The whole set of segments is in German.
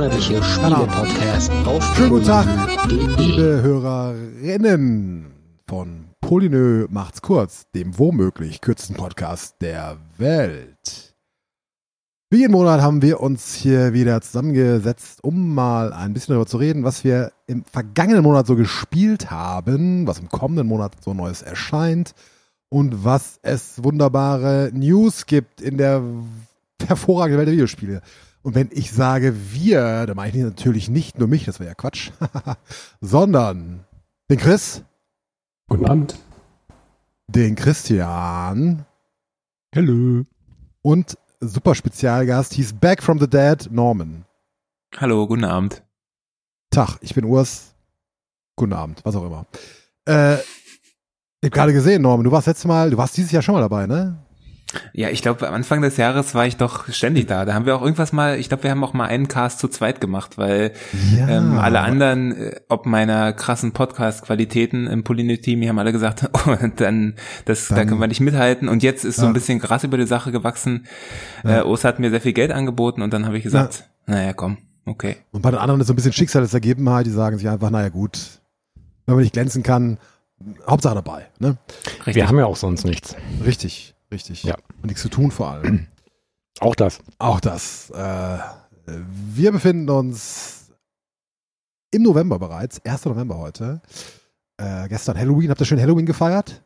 monatliche Spiele-Podcast auf Schönen guten Tag, liebe Hörerinnen von Polynö macht's kurz, dem womöglich kürzesten Podcast der Welt. Wie jeden Monat haben wir uns hier wieder zusammengesetzt, um mal ein bisschen darüber zu reden, was wir im vergangenen Monat so gespielt haben, was im kommenden Monat so Neues erscheint und was es wunderbare News gibt in der hervorragenden Welt der Videospiele. Und wenn ich sage wir, dann meine ich natürlich nicht nur mich, das wäre ja Quatsch, sondern den Chris, Guten Abend. den Christian Hallo. und super Spezialgast, he's back from the dead, Norman. Hallo, guten Abend. Tag, ich bin Urs. Guten Abend, was auch immer. Äh, ich habe gerade gesehen, Norman, du warst letztes Mal, du warst dieses Jahr schon mal dabei, ne? Ja, ich glaube, am Anfang des Jahres war ich doch ständig da. Da haben wir auch irgendwas mal, ich glaube, wir haben auch mal einen Cast zu zweit gemacht, weil Ja. ähm, alle anderen, äh, ob meiner krassen Podcast-Qualitäten im Polynit-Team, die haben alle gesagt, oh, dann, das, da Dann- können wir nicht mithalten. Und jetzt ist so Ja. ein bisschen Gras über die Sache gewachsen. Ja. Äh, Urs hat mir sehr viel Geld angeboten und dann habe ich gesagt, naja, komm, okay. Und bei den anderen ist so ein bisschen Schicksalsergebenheit, die sagen sich einfach, naja gut, wenn man nicht glänzen kann, Hauptsache dabei, ne? Richtig. Wir haben ja auch sonst nichts. Richtig, richtig. Ja. Und nichts zu tun vor allem. Auch das. Auch das. Äh, wir befinden uns im November bereits, 1. November heute. Äh, gestern Halloween. Habt ihr schön Halloween gefeiert?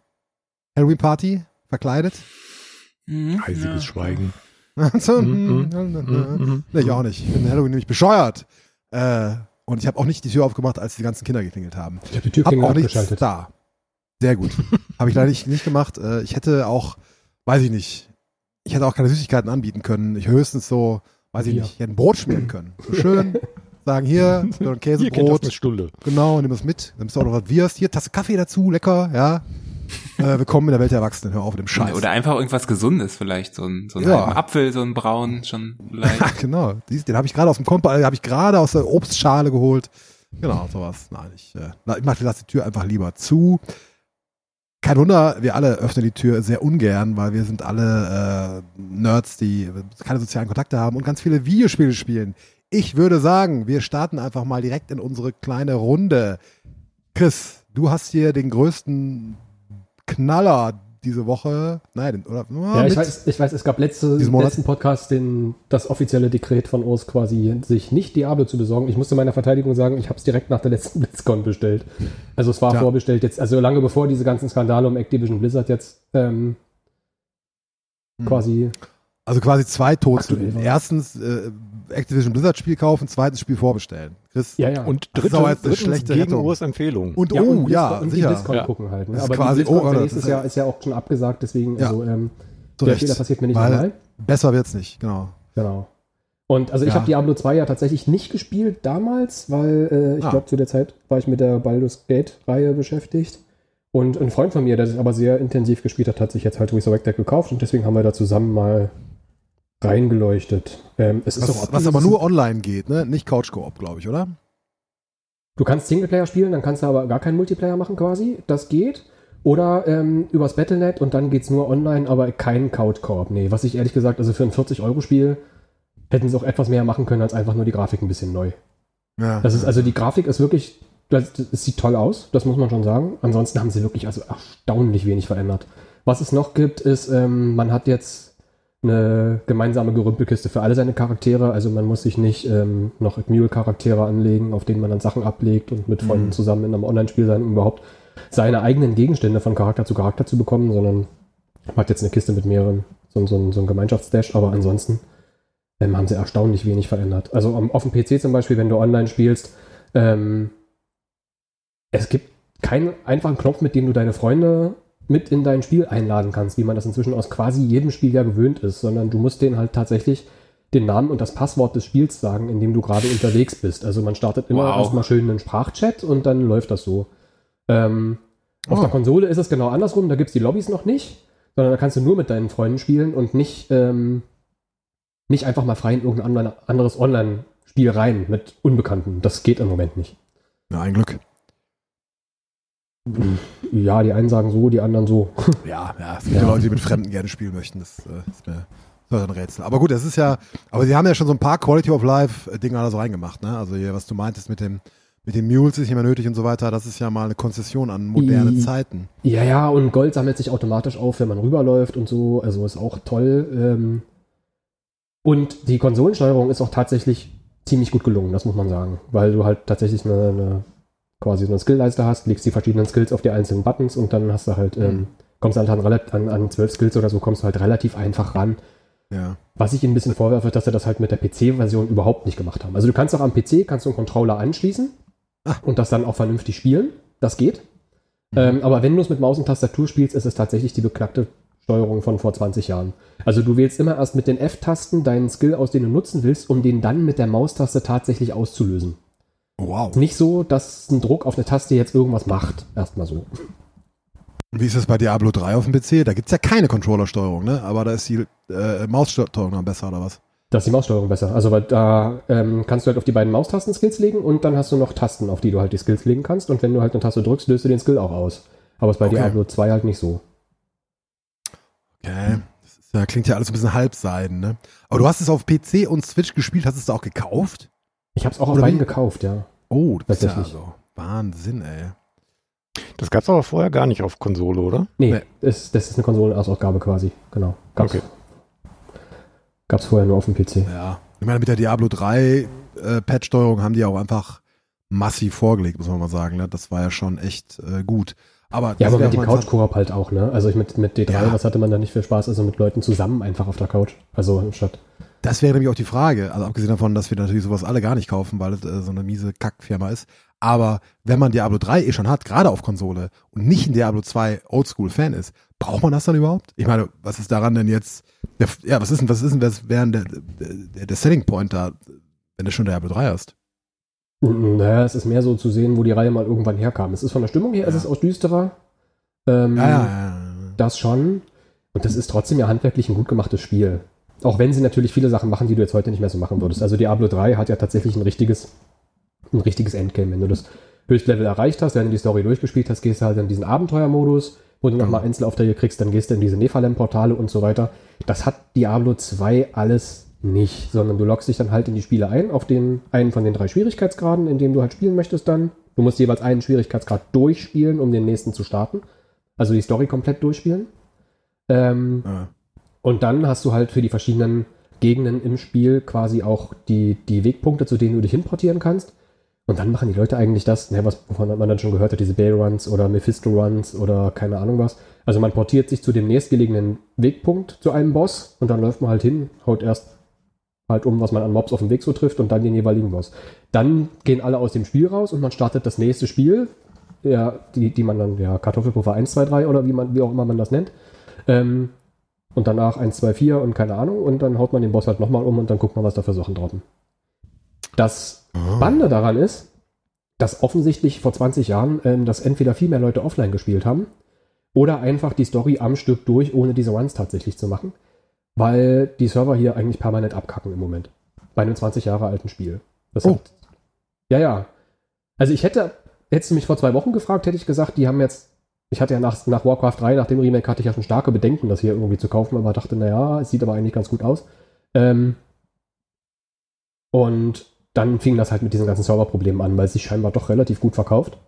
Halloween-Party? Verkleidet? Mhm, Eisiges ja. Schweigen. So, Mhm, hm, Nee, ich auch nicht. Ich finde Halloween nämlich bescheuert. Äh, und ich habe auch nicht die Tür aufgemacht, als die ganzen Kinder geklingelt haben. Ich habe die Hab Türklingel auch abgeschaltet. da. Sehr gut. habe ich leider nicht, nicht gemacht. Äh, ich hätte auch, weiß ich nicht, ich hätte auch keine Süßigkeiten anbieten können. Ich höchstens so, weiß ich Bier. nicht, ich hätte ein Brot schmieren können. So schön sagen, hier, so ein Hier Käsebrot. eine Stunde. Genau, nimm es mit. Nimmst du auch noch was Wirst. Hier, Tasse Kaffee dazu, lecker, ja. Äh, willkommen in der Welt der Erwachsenen. Hör auf mit dem Scheiß. Oder einfach irgendwas Gesundes vielleicht, so ein, so ein Ja. Apfel, so ein braun, schon Ja, leicht. genau. Dies, den habe ich gerade aus dem Kompa, äh, habe ich gerade aus der Obstschale geholt. Genau, sowas. Nein, ich, äh, ich mach, lass die Tür einfach lieber zu. Kein Wunder, wir alle öffnen die Tür sehr ungern, weil wir sind alle äh, Nerds, die keine sozialen Kontakte haben und ganz viele Videospiele spielen. Ich würde sagen, wir starten einfach mal direkt in unsere kleine Runde. Chris, du hast hier den größten Knaller diese Woche. Nein, oder? Ja, ich weiß, ich weiß, es gab letzte, letzten Podcast den, das offizielle Dekret von Urs quasi, sich nicht Diablo zu besorgen. Ich musste meiner Verteidigung sagen, ich habe es direkt nach der letzten BlizzCon bestellt. Also es war Tja. vorbestellt jetzt, also lange bevor diese ganzen Skandale um Activision Blizzard jetzt ähm, Hm. quasi Also quasi zwei Todsünden. Erstens äh, Activision Blizzard Spiel kaufen, zweitens Spiel vorbestellen. Chris? Ja, ja. Und Das ist dritte, aber jetzt eine drittens schlechte gegen Rettung. Urs Empfehlung. Und ja, oh, und ja, und die sicher. BlizzCon Ja. gucken halt. Ne? Das ist Aber quasi- oh, das nächstes ist- Jahr ist ja auch schon abgesagt, deswegen, Ja. also ähm, Zu der. Fehler passiert mir nicht normal. Besser wird's nicht, genau. Genau. Und also ich Ja. habe Diablo 2 ja tatsächlich nicht gespielt damals, weil äh, ich Ah. glaube, zu der Zeit war ich mit der Baldur's Gate-Reihe beschäftigt. Und ein Freund von mir, der das aber sehr intensiv gespielt hat, hat sich jetzt halt Resurrected gekauft und deswegen haben wir da zusammen mal reingeleuchtet. Ähm, es ist Was, auch was aber nur online geht, ne? Nicht Couch Coop, glaube ich, oder? Du kannst Singleplayer spielen, dann kannst du aber gar keinen Multiplayer machen quasi. Das geht. Oder ähm, übers Battlenet und dann geht's nur online, aber kein Couch Coop. Nee, was ich ehrlich gesagt, also für ein 40-Euro-Spiel hätten sie auch etwas mehr machen können, als einfach nur die Grafik ein bisschen neu. Ja. Das ist also die Grafik ist wirklich, das, das sieht toll aus, das muss man schon sagen. Ansonsten haben sie wirklich also erstaunlich wenig verändert. Was es noch gibt, ist, ähm, man hat jetzt eine gemeinsame Gerümpelkiste für alle seine Charaktere. Also man muss sich nicht ähm, noch Mule-Charaktere anlegen, auf denen man dann Sachen ablegt und mit Freunden Mhm. zusammen in einem Online-Spiel sein, um überhaupt seine eigenen Gegenstände von Charakter zu Charakter zu bekommen, sondern man hat jetzt eine Kiste mit mehreren, so, so, so ein Gemeinschaftsdash, aber ansonsten ähm, haben sie erstaunlich wenig verändert. Also am- auf dem PC zum Beispiel, wenn du online spielst, ähm, es gibt keinen einfachen Knopf, mit dem du deine Freunde mit in dein Spiel einladen kannst, wie man das inzwischen aus quasi jedem Spiel ja gewöhnt ist, sondern du musst denen halt tatsächlich den Namen und das Passwort des Spiels sagen, in dem du gerade unterwegs bist. Also man startet immer Wow. erstmal schön einen Sprachchat und dann läuft das so. Ähm, auf Oh. der Konsole ist es genau andersrum, da gibt es die Lobbys noch nicht, sondern da kannst du nur mit deinen Freunden spielen und nicht, ähm, nicht einfach mal frei in irgendein anderes Online-Spiel rein mit Unbekannten. Das geht im Moment nicht. ja, ein Glück. Ja, die einen sagen so, die anderen so. Ja, ja, es gibt Ja. Leute, die mit Fremden gerne spielen möchten. Das äh, ist mir Das ist ein Rätsel. Aber gut, das ist ja, aber sie haben ja schon so ein paar Quality of Life Dinge da so reingemacht, ne? Also hier, was du meintest mit dem, mit den Mules ist nicht mehr nötig und so weiter, das ist ja mal eine Konzession an moderne I- Zeiten. Ja, ja, und Gold sammelt sich automatisch auf, wenn man rüberläuft und so. Also ist auch toll. Ähm, und die Konsolensteuerung ist auch tatsächlich ziemlich gut gelungen, das muss man sagen. Weil du halt tatsächlich eine, eine quasi so eine Skillleiste hast, legst die verschiedenen Skills auf die einzelnen Buttons und dann hast du halt, ähm, kommst halt an, an, an 12 Skills oder so, kommst du halt relativ einfach ran. Ja. Was ich ihnen ein bisschen vorwerfe, dass sie das halt mit der PC-Version überhaupt nicht gemacht haben. Also du kannst auch am PC, kannst du einen Controller anschließen Ah. und das dann auch vernünftig spielen. Das geht. Ähm, aber wenn du es mit Maus und Tastatur spielst, ist es tatsächlich die beknackte Steuerung von vor 20 Jahren. Also du wählst immer erst mit den F-Tasten deinen Skill aus, den du nutzen willst, um den dann mit der Maustaste tatsächlich auszulösen. Wow. Nicht so, dass ein Druck auf eine Taste jetzt irgendwas macht. Erstmal so. Wie ist das bei Diablo 3 auf dem PC? Da gibt's ja keine Controllersteuerung, ne? Aber da ist die äh, Maussteuerung dann besser, oder was? Da ist die Maussteuerung besser. Also da ähm, kannst du halt auf die beiden Maustasten Skills legen und dann hast du noch Tasten, auf die du halt die Skills legen kannst. Und wenn du halt eine Taste drückst, löst du den Skill auch aus. Aber ist bei Okay. Diablo 2 halt nicht so. Okay. Das ist, ja, klingt ja alles ein bisschen halbseiden, ne? Aber du hast es auf PC und Switch gespielt, hast es da auch gekauft? Ich habe es auch auf beiden gekauft, ja. Oh, das ist ja Tatsächlich. so. Wahnsinn, ey. Das gab's aber vorher gar nicht auf Konsole, oder? Nee, Nee. Das, das ist eine Konsolenausgabe quasi. Genau. Gab's, Okay. gab's vorher nur auf dem PC. Ja. Ich meine, mit der Diablo 3 äh, Patch-Steuerung haben die auch einfach massiv vorgelegt, muss man mal sagen. Ne? Das war ja schon echt äh, gut. Aber Ja, aber mit dem Couch-Koop halt auch, ne? Also ich mit, mit D3, Ja. was hatte man da nicht für Spaß? Also mit Leuten zusammen einfach auf der Couch. Also statt. Das wäre nämlich auch die Frage. Also abgesehen davon, dass wir natürlich sowas alle gar nicht kaufen, weil es äh, so eine miese Kackfirma ist. Aber wenn man Diablo 3 eh schon hat, gerade auf Konsole und nicht ein Diablo 2 Oldschool-Fan ist, braucht man das dann überhaupt? Ich meine, was ist daran denn jetzt? Der, ja, was ist denn, was ist denn, was wäre denn der, der, der Selling Point da, wenn du schon Diablo 3 hast? Naja, es ist mehr so zu sehen, wo die Reihe mal irgendwann herkam. Es ist von der Stimmung her, Ja. es ist aus düsterer. Ähm, Ja, ja, ja. Das schon. Und das ist trotzdem ja handwerklich ein gut gemachtes Spiel. Auch wenn sie natürlich viele Sachen machen, die du jetzt heute nicht mehr so machen würdest. Also Diablo 3 hat ja tatsächlich ein richtiges, ein richtiges Endgame. Wenn du das Höchstlevel erreicht hast, wenn du die Story durchgespielt hast, gehst du halt in diesen Abenteuermodus, wo du nochmal Einzelaufträge kriegst, dann gehst du in diese Nephalem-Portale und so weiter. Das hat Diablo 2 alles nicht, sondern du loggst dich dann halt in die Spiele ein, auf den einen von den drei Schwierigkeitsgraden, in dem du halt spielen möchtest dann. Du musst jeweils einen Schwierigkeitsgrad durchspielen, um den nächsten zu starten. Also die Story komplett durchspielen. Ähm, Ja. Und dann hast du halt für die verschiedenen Gegenden im Spiel quasi auch die, die Wegpunkte, zu denen du dich hinportieren kannst. Und dann machen die Leute eigentlich das, ne, was, wovon man dann schon gehört hat, diese Bay Runs oder Mephisto Runs oder keine Ahnung was. Also man portiert sich zu dem nächstgelegenen Wegpunkt zu einem Boss und dann läuft man halt hin, haut erst halt um, was man an Mobs auf dem Weg so trifft und dann den jeweiligen Boss. Dann gehen alle aus dem Spiel raus und man startet das nächste Spiel, ja, die, die man dann, ja, Kartoffelpuffer 1, 2, 3 oder wie man, wie auch immer man das nennt. Ähm, und danach 1, 2, 4 und keine Ahnung. Und dann haut man den Boss halt nochmal um und dann guckt man, was da für Sachen droppen. Das Ah. Spannende daran ist, dass offensichtlich vor 20 Jahren ähm, das entweder viel mehr Leute offline gespielt haben oder einfach die Story am Stück durch, ohne diese Runs tatsächlich zu machen, weil die Server hier eigentlich permanent abkacken im Moment. Bei einem 20 Jahre alten Spiel. Das Oh. hat, ja, ja. Also ich hätte, hättest du mich vor zwei Wochen gefragt, hätte ich gesagt, die haben jetzt, ich hatte ja nach, nach Warcraft 3, nach dem Remake hatte ich ja schon starke Bedenken, das hier irgendwie zu kaufen, aber dachte, naja, es sieht aber eigentlich ganz gut aus. Ähm, und dann fing das halt mit diesen ganzen Serverproblemen an, weil es sich scheinbar doch relativ gut verkauft.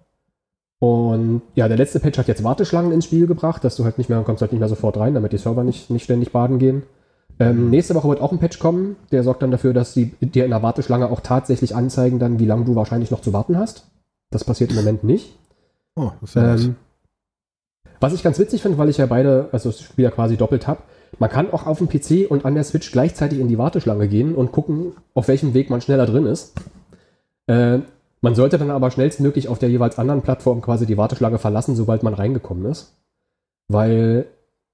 Und ja, der letzte Patch hat jetzt Warteschlangen ins Spiel gebracht, dass du halt nicht mehr, kommst halt nicht mehr sofort rein, damit die Server nicht, nicht ständig baden gehen. Ähm, nächste Woche wird auch ein Patch kommen, der sorgt dann dafür, dass sie dir in der Warteschlange auch tatsächlich anzeigen, dann, wie lange du wahrscheinlich noch zu warten hast. Das passiert im Moment nicht. Oh, das ist ja. Ähm, was ich ganz witzig finde, weil ich ja beide, also das Spiel ja quasi doppelt habe, man kann auch auf dem PC und an der Switch gleichzeitig in die Warteschlange gehen und gucken, auf welchem Weg man schneller drin ist. Äh, man sollte dann aber schnellstmöglich auf der jeweils anderen Plattform quasi die Warteschlange verlassen, sobald man reingekommen ist. Weil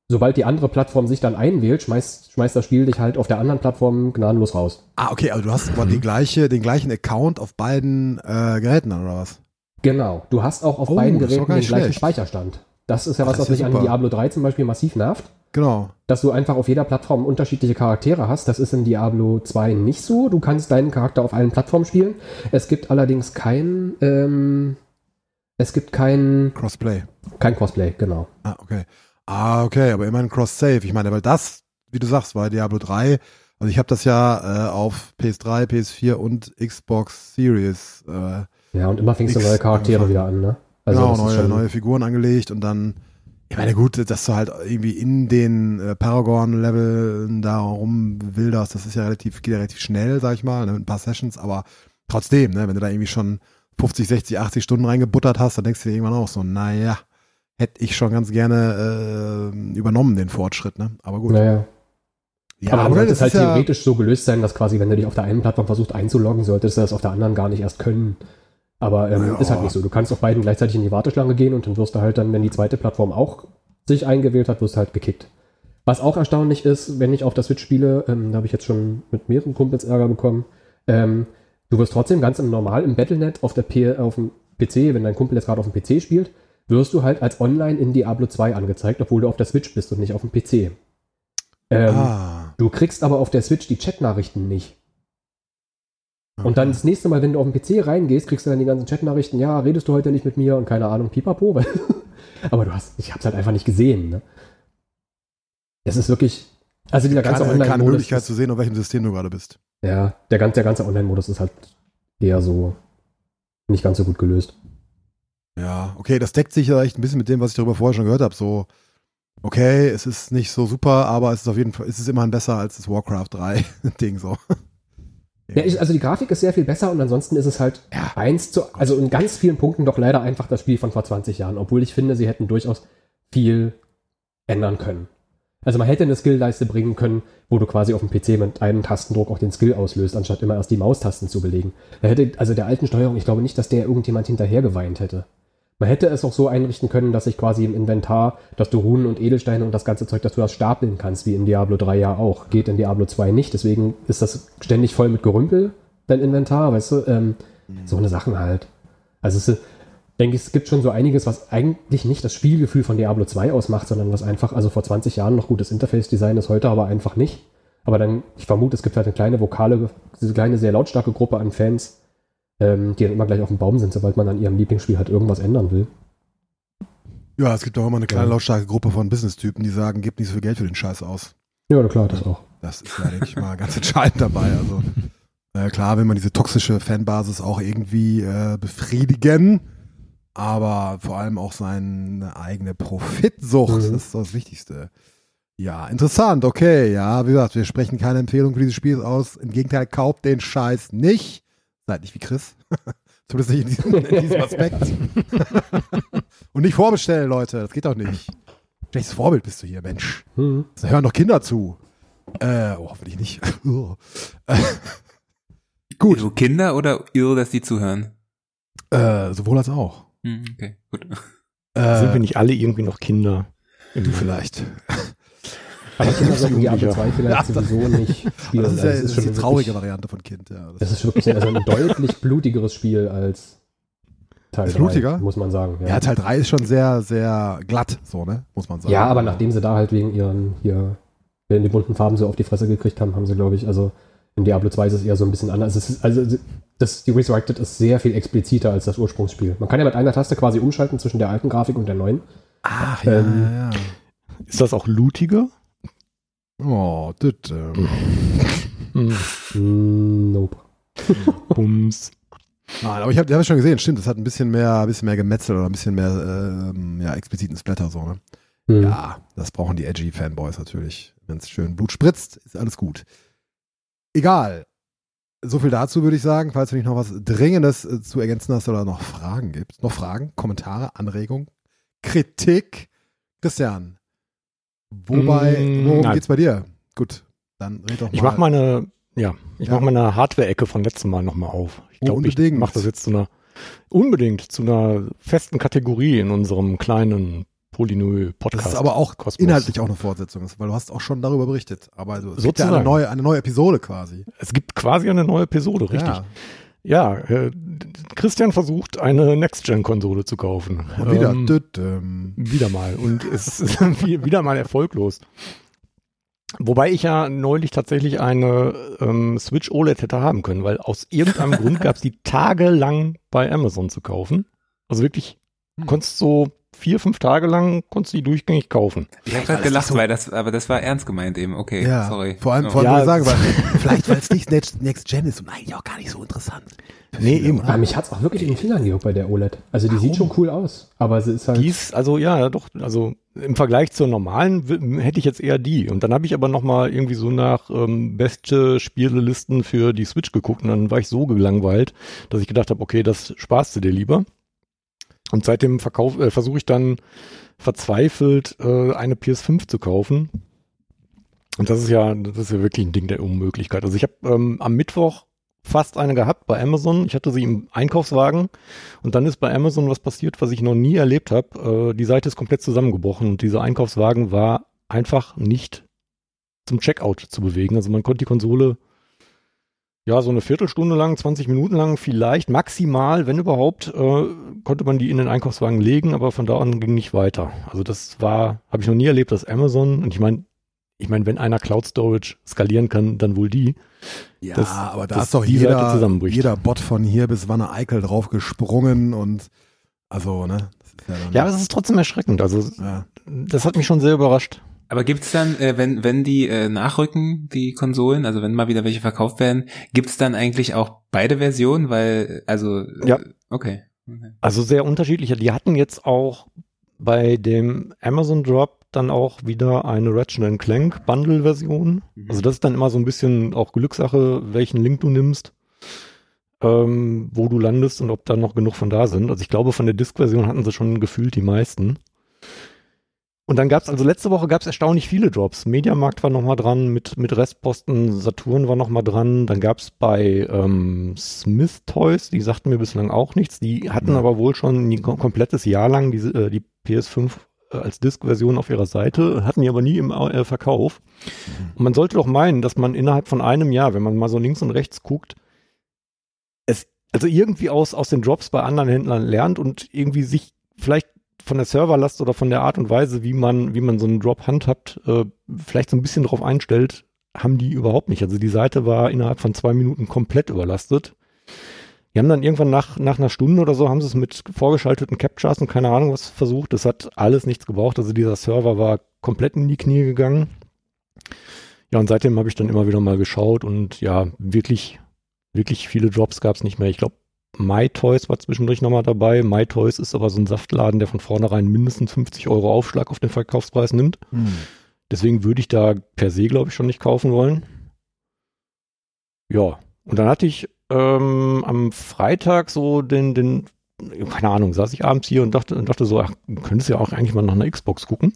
sobald die andere Plattform sich dann einwählt, schmeißt, schmeißt das Spiel dich halt auf der anderen Plattform gnadenlos raus. Ah, okay, also du hast aber die gleiche, den gleichen Account auf beiden äh, Geräten dann, oder was? Genau. Du hast auch auf Oh, beiden Geräten den nicht gleichen schlecht. Speicherstand. Das ist ja was, was mich an. Diablo 3 zum Beispiel massiv nervt. Genau. dass du einfach auf jeder Plattform unterschiedliche Charaktere hast. Das ist in Diablo 2 nicht so. Du kannst deinen Charakter auf allen Plattformen spielen. Es gibt allerdings kein, ähm, es gibt kein, Crossplay. kein Cosplay, genau. Ah, okay. Ah, okay, aber immerhin Cross-Save. Ich meine, weil das wie du sagst, bei Diablo 3, also ich habe das ja äh, auf PS3, PS4 und Xbox Series. Äh, Ja, und immer fängst du Nix neue Charaktere angefangen. wieder an, ne? Genau, das ist neue, neue Figuren angelegt und dann, ich meine, gut, dass du halt irgendwie in den äh, Paragon-Leveln da rumwilderst, das ist ja relativ, geht ja relativ schnell, sag ich mal, ne, mit ein paar Sessions, aber trotzdem, ne, wenn du da irgendwie schon 50, 60, 80 Stunden reingebuttert hast, dann denkst du dir irgendwann auch so, naja, hätte ich schon ganz gerne äh, übernommen, den Fortschritt, ne? Aber gut. Naja. Ja, aber sollte es halt ja, theoretisch so gelöst sein, dass quasi, wenn du dich auf der einen Plattform versuchst einzuloggen, solltest du das auf der anderen gar nicht erst können. Aber ähm, Ja. ist halt nicht so. Du kannst auf beiden gleichzeitig in die Warteschlange gehen und dann wirst du halt dann, wenn die zweite Plattform auch sich eingewählt hat, wirst du halt gekickt. Was auch erstaunlich ist, wenn ich auf der Switch spiele, ähm, da habe ich jetzt schon mit mehreren Kumpels Ärger bekommen, ähm, du wirst trotzdem ganz im normal im Battlenet auf, der P auf dem PC, wenn dein Kumpel jetzt gerade auf dem PC spielt, wirst du halt als online in Diablo 2 angezeigt, obwohl du auf der Switch bist und nicht auf dem PC. Ähm, ah, Du kriegst aber auf der Switch die Chatnachrichten nicht. Und dann das nächste Mal, wenn du auf den PC reingehst, kriegst du dann die ganzen Chatnachrichten, ja, redest du heute nicht mit mir und keine Ahnung, pipapo. Weil aber du hast, ich hab's halt einfach nicht gesehen. Ne? Es ist wirklich, also dieser ganze keine, keine Online-Modus. Möglichkeit ist- zu sehen, auf welchem System du gerade bist. Ja, der ganze, der ganze Online-Modus ist halt eher so nicht ganz so gut gelöst. Ja, okay, das deckt sich ja echt ein bisschen mit dem, was ich darüber vorher schon gehört habe. So, okay, es ist nicht so super, aber es ist auf jeden Fall, es ist immerhin besser als das Warcraft 3 Ding so. Ja, ich, also die Grafik ist sehr viel besser und ansonsten ist es halt Ja. eins zu, also in ganz vielen Punkten doch leider einfach das Spiel von vor 20 Jahren, obwohl ich finde, sie hätten durchaus viel ändern können. Also man hätte eine Skillleiste bringen können, wo du quasi auf dem PC mit einem Tastendruck auch den Skill auslöst, anstatt immer erst die Maustasten zu belegen. Da hätte, also der alten Steuerung, ich glaube nicht, dass der irgendjemand hinterher geweint hätte. Man hätte es auch so einrichten können, dass sich quasi im Inventar, dass du Runen und Edelsteine und das ganze Zeug, dass du das stapeln kannst, wie in Diablo 3 ja auch. Geht in Diablo 2 nicht, deswegen ist das ständig voll mit Gerümpel, dein Inventar, weißt du? Ähm, so eine Sachen halt. Also es denke ich, es gibt schon so einiges, was eigentlich nicht das Spielgefühl von Diablo 2 ausmacht, sondern was einfach, also vor 20 Jahren noch gutes Interface-Design ist, heute aber einfach nicht. Aber dann, ich vermute, es gibt halt eine kleine vokale, diese kleine, sehr lautstarke Gruppe an Fans, ähm, die dann immer gleich auf dem Baum sind, sobald man an ihrem Lieblingsspiel halt irgendwas ändern will. Ja, es gibt auch immer eine kleine Ja. lautstarke Gruppe von Business-Typen, die sagen, gib nicht so viel Geld für den Scheiß aus. Ja, klar, das auch. Das ist ja, denke ich mal, ganz entscheidend dabei. Also äh, klar, will man diese toxische Fanbasis auch irgendwie äh, befriedigen, aber vor allem auch seine eigene Profitsucht, Mhm. das ist das Wichtigste. Ja, interessant, okay, ja, wie gesagt, wir sprechen keine Empfehlung für dieses Spiel aus. Im Gegenteil, kauft den Scheiß nicht. Seid nicht wie Chris. Zumindest nicht in diesem, in diesem Aspekt. Und nicht vorbestellen, Leute, das geht doch nicht. Schlechtes Vorbild bist du hier, Mensch. Hm. Da hören doch Kinder zu. Äh, oh, hoffentlich nicht. Äh, Gut. So Kinder oder irre, dass die zuhören? äh, sowohl als auch. Hm, okay, gut. Äh, Sind wir nicht alle irgendwie noch Kinder? du vielleicht. Aber Kinder sollten Diablo Jugendlicher. 2 vielleicht Ja, das- sowieso nicht spielen. Das ist, ja, Also das ist die schon traurige wirklich- Variante von Kind. Ja. Das ist wirklich also ein deutlich blutigeres Spiel als Teil Ist 3, blutiger? muss man sagen. ja, Teil 3 ist schon sehr, sehr glatt, so, ne? Muss man sagen. Ja, aber nachdem sie da halt wegen ihren hier in die bunten Farben so auf die Fresse gekriegt haben, haben sie, glaube ich, also in Diablo 2 ist es eher so ein bisschen anders. Es ist, also das, die Resurrected ist sehr viel expliziter als das Ursprungsspiel. Man kann ja mit einer Taste quasi umschalten zwischen der alten Grafik und der neuen. Ach, ja, ähm, ja. Ist das auch lootiger? Oh, das, ähm, Nope. Bums. Nein, aber ich habe hab schon gesehen, stimmt, das hat ein bisschen mehr, ein bisschen mehr Gemetzel oder ein bisschen mehr ähm, ja, expliziten Splatter so, ne? Hm. Ja, das brauchen die edgy Fanboys natürlich. Wenn es schön Blut spritzt, ist alles gut. Egal. So viel dazu würde ich sagen, falls du nicht noch was Dringendes äh, zu ergänzen hast oder noch Fragen gibt. Noch Fragen, Kommentare, Anregungen, Kritik. Christian, wobei, Mm, worum nein. geht's bei dir? Gut, dann red doch mal. Ich mach meine, ja, ich Ja. mach meine Hardware-Ecke von letztem Mal nochmal auf. Ich glaube, ich Unbedingt. mache das jetzt zu einer, unbedingt zu einer festen Kategorie in unserem kleinen Polynö-Podcast. Das ist aber auch Kosmos. inhaltlich auch eine Fortsetzung, weil du hast auch schon darüber berichtet. Aber also, es gibt ja eine Sozusagen. neue, eine neue Episode quasi. Es gibt quasi eine neue Episode, richtig. Ja. Ja, äh, Christian versucht, eine Next-Gen-Konsole zu kaufen. Und wieder. Ähm, düt, ähm, Wieder mal. Und es ist wie- wieder mal erfolglos. Wobei ich ja neulich tatsächlich eine ähm, Switch OLED hätte haben können, weil aus irgendeinem Grund gab es die tagelang bei Amazon zu kaufen. Also wirklich Hm. Konntest so vier, fünf Tage lang, konntest du die durchgängig kaufen. Ich habe gerade das gelacht, so- weil das, aber das war ernst gemeint eben. Okay, Ja, sorry. vor allem, vor allem Ja, sagen, weil vielleicht, weil es nicht Next, Next Gen ist und eigentlich auch gar nicht so interessant. Nee, eben. Aber mich hat es auch wirklich in den Fingern gejuckt bei der OLED. Also die sieht schon cool aus, aber sie ist halt. Die ist, also ja, doch, also im Vergleich zur normalen hätte ich jetzt eher die. Und dann habe ich aber nochmal irgendwie so nach ähm, beste Spielelisten für die Switch geguckt und dann war ich so gelangweilt, dass ich gedacht habe, okay, das sparst du dir lieber. Und seitdem äh, versuche ich dann verzweifelt äh, eine PS5 zu kaufen. Und das ist ja, das ist ja wirklich ein Ding der Unmöglichkeit. Also ich habe ähm, am Mittwoch fast eine gehabt bei Amazon. Ich hatte sie im Einkaufswagen und dann ist bei Amazon was passiert, was ich noch nie erlebt habe. Äh, die Seite ist komplett zusammengebrochen und dieser Einkaufswagen war einfach nicht zum Checkout zu bewegen. Also man konnte die Konsole ja so eine Viertelstunde lang, 20 Minuten lang vielleicht maximal, wenn überhaupt, äh, konnte man die in den Einkaufswagen legen, aber von da an ging nicht weiter. Also das war, habe ich noch nie erlebt, dass Amazon und ich meine, ich meine, wenn einer Cloud Storage skalieren kann, dann wohl die. Ja, dass- aber da ist doch jeder, zusammenbricht. jeder Bot von hier bis Wanne Eickel drauf gesprungen und also, ne? Das ist ja, Ja, aber es ist trotzdem erschreckend. Also ja. das hat mich schon sehr überrascht. Aber gibt's dann, äh, wenn, wenn die äh, nachrücken, die Konsolen, also wenn mal wieder welche verkauft werden, gibt's dann eigentlich auch beide Versionen? Weil, also, äh, Ja. okay. okay. Also sehr unterschiedliche. Die hatten jetzt auch bei dem Amazon Drop dann auch wieder eine Ratchet Clank Bundle Version. Mhm. Also das ist dann immer so ein bisschen auch Glückssache, welchen Link du nimmst, ähm, wo du landest und ob da noch genug von da sind. Also ich glaube, von der Disk-Version hatten sie schon gefühlt die meisten. Und dann gab's also letzte Woche gab's erstaunlich viele Drops. Mediamarkt war noch mal dran mit, mit Restposten, Saturn war noch mal dran. Dann gab's bei ähm, Smith Toys, die sagten mir bislang auch nichts. Die hatten Mhm. aber wohl schon ein kom- komplettes Jahr lang diese, äh, die PS5 äh, als Disk-Version auf ihrer Seite, hatten die aber nie im äh, Verkauf. Und man sollte doch meinen, dass man innerhalb von einem Jahr, wenn man mal so links und rechts guckt, es also irgendwie aus, aus den Drops bei anderen Händlern lernt und irgendwie sich vielleicht von der Serverlast oder von der Art und Weise, wie man, wie man so einen Drop handhabt, äh, vielleicht so ein bisschen drauf einstellt, haben die überhaupt nicht. Also die Seite war innerhalb von zwei Minuten komplett überlastet. Die haben dann irgendwann nach, nach einer Stunde oder so, haben sie es mit vorgeschalteten Captchas und keine Ahnung was versucht. Das hat alles nichts gebraucht. Also dieser Server war komplett in die Knie gegangen. Ja, und seitdem habe ich dann immer wieder mal geschaut und ja, wirklich, wirklich viele Drops gab es nicht mehr. Ich glaube, MyToys war zwischendurch nochmal dabei. MyToys ist aber so ein Saftladen, der von vornherein mindestens 50 Euro Aufschlag auf den Verkaufspreis nimmt. Hm. Deswegen würde ich da per se, glaube ich, schon nicht kaufen wollen. Ja, und dann hatte ich ähm, am Freitag so den, den, keine Ahnung, saß ich abends hier und dachte, und dachte so, ach, du könntest ja auch eigentlich mal nach einer Xbox gucken.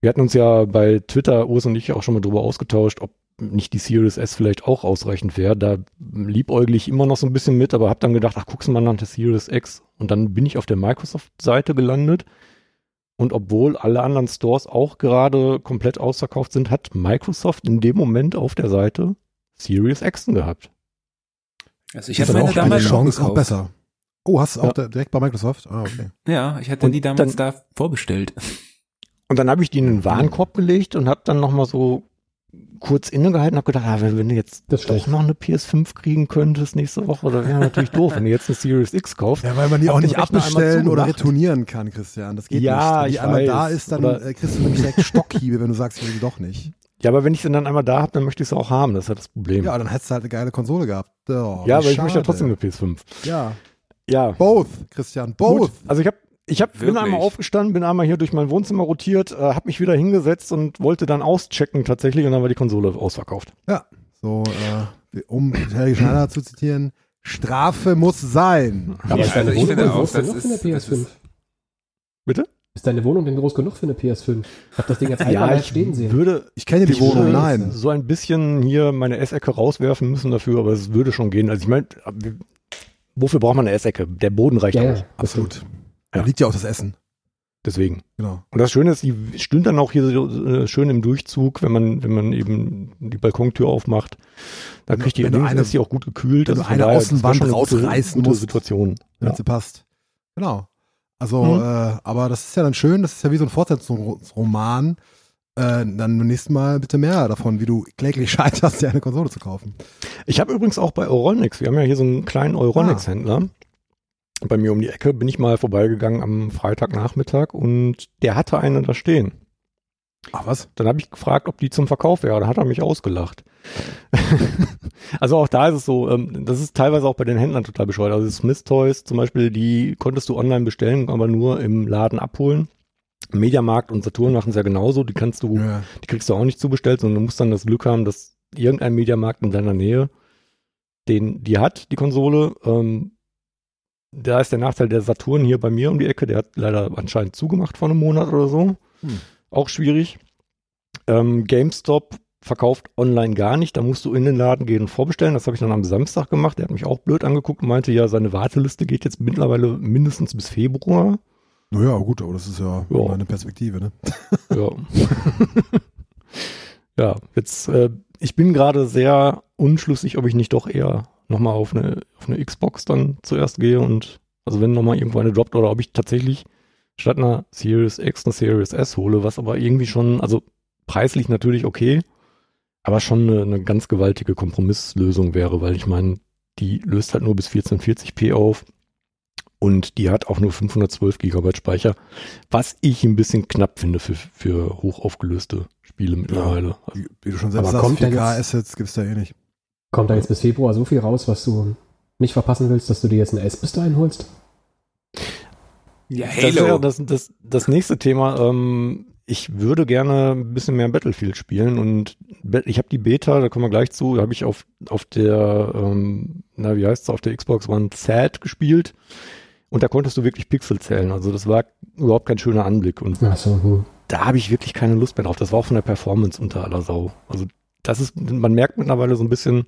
Wir hatten uns ja bei Twitter, Urs und ich, auch schon mal drüber ausgetauscht, ob nicht die Series S vielleicht auch ausreichend wäre. Da liebäugle ich immer noch so ein bisschen mit, aber habe dann gedacht, ach, guckst du mal nach der Series X. Und dann bin ich auf der Microsoft-Seite gelandet. Und obwohl alle anderen Stores auch gerade komplett ausverkauft sind, hat Microsoft in dem Moment auf der Seite Series X gehabt. Also ich hatte meine auch eine damals schon Chance auch gekauft. besser. Oh, hast du auch Ja. da, direkt bei Microsoft? Ah, okay. Ja, ich hatte Und die damals dann- da vorbestellt. Und dann habe ich die in den Warenkorb gelegt und habe dann nochmal so kurz innegehalten und habe gedacht, ah, wenn, du jetzt Das doch schlecht. noch eine PS5 kriegen könntest nächste Woche, das wäre natürlich doof, wenn du jetzt eine Series X kaufst. Ja, weil man die auch nicht abbestellen oder retournieren kann, Christian. Das geht Ja, nicht. Wenn die ich einmal da weiß. ist, dann Oder- äh, kriegst du nämlich direkt Stockhiebe, wenn du sagst, ich will die doch nicht. Ja, aber wenn ich sie dann einmal da habe, dann möchte ich sie auch haben, das ist halt das Problem. Ja, dann hättest du halt eine geile Konsole gehabt. Oh, ja aber ich schade. möchte ja trotzdem eine PS5. Ja, Ja. both, Christian, both. Gut. Also ich habe ich hab, bin einmal aufgestanden, bin einmal hier durch mein Wohnzimmer rotiert, äh, habe mich wieder hingesetzt und wollte dann auschecken tatsächlich und dann war die Konsole ausverkauft. So, äh, um Helge Schneider zu zitieren, Strafe muss sein. Aber Ja, ist deine also ich Wohnung finde denn auch, groß das genug für eine ist- das PS5? ist- Bitte? Ist deine Wohnung denn groß genug für eine PS5? Ich hab das Ding jetzt einmal live stehen sehen. würde Ich kenne die Ich Wohnung, würde nein. so ein bisschen hier meine Essecke rauswerfen müssen dafür, aber es würde schon gehen. Also ich meine, wofür braucht man eine Essecke? Der Boden reicht Ja, aus. ja. Absolut. Da liegt ja auch das Essen. Deswegen. Genau. Und das Schöne ist, die stünd dann auch hier so, äh, schön im Durchzug, wenn man, wenn man eben die Balkontür aufmacht. Da Wenn du- kriegt die, wenn du eine- ist die auch gut gekühlt. wenn du Also von eine Außenwand eine gute, rausreißen gute musst. Situation. wenn Ja. sie passt. Genau. Also, Mhm. äh, aber das ist ja dann schön, das ist ja wie so ein Fortsetzungsroman. Äh, dann beim nächsten Mal bitte mehr davon, wie du kläglich scheiterst, dir eine Konsole zu kaufen. Ich habe übrigens auch bei Euronics, wir haben ja hier so einen kleinen Euronics-Händler, bei mir um die Ecke, bin ich mal vorbeigegangen am Freitagnachmittag und der hatte eine da stehen. Ach was? Dann habe ich gefragt, ob die zum Verkauf wäre. Dann hat er mich ausgelacht. also auch da ist es so, ähm, das ist teilweise auch bei den Händlern total bescheuert. Also Smith Toys zum Beispiel, die konntest du online bestellen, aber nur im Laden abholen. Mediamarkt und Saturn machen es ja genauso. Die kannst du, Ja. die kriegst du auch nicht zubestellt, sondern du musst dann das Glück haben, dass irgendein Mediamarkt in deiner Nähe den, die hat, die Konsole. Ähm, da ist der Nachteil der Saturn hier bei mir um die Ecke, der hat leider anscheinend zugemacht vor einem Monat oder so. Hm. Auch schwierig. Ähm, GameStop verkauft online gar nicht. Da musst du in den Laden gehen und vorbestellen. Das habe ich dann am Samstag gemacht. Der hat mich auch blöd angeguckt und meinte, ja, seine Warteliste geht jetzt mittlerweile mindestens bis Februar. Naja, gut, aber das ist ja, Ja. meine Perspektive, ne? Ja. ja, jetzt, äh, ich bin gerade sehr unschlüssig, ob ich nicht doch eher nochmal auf eine, auf eine Xbox dann zuerst gehe und, also wenn nochmal irgendwo eine droppt oder ob ich tatsächlich statt einer Series X eine Series S hole, was aber irgendwie schon, also preislich natürlich okay, aber schon eine, eine ganz gewaltige Kompromisslösung wäre, weil ich meine, die löst halt nur bis 1440p auf und die hat auch nur 512 Gigabyte Speicher, was ich ein bisschen knapp finde für, für hochaufgelöste Spiele mittlerweile. Also, Wie, wie du schon selbst Aber sagst, kommt denn 4K-Assets gibt's da eh nicht. Kommt da jetzt bis Februar so viel raus, was du nicht verpassen willst, dass du dir jetzt eine S bis dahin holst? Ja, das Halo. das, das, das nächste Thema. Ähm, ich würde gerne ein bisschen mehr Battlefield spielen und ich habe die Beta, da kommen wir gleich zu, habe ich auf, auf der, ähm, na wie heißt es, auf der Xbox One Sad gespielt und da konntest du wirklich Pixel zählen. Also das war überhaupt kein schöner Anblick und Achso, hm. da habe ich wirklich keine Lust mehr drauf. Das war auch von der Performance unter aller Sau. Also das ist, man merkt mittlerweile so ein bisschen,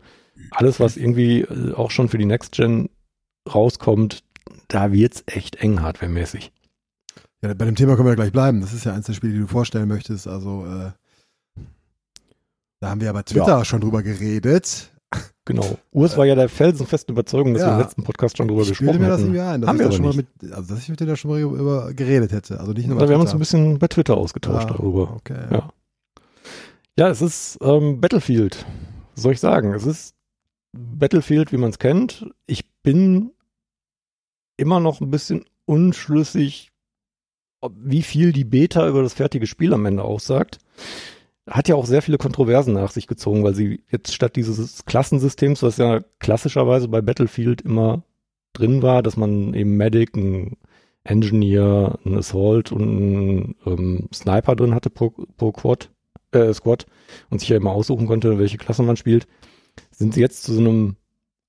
alles, was irgendwie äh, auch schon für die Next Gen rauskommt, da wird's echt eng hardwaremäßig. Ja, bei dem Thema können wir ja gleich bleiben. Das ist ja eins der Spiele, die du vorstellen möchtest. Also, äh, da haben wir ja bei Twitter schon drüber geredet. Genau. Urs war ja der felsenfesten Überzeugung, dass Ja. wir im letzten Podcast schon drüber ich gesprochen mir das irgendwie ein, dass Haben ich wir da schon aber mal mit, also dass ich mit dir da schon mal über geredet hätte. Also nicht nur bei Oder wir haben uns ein bisschen bei Twitter ausgetauscht Ah, darüber. Okay. Ja. Ja, es ist ähm, Battlefield. Soll ich sagen? Es ist Battlefield, wie man es kennt. Ich bin immer noch ein bisschen unschlüssig, ob, wie viel die Beta über das fertige Spiel am Ende aussagt. Hat ja auch sehr viele Kontroversen nach sich gezogen, weil sie jetzt statt dieses Klassensystems, was ja klassischerweise bei Battlefield immer drin war, dass man eben Medic, ein Engineer, ein Assault und ein ähm, Sniper drin hatte pro, pro Quad, äh, Squad und sich ja immer aussuchen konnte, welche Klasse man spielt, sind sie jetzt zu so einem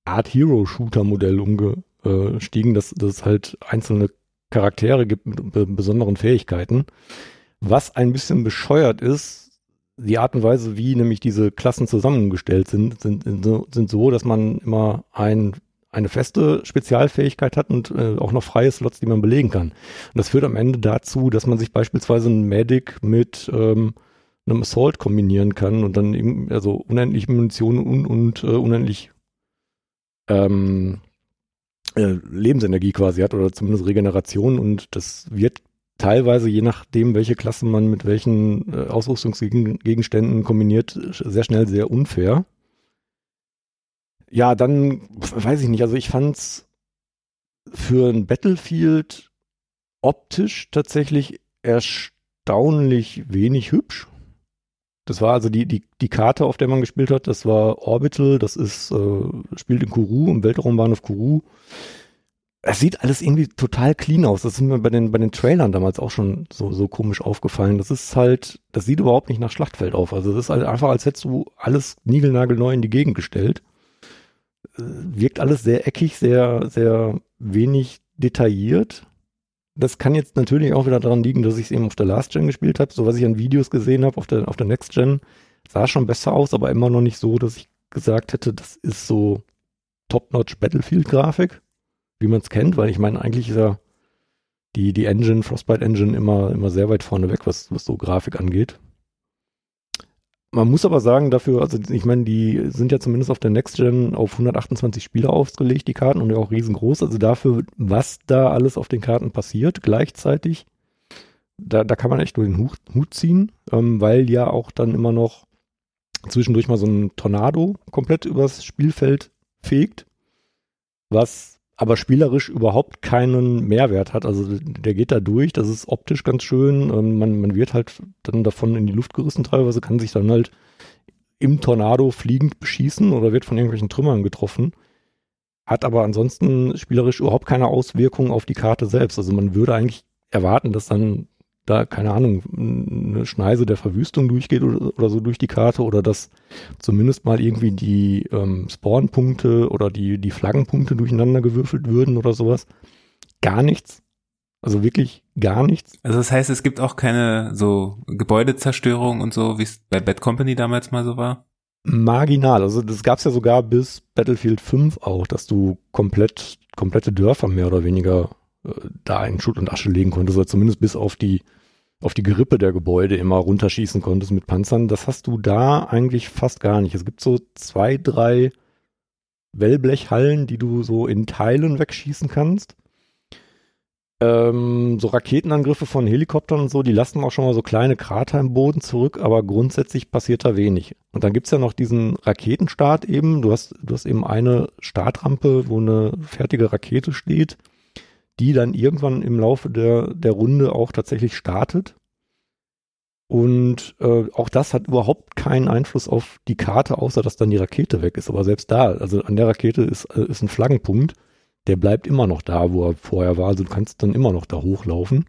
Art Hero-Shooter-Modell umgestiegen, dass, dass es halt einzelne Charaktere gibt mit be besonderen Fähigkeiten. Was ein bisschen bescheuert ist, die Art und Weise, wie nämlich diese Klassen zusammengestellt sind, sind, sind so, dass man immer ein, eine feste Spezialfähigkeit hat und äh, auch noch freie Slots, die man belegen kann. Und das führt am Ende dazu, dass man sich beispielsweise einen Medic mit ähm, einem Assault kombinieren kann und dann eben, also unendlich Munition und, und äh, unendlich ähm, äh, Lebensenergie quasi hat oder zumindest Regeneration und das wird teilweise, je nachdem, welche Klasse man mit welchen äh, Ausrüstungsgegenständen kombiniert, sehr schnell sehr unfair. Ja, dann weiß ich nicht, also ich fand's für ein Battlefield optisch tatsächlich erstaunlich wenig hübsch. Das war also die, die, die Karte, auf der man gespielt hat, das war Orbital, das ist, äh, spielt in Kourou, im Weltraumbahnhof Kourou. Es sieht alles irgendwie total clean aus. Das ist mir bei den, bei den Trailern damals auch schon so, so komisch aufgefallen. Das ist halt, das sieht überhaupt nicht nach Schlachtfeld auf. Also das ist halt einfach, als hättest du alles niegelnagelneu in die Gegend gestellt. Äh, Wirkt alles sehr eckig, sehr, sehr wenig detailliert. Das kann jetzt natürlich auch wieder daran liegen, dass ich es eben auf der Last Gen gespielt habe. So was ich an Videos gesehen habe auf der, auf der Next Gen, sah schon besser aus, aber immer noch nicht so, dass ich gesagt hätte, das ist so Top-Notch Battlefield-Grafik, wie man es kennt, weil ich meine, eigentlich ist ja die, die Engine, Frostbite Engine immer, immer sehr weit vorne weg, was, was so Grafik angeht. Man muss aber sagen, dafür, also ich meine, die sind ja zumindest auf der Next Gen auf 128 Spieler ausgelegt, die Karten, und ja auch riesengroß. Also dafür, was da alles auf den Karten passiert, gleichzeitig, da, da kann man echt nur den Hut, Hut ziehen, ähm, weil ja auch dann immer noch zwischendurch mal so ein Tornado komplett übers Spielfeld fegt, was aber spielerisch überhaupt keinen Mehrwert hat. Also der geht da durch, das ist optisch ganz schön. Ähm, man, man wird halt dann davon in die Luft gerissen teilweise, kann sich dann halt im Tornado fliegend beschießen oder wird von irgendwelchen Trümmern getroffen. Hat aber ansonsten spielerisch überhaupt keine Auswirkung auf die Karte selbst. Also man würde eigentlich erwarten, dass dann da, keine Ahnung, eine Schneise der Verwüstung durchgeht oder, oder so durch die Karte oder dass zumindest mal irgendwie die ähm, Spawnpunkte oder die, die Flaggenpunkte durcheinander gewürfelt würden oder sowas. Gar nichts. Also wirklich gar nichts. Also das heißt, es gibt auch keine so Gebäudezerstörung und so, wie es bei Bad Company damals mal so war? Marginal. Also das gab es ja sogar bis Battlefield 5 auch, dass du komplett, komplette Dörfer mehr oder weniger da in Schutt und Asche legen konntest, oder zumindest bis auf die, auf die Gerippe der Gebäude immer runterschießen konntest mit Panzern. Das hast du da eigentlich fast gar nicht. Es gibt so zwei, drei Wellblechhallen, die du so in Teilen wegschießen kannst. Ähm, so Raketenangriffe von Helikoptern und so, die lassen auch schon mal so kleine Krater im Boden zurück, aber grundsätzlich passiert da wenig. Und dann gibt's ja noch diesen Raketenstart eben. Du hast, du hast eben eine Startrampe, wo eine fertige Rakete steht die dann irgendwann im Laufe der, der Runde auch tatsächlich startet. Und äh, auch das hat überhaupt keinen Einfluss auf die Karte, außer dass dann die Rakete weg ist. Aber selbst da, also an der Rakete ist, äh, ist ein Flaggenpunkt, der bleibt immer noch da, wo er vorher war. Also du kannst dann immer noch da hochlaufen.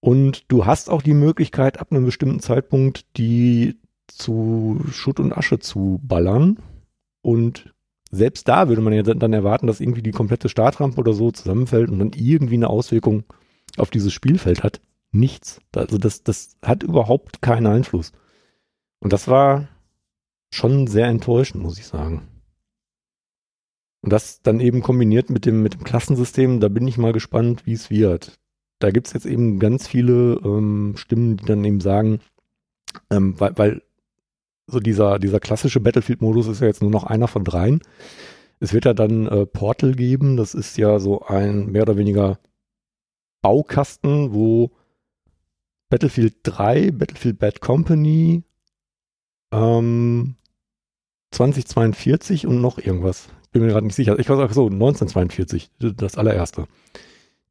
Und du hast auch die Möglichkeit, ab einem bestimmten Zeitpunkt die zu Schutt und Asche zu ballern. Und selbst da würde man ja dann erwarten, dass irgendwie die komplette Startrampe oder so zusammenfällt und dann irgendwie eine Auswirkung auf dieses Spielfeld hat. Nichts. Also das, das hat überhaupt keinen Einfluss. Und das war schon sehr enttäuschend, muss ich sagen. Und das dann eben kombiniert mit dem, mit dem Klassensystem, da bin ich mal gespannt, wie es wird. Da gibt es jetzt eben ganz viele ähm, Stimmen, die dann eben sagen, ähm, weil, weil so dieser, dieser klassische Battlefield-Modus ist ja jetzt nur noch einer von dreien. Es wird ja dann äh, Portal geben, das ist ja so ein mehr oder weniger Baukasten, wo Battlefield 3, Battlefield Bad Company, ähm, 2042 und noch irgendwas. Bin mir gerade nicht sicher. Ich weiß auch so, 1942, das allererste.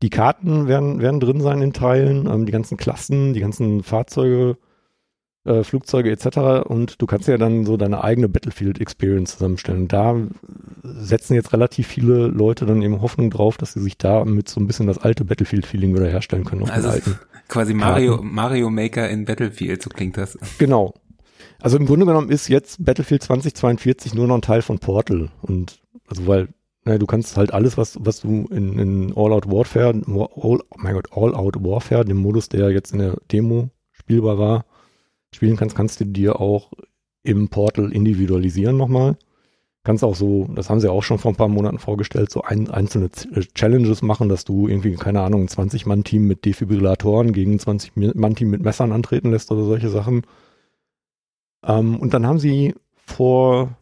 Die Karten werden, werden drin sein in Teilen, ähm, die ganzen Klassen, die ganzen Fahrzeuge, äh, Flugzeuge etc. Und du kannst ja dann so deine eigene Battlefield-Experience zusammenstellen. Da setzen jetzt relativ viele Leute dann eben Hoffnung drauf, dass sie sich da mit so ein bisschen das alte Battlefield-Feeling wieder herstellen können. also quasi Mario, Mario Maker in Battlefield, so klingt das. Genau. Also im Grunde genommen ist jetzt Battlefield 2042 nur noch ein Teil von Portal. Und also weil naja, du kannst halt alles, was, was du in, in All-Out Warfare, All, oh mein Gott, All-Out Warfare, dem Modus, der jetzt in der Demo spielbar war, spielen kannst, kannst du dir auch im Portal individualisieren nochmal. Kannst auch so, das haben sie auch schon vor ein paar Monaten vorgestellt, so ein, einzelne äh, Challenges machen, dass du irgendwie, keine Ahnung, ein 20-Mann-Team mit Defibrillatoren gegen ein 20-Mann-Team mit Messern antreten lässt oder solche Sachen. Ähm, und dann haben sie vor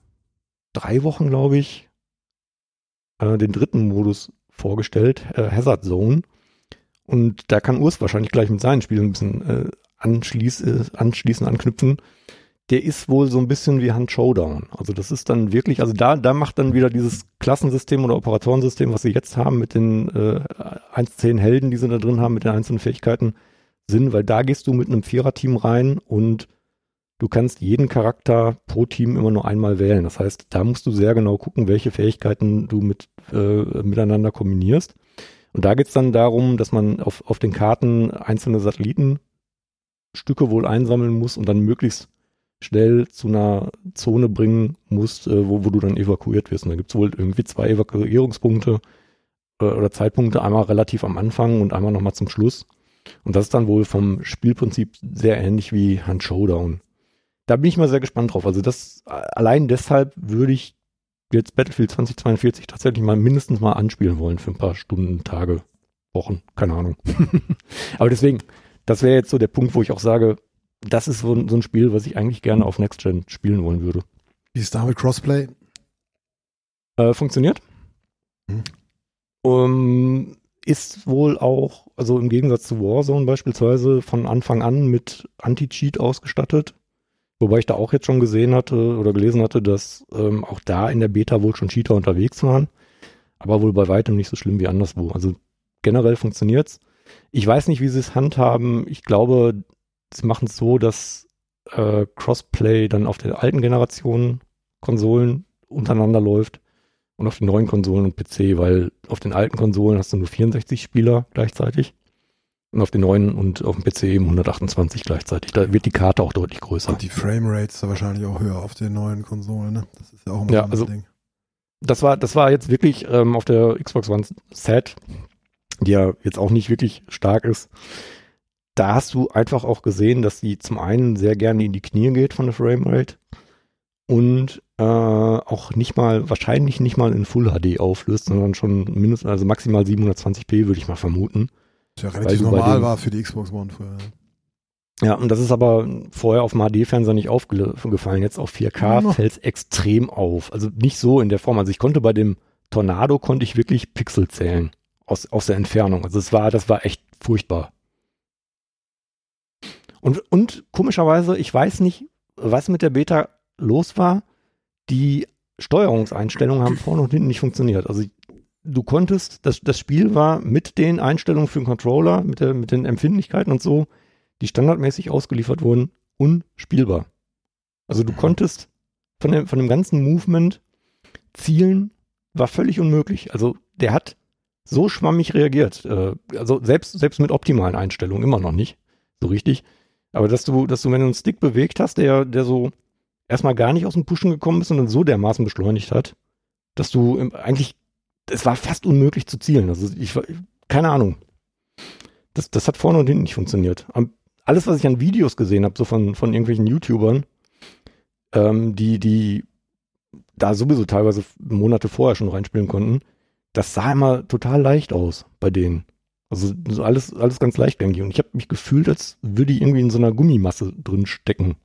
drei Wochen, glaube ich, äh, den dritten Modus vorgestellt, äh, Hazard Zone. Und da kann Urs wahrscheinlich gleich mit seinen Spielen ein bisschen äh, anschließ, äh, anschließen, anknüpfen, der ist wohl so ein bisschen wie Hand Showdown. Also das ist dann wirklich, also da, da macht dann wieder dieses Klassensystem oder Operatorensystem, was sie jetzt haben mit den äh, 1-10 Helden, die sie da drin haben, mit den einzelnen Fähigkeiten, Sinn, weil da gehst du mit einem Viererteam rein und du kannst jeden Charakter pro Team immer nur einmal wählen. Das heißt, da musst du sehr genau gucken, welche Fähigkeiten du mit, äh, miteinander kombinierst. Und da geht's dann darum, dass man auf, auf den Karten einzelne Satelliten Stücke wohl einsammeln muss und dann möglichst schnell zu einer Zone bringen musst, äh, wo, wo du dann evakuiert wirst. Und da gibt es wohl irgendwie zwei Evakuierungspunkte äh, oder Zeitpunkte, einmal relativ am Anfang und einmal nochmal zum Schluss. Und das ist dann wohl vom Spielprinzip sehr ähnlich wie Hand Showdown. Da bin ich mal sehr gespannt drauf. Also das allein deshalb würde ich jetzt Battlefield 2042 tatsächlich mal mindestens mal anspielen wollen für ein paar Stunden, Tage, Wochen, keine Ahnung. Aber deswegen, das wäre jetzt so der Punkt, wo ich auch sage, das ist so, so ein Spiel, was ich eigentlich gerne auf Next Gen spielen wollen würde. Wie ist da mit Crossplay? Äh, funktioniert. Hm. Um, ist wohl auch, also im Gegensatz zu Warzone beispielsweise, von Anfang an mit Anti-Cheat ausgestattet. Wobei ich da auch jetzt schon gesehen hatte oder gelesen hatte, dass ähm, auch da in der Beta wohl schon Cheater unterwegs waren. aber wohl bei weitem nicht so schlimm wie anderswo. Also generell funktioniert's. Ich weiß nicht, wie sie es handhaben. Ich glaube, sie machen es so, dass äh, Crossplay dann auf der alten Generation Konsolen untereinander läuft und auf den neuen Konsolen und PC, weil auf den alten Konsolen hast du nur 64 Spieler gleichzeitig und auf den neuen und auf dem PC eben 128 gleichzeitig. Da wird die Karte auch deutlich größer. Und die Framerates da wahrscheinlich auch höher auf den neuen Konsolen, ne? Das ist ja auch immer Ja, so ein also- Ding. das war, das war jetzt wirklich ähm, auf der Xbox One Set, die ja jetzt auch nicht wirklich stark ist. Da hast du einfach auch gesehen, dass sie zum einen sehr gerne in die Knie geht von der Framerate und äh, auch nicht mal, wahrscheinlich nicht mal in Full HD auflöst, sondern schon mindestens, also maximal 720p würde ich mal vermuten. Was ja relativ normal den- war für die Xbox One früher. Ja, und das ist aber vorher auf dem HD-Fernseher nicht aufgefallen. Jetzt auf 4K Ja. fällt es extrem auf. Also nicht so in der Form. Also ich konnte bei dem Tornado konnte ich wirklich Pixel zählen aus, aus der Entfernung. Also es war, das war echt furchtbar. Und, und komischerweise, ich weiß nicht, was mit der Beta los war. Die Steuerungseinstellungen haben vorne und hinten nicht funktioniert. Also du konntest, das, das Spiel war mit den Einstellungen für den Controller, mit, der, mit den Empfindlichkeiten und so, die standardmäßig ausgeliefert wurden, unspielbar. Also du konntest von dem, von dem ganzen Movement zielen, war völlig unmöglich. Also der hat so schwammig reagiert. Äh, also selbst, selbst mit optimalen Einstellungen immer noch nicht so richtig. Aber dass du, dass du, wenn du einen Stick bewegt hast, der, der so erstmal gar nicht aus dem Pushen gekommen ist und dann so dermaßen beschleunigt hat, dass du im, eigentlich, es war fast unmöglich zu zielen. Also ich keine Ahnung. Das, das hat vorne und hinten nicht funktioniert. Alles, was ich an Videos gesehen habe, so von, von irgendwelchen YouTubern, ähm, die, die da sowieso teilweise Monate vorher schon reinspielen konnten, das sah immer total leicht aus bei denen. Also so alles, alles ganz leichtgängig. Und ich habe mich gefühlt, als würde ich irgendwie in so einer Gummimasse drin stecken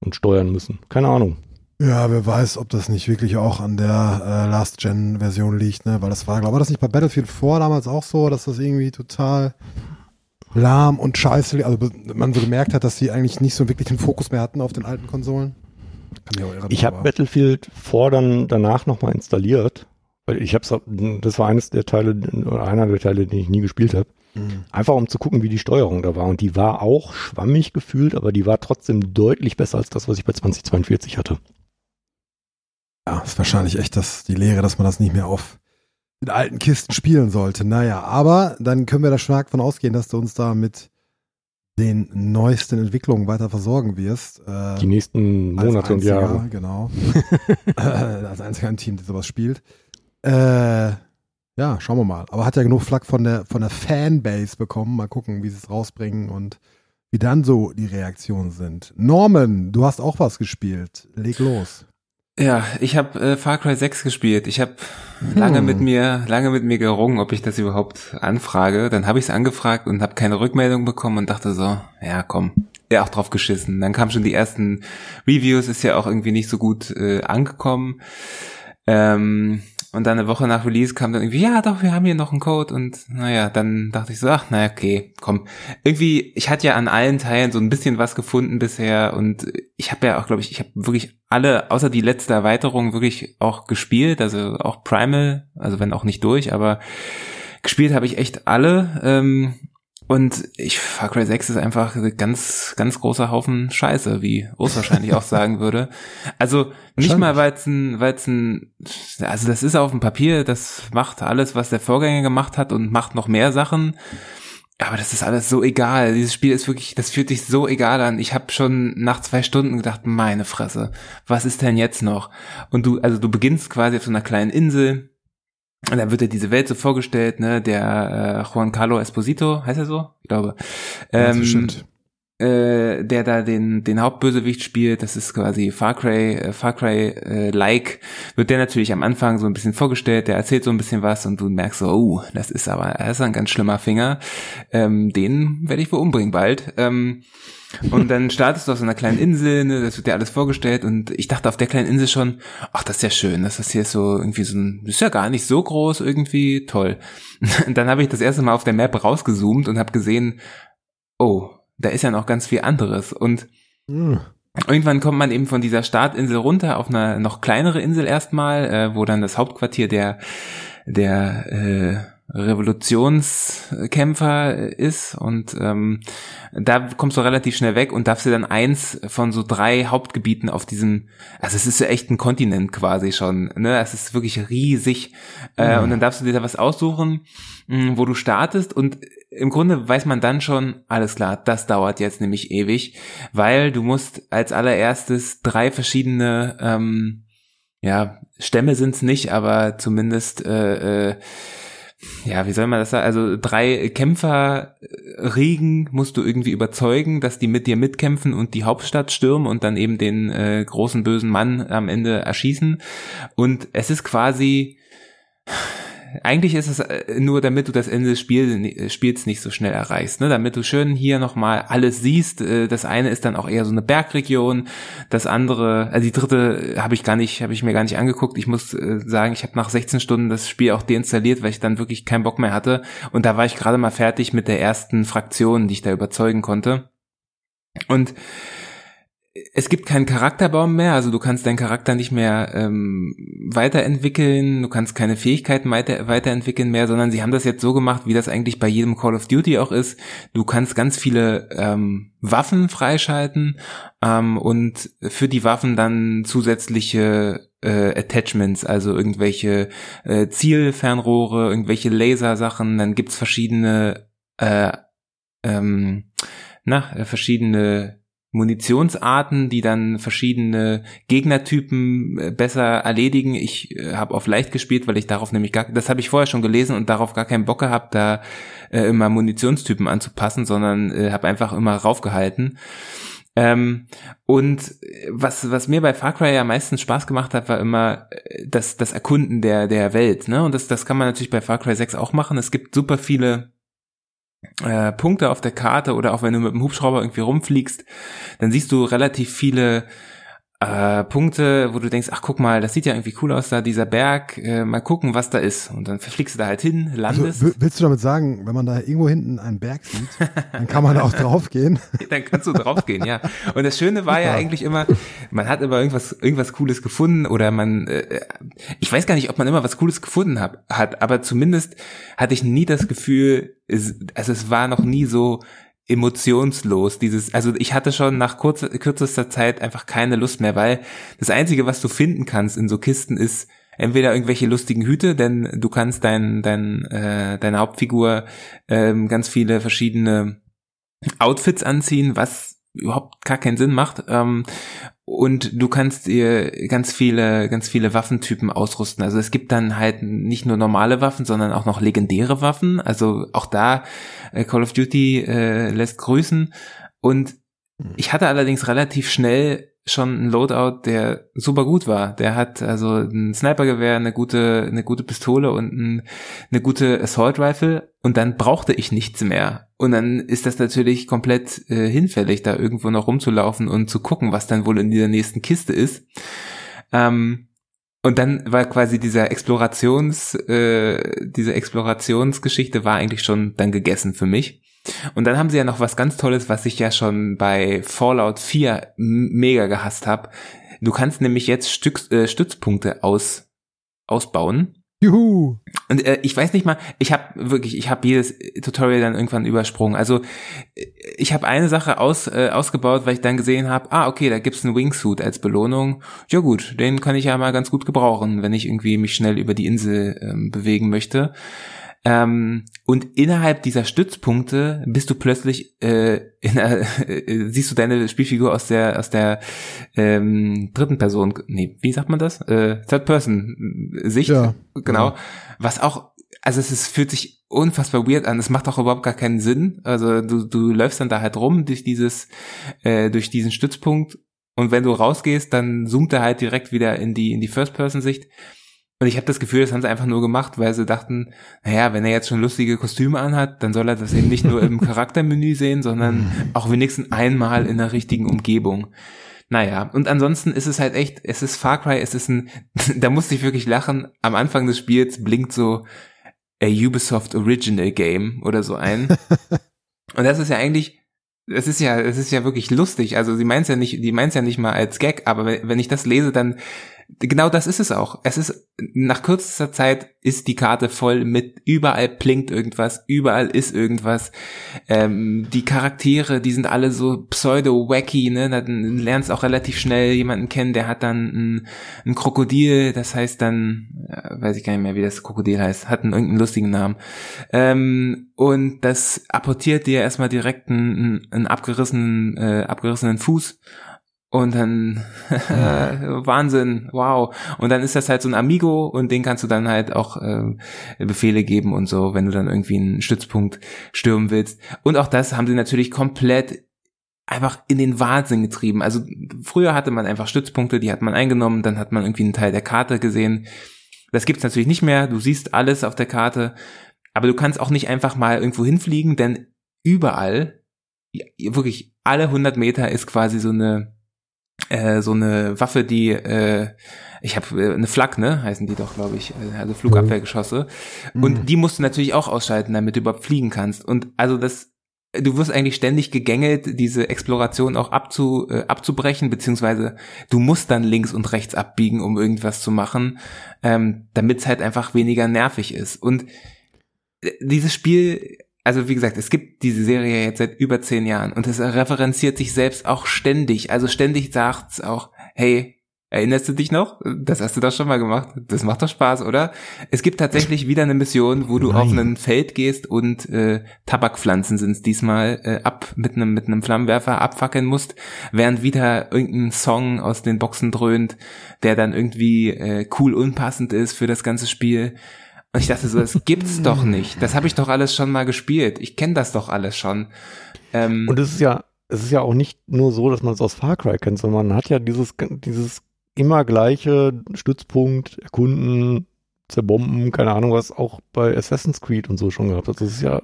und steuern müssen. Keine Ahnung. Ja, wer weiß, ob das nicht wirklich auch an der äh, Last-Gen-Version liegt, ne? Weil das war, glaube ich, das nicht bei Battlefield 4 damals auch so, dass das irgendwie total lahm und scheiße, also man so gemerkt hat, dass sie eigentlich nicht so wirklich den Fokus mehr hatten auf den alten Konsolen. Kann mich auch irren, Ich habe Battlefield 4 dann danach nochmal installiert. Ich hab's, das war eines der Teile, einer der Teile, den ich nie gespielt habe. Mhm. Einfach um zu gucken, wie die Steuerung da war. Und die war auch schwammig gefühlt, aber die war trotzdem deutlich besser als das, was ich bei 2042 hatte. Ja, ist wahrscheinlich echt das, die Lehre, dass man das nicht mehr auf den alten Kisten spielen sollte. Naja, aber dann können wir da stark von ausgehen, dass du uns da mit den neuesten Entwicklungen weiter versorgen wirst. Äh, Die nächsten Monate und einziger, Jahre. Genau. Äh, als einziger im Team, der sowas spielt. Äh, ja, schauen wir mal. Aber hat ja genug Flack von der, von der Fanbase bekommen. Mal gucken, wie sie es rausbringen und wie dann so die Reaktionen sind. Norman, du hast auch was gespielt. Leg los. Ja, ich habe äh, Far Cry 6 gespielt. Ich habe lange Hm. mit mir lange mit mir gerungen, ob ich das überhaupt anfrage. Dann habe ich es angefragt und habe keine Rückmeldung bekommen und dachte so, ja komm, ja auch drauf geschissen. Dann kamen schon die ersten Reviews, ist ja auch irgendwie nicht so gut äh, angekommen. Ähm, und dann eine Woche nach Release kam dann irgendwie, ja doch, wir haben hier noch einen Code und naja, dann dachte ich so, ach naja, okay, komm. Irgendwie, ich hatte ja an allen Teilen so ein bisschen was gefunden bisher und ich habe ja auch, glaube ich, ich habe wirklich alle, außer die letzte Erweiterung, wirklich auch gespielt, also auch Primal, also wenn auch nicht durch, aber gespielt habe ich echt alle. Ähm, und ich, Far Cry 6 ist einfach ein ganz, ganz großer Haufen Scheiße, wie Urs wahrscheinlich auch sagen würde. Also nicht mal, weil es ein, weil es ein, also das ist auf dem Papier, das macht alles, was der Vorgänger gemacht hat und macht noch mehr Sachen. Aber das ist alles so egal. Dieses Spiel ist wirklich, das fühlt sich so egal an. Ich habe schon nach zwei Stunden gedacht, meine Fresse, was ist denn jetzt noch? Und du, also du beginnst quasi auf so einer kleinen Insel. Und dann wird dir diese Welt so vorgestellt, ne, der äh, Juan Carlo Esposito, heißt er so? Ich glaube. Ähm, bestimmt. Äh, der da den den Hauptbösewicht spielt, das ist quasi Far Cry, äh, Far Cry äh, like, wird der natürlich am Anfang so ein bisschen vorgestellt, der erzählt so ein bisschen was und du merkst so, oh, das ist aber, das ist ein ganz schlimmer Finger, ähm, den werde ich wohl umbringen bald. Ähm, und dann startest du auf so einer kleinen Insel, ne, das wird dir alles vorgestellt und ich dachte auf der kleinen Insel schon, ach, das ist ja schön, dass das hier so irgendwie so ein, ist ja gar nicht so groß irgendwie, toll. Und dann habe ich das erste Mal auf der Map rausgezoomt und habe gesehen, oh, da ist ja noch ganz viel anderes. Und Hm. Irgendwann kommt man eben von dieser Startinsel runter auf eine noch kleinere Insel erstmal, äh, wo dann das Hauptquartier der der äh, Revolutionskämpfer ist. Und ähm, da kommst du relativ schnell weg und darfst dir dann eins von so drei Hauptgebieten auf diesem, also es ist ja echt ein Kontinent quasi schon, ne? Es ist wirklich riesig. Äh, und dann darfst du dir da was aussuchen, mh, wo du startest. Und im Grunde weiß man dann schon, alles klar, das dauert jetzt nämlich ewig, weil du musst als allererstes drei verschiedene ähm, ja, Stämme sind's nicht, aber zumindest äh, äh, ja, wie soll man das sagen? Also drei Kämpferriegen musst du irgendwie überzeugen, dass die mit dir mitkämpfen und die Hauptstadt stürmen und dann eben den äh, großen bösen Mann am Ende erschießen. Und es ist quasi eigentlich ist es äh, nur, damit du das Ende des Spiel, äh, Spiels nicht so schnell erreichst, ne? damit du schön hier nochmal alles siehst. Äh, das eine ist dann auch eher so eine Bergregion, das andere, also die dritte habe ich gar nicht, habe ich mir gar nicht angeguckt. Ich muss sagen, ich habe nach 16 Stunden das Spiel auch deinstalliert, weil ich dann wirklich keinen Bock mehr hatte. Und da war ich gerade mal fertig mit der ersten Fraktion, die ich da überzeugen konnte. Und es gibt keinen Charakterbaum mehr, also du kannst deinen Charakter nicht mehr ähm, weiterentwickeln, du kannst keine Fähigkeiten weiter, weiterentwickeln mehr, sondern sie haben das jetzt so gemacht, wie das eigentlich bei jedem Call of Duty auch ist. Du kannst ganz viele ähm, Waffen freischalten ähm, und für die Waffen dann zusätzliche äh, Attachments, also irgendwelche äh, Zielfernrohre, irgendwelche Lasersachen, dann gibt's verschiedene äh, ähm, na, äh, verschiedene Munitionsarten, die dann verschiedene Gegnertypen äh, besser erledigen. Ich äh, habe auf leicht gespielt, weil ich darauf nämlich gar, das habe ich vorher schon gelesen und darauf gar keinen Bock gehabt, da äh, immer Munitionstypen anzupassen, sondern äh, habe einfach immer raufgehalten. Ähm, und was, was mir bei Far Cry ja meistens Spaß gemacht hat, war immer äh, das, das Erkunden der, der Welt. Ne? Und das, das kann man natürlich bei Far Cry 6 auch machen. Es gibt super viele äh, Punkte auf der Karte oder auch wenn du mit dem Hubschrauber irgendwie rumfliegst, dann siehst du relativ viele äh, Punkte, wo du denkst, ach guck mal, das sieht ja irgendwie cool aus da, dieser Berg, äh, mal gucken, was da ist. Und dann fliegst du da halt hin, landest. Also, willst du damit sagen, wenn man da irgendwo hinten einen Berg sieht, dann kann man auch draufgehen? dann kannst du draufgehen, ja. Und das Schöne war ja eigentlich immer, man hat immer irgendwas, irgendwas Cooles gefunden oder man, äh, ich weiß gar nicht, ob man immer was Cooles gefunden hat, hat, aber zumindest hatte ich nie das Gefühl, es, also es war noch nie so, emotionslos. Dieses, also ich hatte schon nach kurzer, kürzester Zeit einfach keine Lust mehr, weil das Einzige, was du finden kannst in so Kisten, ist entweder irgendwelche lustigen Hüte, denn du kannst dein, dein, äh, deine Hauptfigur ähm, ganz viele verschiedene Outfits anziehen, was überhaupt gar keinen Sinn macht. Ähm, und du kannst dir ganz viele, ganz viele Waffentypen ausrüsten. Also es gibt dann halt nicht nur normale Waffen, sondern auch noch legendäre Waffen. Also auch da äh, Call of Duty äh, lässt grüßen. Und ich hatte allerdings relativ schnell schon ein Loadout, der super gut war. Der hat also ein Snipergewehr, eine gute, eine gute Pistole und ein, eine gute Assault Rifle und dann brauchte ich nichts mehr. Und dann ist das natürlich komplett äh, hinfällig, da irgendwo noch rumzulaufen und zu gucken, was dann wohl in dieser nächsten Kiste ist. Ähm, und dann war quasi dieser Explorations, äh, diese Explorationsgeschichte war eigentlich schon dann gegessen für mich. Und dann haben sie ja noch was ganz Tolles, was ich ja schon bei Fallout 4 mega gehasst habe. Du kannst nämlich jetzt Stück, äh, Stützpunkte aus, ausbauen. Juhu. Und äh, ich weiß nicht mal, ich habe wirklich, ich habe jedes Tutorial dann irgendwann übersprungen. Also ich habe eine Sache aus, äh, ausgebaut, weil ich dann gesehen habe, ah, okay, da gibt's einen Wingsuit als Belohnung. Ja gut, den kann ich ja mal ganz gut gebrauchen, wenn ich irgendwie mich schnell über die Insel ähm, bewegen möchte. Ähm, und innerhalb dieser Stützpunkte bist du plötzlich äh, in einer, äh, siehst du deine Spielfigur aus der aus der ähm, dritten Person, nee, wie sagt man das? Äh, Third Person Sicht, Ja. genau. Ja. Was auch, also es ist, fühlt sich unfassbar weird an. Es macht auch überhaupt gar keinen Sinn. Also du du läufst dann da halt rum durch dieses äh, durch diesen Stützpunkt und wenn du rausgehst, dann zoomt er halt direkt wieder in die in die First Person Sicht. Und ich habe das Gefühl, das haben sie einfach nur gemacht, weil sie dachten, naja, wenn er jetzt schon lustige Kostüme anhat, dann soll er das eben nicht nur im Charaktermenü sehen, sondern auch wenigstens einmal in der richtigen Umgebung. Naja, und ansonsten ist es halt echt, es ist Far Cry, es ist ein, da musste ich wirklich lachen, am Anfang des Spiels blinkt so a Ubisoft Original Game oder so ein. und das ist ja eigentlich, es ist ja, es ist ja wirklich lustig. Also sie meint's ja nicht, die meint's ja nicht mal als Gag, aber wenn wenn ich das lese, dann genau das ist es auch. Es ist, nach kürzester Zeit ist die Karte voll mit, überall blinkt irgendwas, überall ist irgendwas. Ähm, die Charaktere, die sind alle so pseudo-wacky, ne? Dann lernst auch relativ schnell jemanden kennen, der hat dann ein, ein Krokodil, das heißt dann, äh, weiß ich gar nicht mehr, wie das Krokodil heißt, hat einen irgendeinen lustigen Namen. Ähm, und das apportiert dir erstmal direkt einen, einen abgerissenen, äh, abgerissenen Fuß und dann Wahnsinn, wow. Und dann ist das halt so ein Amigo und den kannst du dann halt auch äh, Befehle geben und so, wenn du dann irgendwie einen Stützpunkt stürmen willst. Und auch das haben sie natürlich komplett einfach in den Wahnsinn getrieben. Also früher hatte man einfach Stützpunkte, die hat man eingenommen, dann hat man irgendwie einen Teil der Karte gesehen. Das gibt's natürlich nicht mehr. Du siehst alles auf der Karte, aber du kannst auch nicht einfach mal irgendwo hinfliegen, denn überall, ja, wirklich alle 100 Meter ist quasi so eine äh, so eine Waffe, die äh, ich habe äh, eine Flak, ne, heißen die doch, glaube ich, äh, also Flugabwehrgeschosse. Mhm. Und die musst du natürlich auch ausschalten, damit du überhaupt fliegen kannst. Und also das du wirst eigentlich ständig gegängelt, diese Exploration auch abzu, äh, abzubrechen, beziehungsweise du musst dann links und rechts abbiegen, um irgendwas zu machen, ähm, damit es halt einfach weniger nervig ist. Und äh, dieses Spiel also wie gesagt, es gibt diese Serie jetzt seit über zehn Jahren und es referenziert sich selbst auch ständig. Also ständig sagt es auch, hey, erinnerst du dich noch? Das hast du doch schon mal gemacht. Das macht doch Spaß, oder? Es gibt tatsächlich wieder eine Mission, wo du Nein. auf ein Feld gehst und äh, Tabakpflanzen sind es diesmal äh, ab mit einem mit einem Flammenwerfer abfackeln musst, während wieder irgendein Song aus den Boxen dröhnt, der dann irgendwie äh, cool unpassend ist für das ganze Spiel. Und ich dachte so, das gibt's doch nicht. Das habe ich doch alles schon mal gespielt. Ich kenne das doch alles schon. Ähm, und es ist ja, es ist ja auch nicht nur so, dass man es aus Far Cry kennt, sondern man hat ja dieses, dieses immer gleiche Stützpunkt, erkunden, zerbomben, keine Ahnung was, auch bei Assassin's Creed und so schon gehabt. Also es ist ja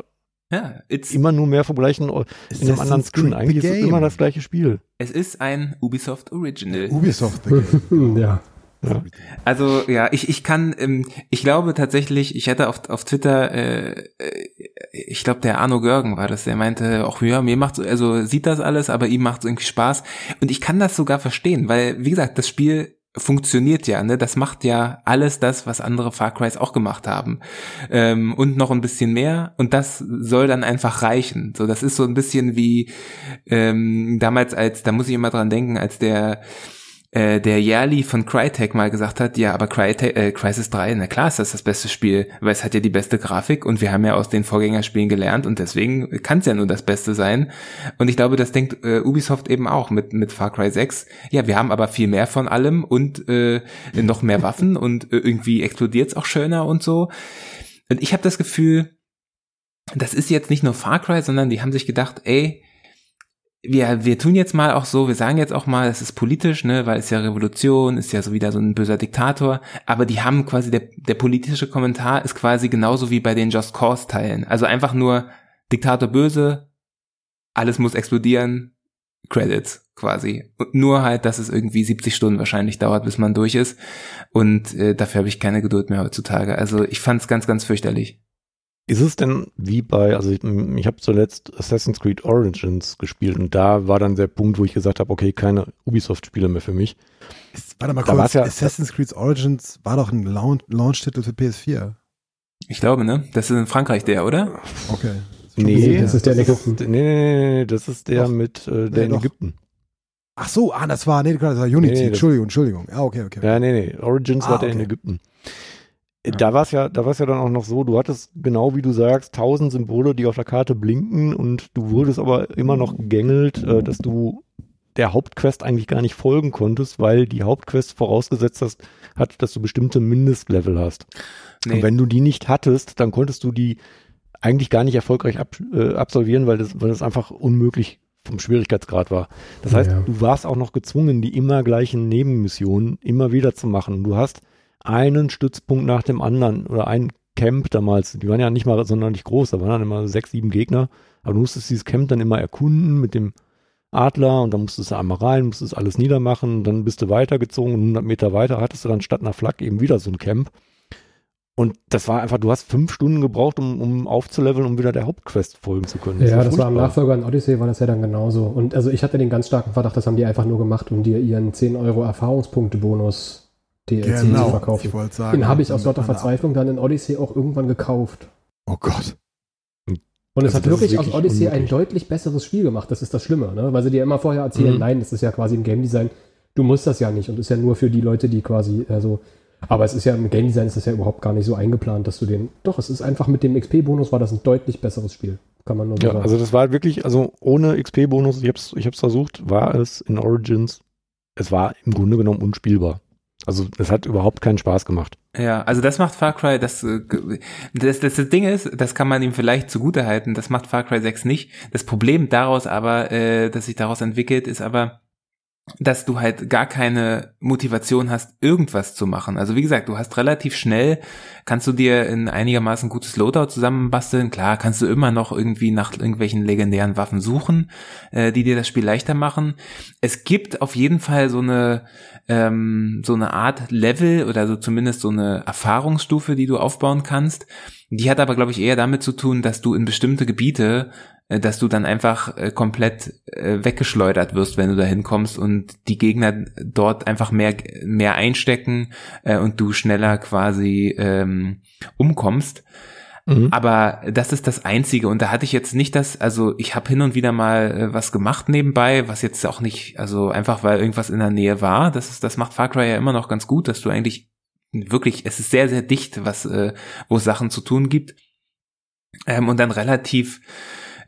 ja, immer nur mehr vom gleichen in einem anderen Skin. Eigentlich ist es immer das gleiche Spiel. Es ist ein Ubisoft Original. Ubisoft the Game. ja. Ja. Also ja, ich, ich kann, ähm, ich glaube tatsächlich, ich hätte auf, auf Twitter, äh, äh ich glaube der Arno Görgen war das, der meinte, auch ja, mir macht also sieht das alles, aber ihm macht es irgendwie Spaß. Und ich kann das sogar verstehen, weil, wie gesagt, das Spiel funktioniert ja, ne? Das macht ja alles das, was andere Far Crys auch gemacht haben. Ähm, und noch ein bisschen mehr. Und das soll dann einfach reichen. So, das ist so ein bisschen wie ähm, damals als, da muss ich immer dran denken, als der äh, der Yearly von Crytek mal gesagt hat, ja, aber Crytek, äh, Crisis 3, na klar ist das das beste Spiel, weil es hat ja die beste Grafik und wir haben ja aus den Vorgängerspielen gelernt und deswegen kann es ja nur das Beste sein. Und ich glaube, das denkt äh, Ubisoft eben auch mit, mit Far Cry 6. Ja, wir haben aber viel mehr von allem und äh, noch mehr Waffen und äh, irgendwie explodiert es auch schöner und so. Und ich habe das Gefühl, das ist jetzt nicht nur Far Cry, sondern die haben sich gedacht, ey, wir, wir tun jetzt mal auch so, wir sagen jetzt auch mal, es ist politisch, ne, weil es ja Revolution, ist ja so wieder so ein böser Diktator, aber die haben quasi, der, der politische Kommentar ist quasi genauso wie bei den Just Cause Teilen. Also einfach nur Diktator böse, alles muss explodieren, Credits quasi. Und nur halt, dass es irgendwie 70 Stunden wahrscheinlich dauert, bis man durch ist. Und äh, dafür habe ich keine Geduld mehr heutzutage. Also ich fand es ganz, ganz fürchterlich. Ist es denn wie bei, also ich, ich habe zuletzt Assassin's Creed Origins gespielt und da war dann der Punkt, wo ich gesagt habe, okay, keine Ubisoft-Spiele mehr für mich. Ist, warte mal kurz, ja, Assassin's Creed Origins war doch ein Launch-Titel für PS4. Ich glaube, ne? Das ist in Frankreich der, oder? Okay. Nee, das ist der in Ägypten. Nee, nee, nee, das ist der doch. mit äh, der nee, in doch. Ägypten. Ach so, ah, das war, nee, das war Unity, nee, Entschuldigung, Entschuldigung. Ja, okay, okay. Ja, nee, nee, Origins ah, war der okay. in Ägypten. Da war es ja, da war es ja dann auch noch so, du hattest genau wie du sagst, tausend Symbole, die auf der Karte blinken und du wurdest aber immer noch gegängelt, äh, dass du der Hauptquest eigentlich gar nicht folgen konntest, weil die Hauptquest vorausgesetzt hast, hat, dass du bestimmte Mindestlevel hast. Nee. Und wenn du die nicht hattest, dann konntest du die eigentlich gar nicht erfolgreich ab, äh, absolvieren, weil das, weil das einfach unmöglich vom Schwierigkeitsgrad war. Das heißt, ja. du warst auch noch gezwungen, die immer gleichen Nebenmissionen immer wieder zu machen. Du hast einen Stützpunkt nach dem anderen oder ein Camp damals, die waren ja nicht mal sonderlich groß, da waren dann immer sechs, sieben Gegner, aber du musstest dieses Camp dann immer erkunden mit dem Adler und dann musstest du einmal rein, musstest alles niedermachen, dann bist du weitergezogen und 100 Meter weiter hattest du dann statt einer Flak eben wieder so ein Camp. Und das war einfach, du hast fünf Stunden gebraucht, um, um aufzuleveln, um wieder der Hauptquest folgen zu können. Das ja, das war im Nachfolger in Odyssey, war das ja dann genauso. Und also ich hatte den ganz starken Verdacht, das haben die einfach nur gemacht, um dir ihren 10 Euro Erfahrungspunkte-Bonus DLC Genau, verkaufen. ich sagen. Den habe ich aus lauter Verzweiflung dann in Odyssey auch irgendwann gekauft. Oh Gott. Und es Also hat ist wirklich aus wirklich Odyssey ein unmöglich. deutlich besseres Spiel gemacht. Das ist das Schlimme, ne? weil sie dir immer vorher erzählen, Mhm. nein, das ist ja quasi im Game Design. Du musst das ja nicht und ist ja nur für die Leute, die quasi, also, aber es ist ja im Game Design ist das ja überhaupt gar nicht so eingeplant, dass du den, doch, es ist einfach mit dem XP-Bonus war das ein deutlich besseres Spiel. Kann man nur so Ja, sagen. also das war wirklich, also ohne XP-Bonus, ich hab's, ich hab's versucht, war es in Origins, es war im Grunde genommen unspielbar. Also es hat überhaupt keinen Spaß gemacht. Ja, also das macht Far Cry, das, äh, das, das, das Ding ist, das kann man ihm vielleicht zugute halten, das macht Far Cry 6 nicht. Das Problem daraus aber, äh, das sich daraus entwickelt, ist aber, dass du halt gar keine Motivation hast, irgendwas zu machen. Also wie gesagt, du hast relativ schnell, kannst du dir in einigermaßen gutes Loadout zusammenbasteln. Klar, kannst du immer noch irgendwie nach irgendwelchen legendären Waffen suchen, äh, die dir das Spiel leichter machen. Es gibt auf jeden Fall so eine ähm, so eine Art Level oder so zumindest so eine Erfahrungsstufe, die du aufbauen kannst. Die hat aber, glaube ich, eher damit zu tun, dass du in bestimmte Gebiete dass du dann einfach äh, komplett äh, weggeschleudert wirst, wenn du da hinkommst und die Gegner dort einfach mehr mehr einstecken äh, und du schneller quasi ähm, umkommst. Mhm. Aber das ist das Einzige. Und da hatte ich jetzt nicht das, also ich habe hin und wieder mal äh, was gemacht nebenbei, was jetzt auch nicht, also einfach weil irgendwas in der Nähe war. Das ist, das macht Far Cry ja immer noch ganz gut, dass du eigentlich wirklich, es ist sehr, sehr dicht, was, äh, wo es Sachen zu tun gibt. Ähm, und dann relativ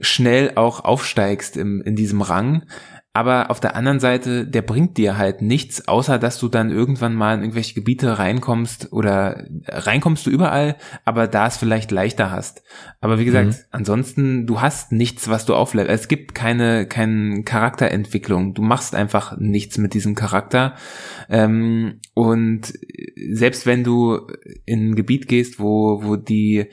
schnell auch aufsteigst im, in diesem Rang. Aber auf der anderen Seite, der bringt dir halt nichts, außer dass du dann irgendwann mal in irgendwelche Gebiete reinkommst oder reinkommst du überall, aber da es vielleicht leichter hast. Aber wie gesagt, Mhm. ansonsten, du hast nichts, was du auflevelst. Es gibt keine, keine Charakterentwicklung. Du machst einfach nichts mit diesem Charakter. Ähm, und selbst wenn du in ein Gebiet gehst, wo, wo die,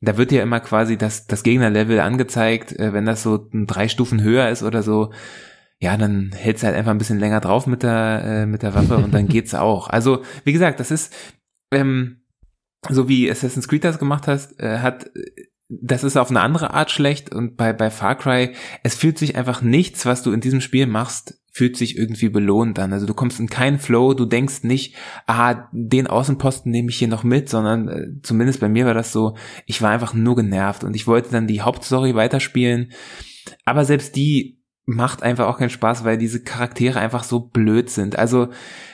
da wird dir immer quasi das, das Gegnerlevel angezeigt, äh, wenn das so drei Stufen höher ist oder so, ja, dann hältst du halt einfach ein bisschen länger drauf mit der, äh, mit der Waffe und dann geht's auch. Also, wie gesagt, das ist, ähm, so wie Assassin's Creed das gemacht hast, äh, hat, das ist auf eine andere Art schlecht und bei, bei Far Cry, es fühlt sich einfach nichts, was du in diesem Spiel machst, fühlt sich irgendwie belohnt an. Also du kommst in keinen Flow, du denkst nicht, ah, den Außenposten nehme ich hier noch mit, sondern äh, zumindest bei mir war das so, ich war einfach nur genervt und ich wollte dann die Hauptstory weiterspielen, aber selbst die macht einfach auch keinen Spaß, weil diese Charaktere einfach so blöd sind. Also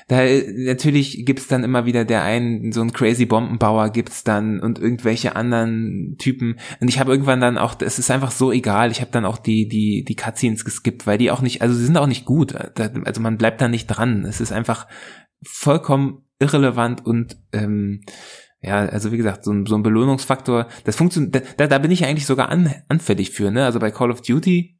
da natürlich gibt's dann immer wieder der einen, so einen crazy Bombenbauer gibt's dann und irgendwelche anderen Typen. Und ich habe irgendwann dann auch, es ist einfach so egal, ich habe dann auch die, die, die Cutscenes geskippt, weil die auch nicht, also sie sind auch nicht gut. Also man bleibt da nicht dran. Es ist einfach vollkommen irrelevant und ähm, ja, also wie gesagt, so ein, so ein Belohnungsfaktor, das funktioniert, da, da bin ich eigentlich sogar an, anfällig für, ne? Also bei Call of Duty,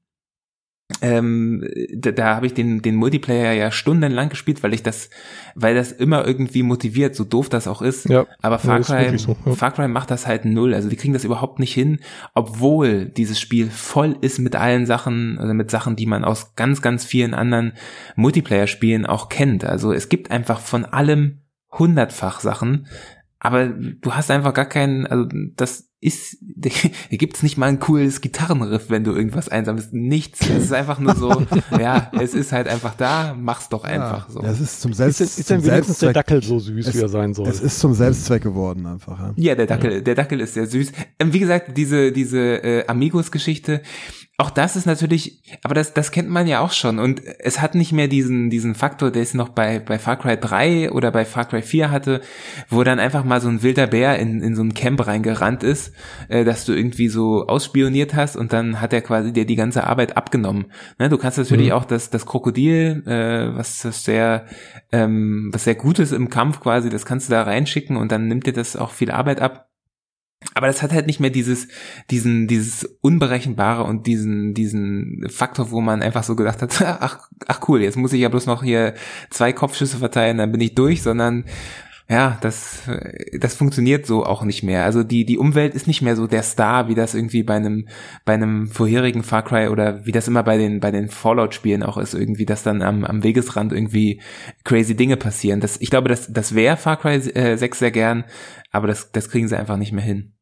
ähm, da, da habe ich den, den Multiplayer ja stundenlang gespielt, weil ich das, weil das immer irgendwie motiviert, so doof das auch ist. Ja, Aber Far Cry, so, ja. Far Cry macht das halt null. Also die kriegen das überhaupt nicht hin, obwohl dieses Spiel voll ist mit allen Sachen, also mit Sachen, die man aus ganz, ganz vielen anderen Multiplayer-Spielen auch kennt. Also es gibt einfach von allem hundertfach Sachen, aber du hast einfach gar keinen, also das ist, hier gibt's nicht mal ein cooles Gitarrenriff, wenn du irgendwas einsammelst. Nichts. Es ist einfach nur so, ja, es ist halt einfach da, mach's doch einfach ja, so. Das ist zum Selbst, Ist, ist zum denn wenigstens der. Dackel so süß, Es- wie er sein soll? Es ist zum Selbstzweck geworden einfach. Ja. Ja, der Dackel, der Dackel ist sehr süß. Ähm, wie gesagt, diese, diese äh, Amigos-Geschichte, auch das ist natürlich, aber das, das kennt man ja auch schon. Und es hat nicht mehr diesen, diesen Faktor, der es noch bei, bei Far Cry 3 oder bei Far Cry 4 hatte, wo dann einfach mal so ein wilder Bär in, in so ein Camp reingerannt ist, äh, dass du irgendwie so ausspioniert hast und dann hat er quasi dir die ganze Arbeit abgenommen. Ne, du kannst natürlich Mhm. auch das, das Krokodil, äh, was sehr, ähm, was sehr gut ist im Kampf quasi, das kannst du da reinschicken und dann nimmt dir das auch viel Arbeit ab. Aber das hat halt nicht mehr dieses, diesen, dieses Unberechenbare und diesen, diesen Faktor, wo man einfach so gedacht hat, ach, ach cool, jetzt muss ich ja bloß noch hier zwei Kopfschüsse verteilen, dann bin ich durch, sondern ja, das, das funktioniert so auch nicht mehr. Also die, die Umwelt ist nicht mehr so der Star, wie das irgendwie bei einem, bei einem vorherigen Far Cry oder wie das immer bei den, bei den Fallout-Spielen auch ist, irgendwie, dass dann am, am Wegesrand irgendwie crazy Dinge passieren. Das, ich glaube, das, das wäre Far Cry äh, 6 sehr gern, aber das, das kriegen sie einfach nicht mehr hin.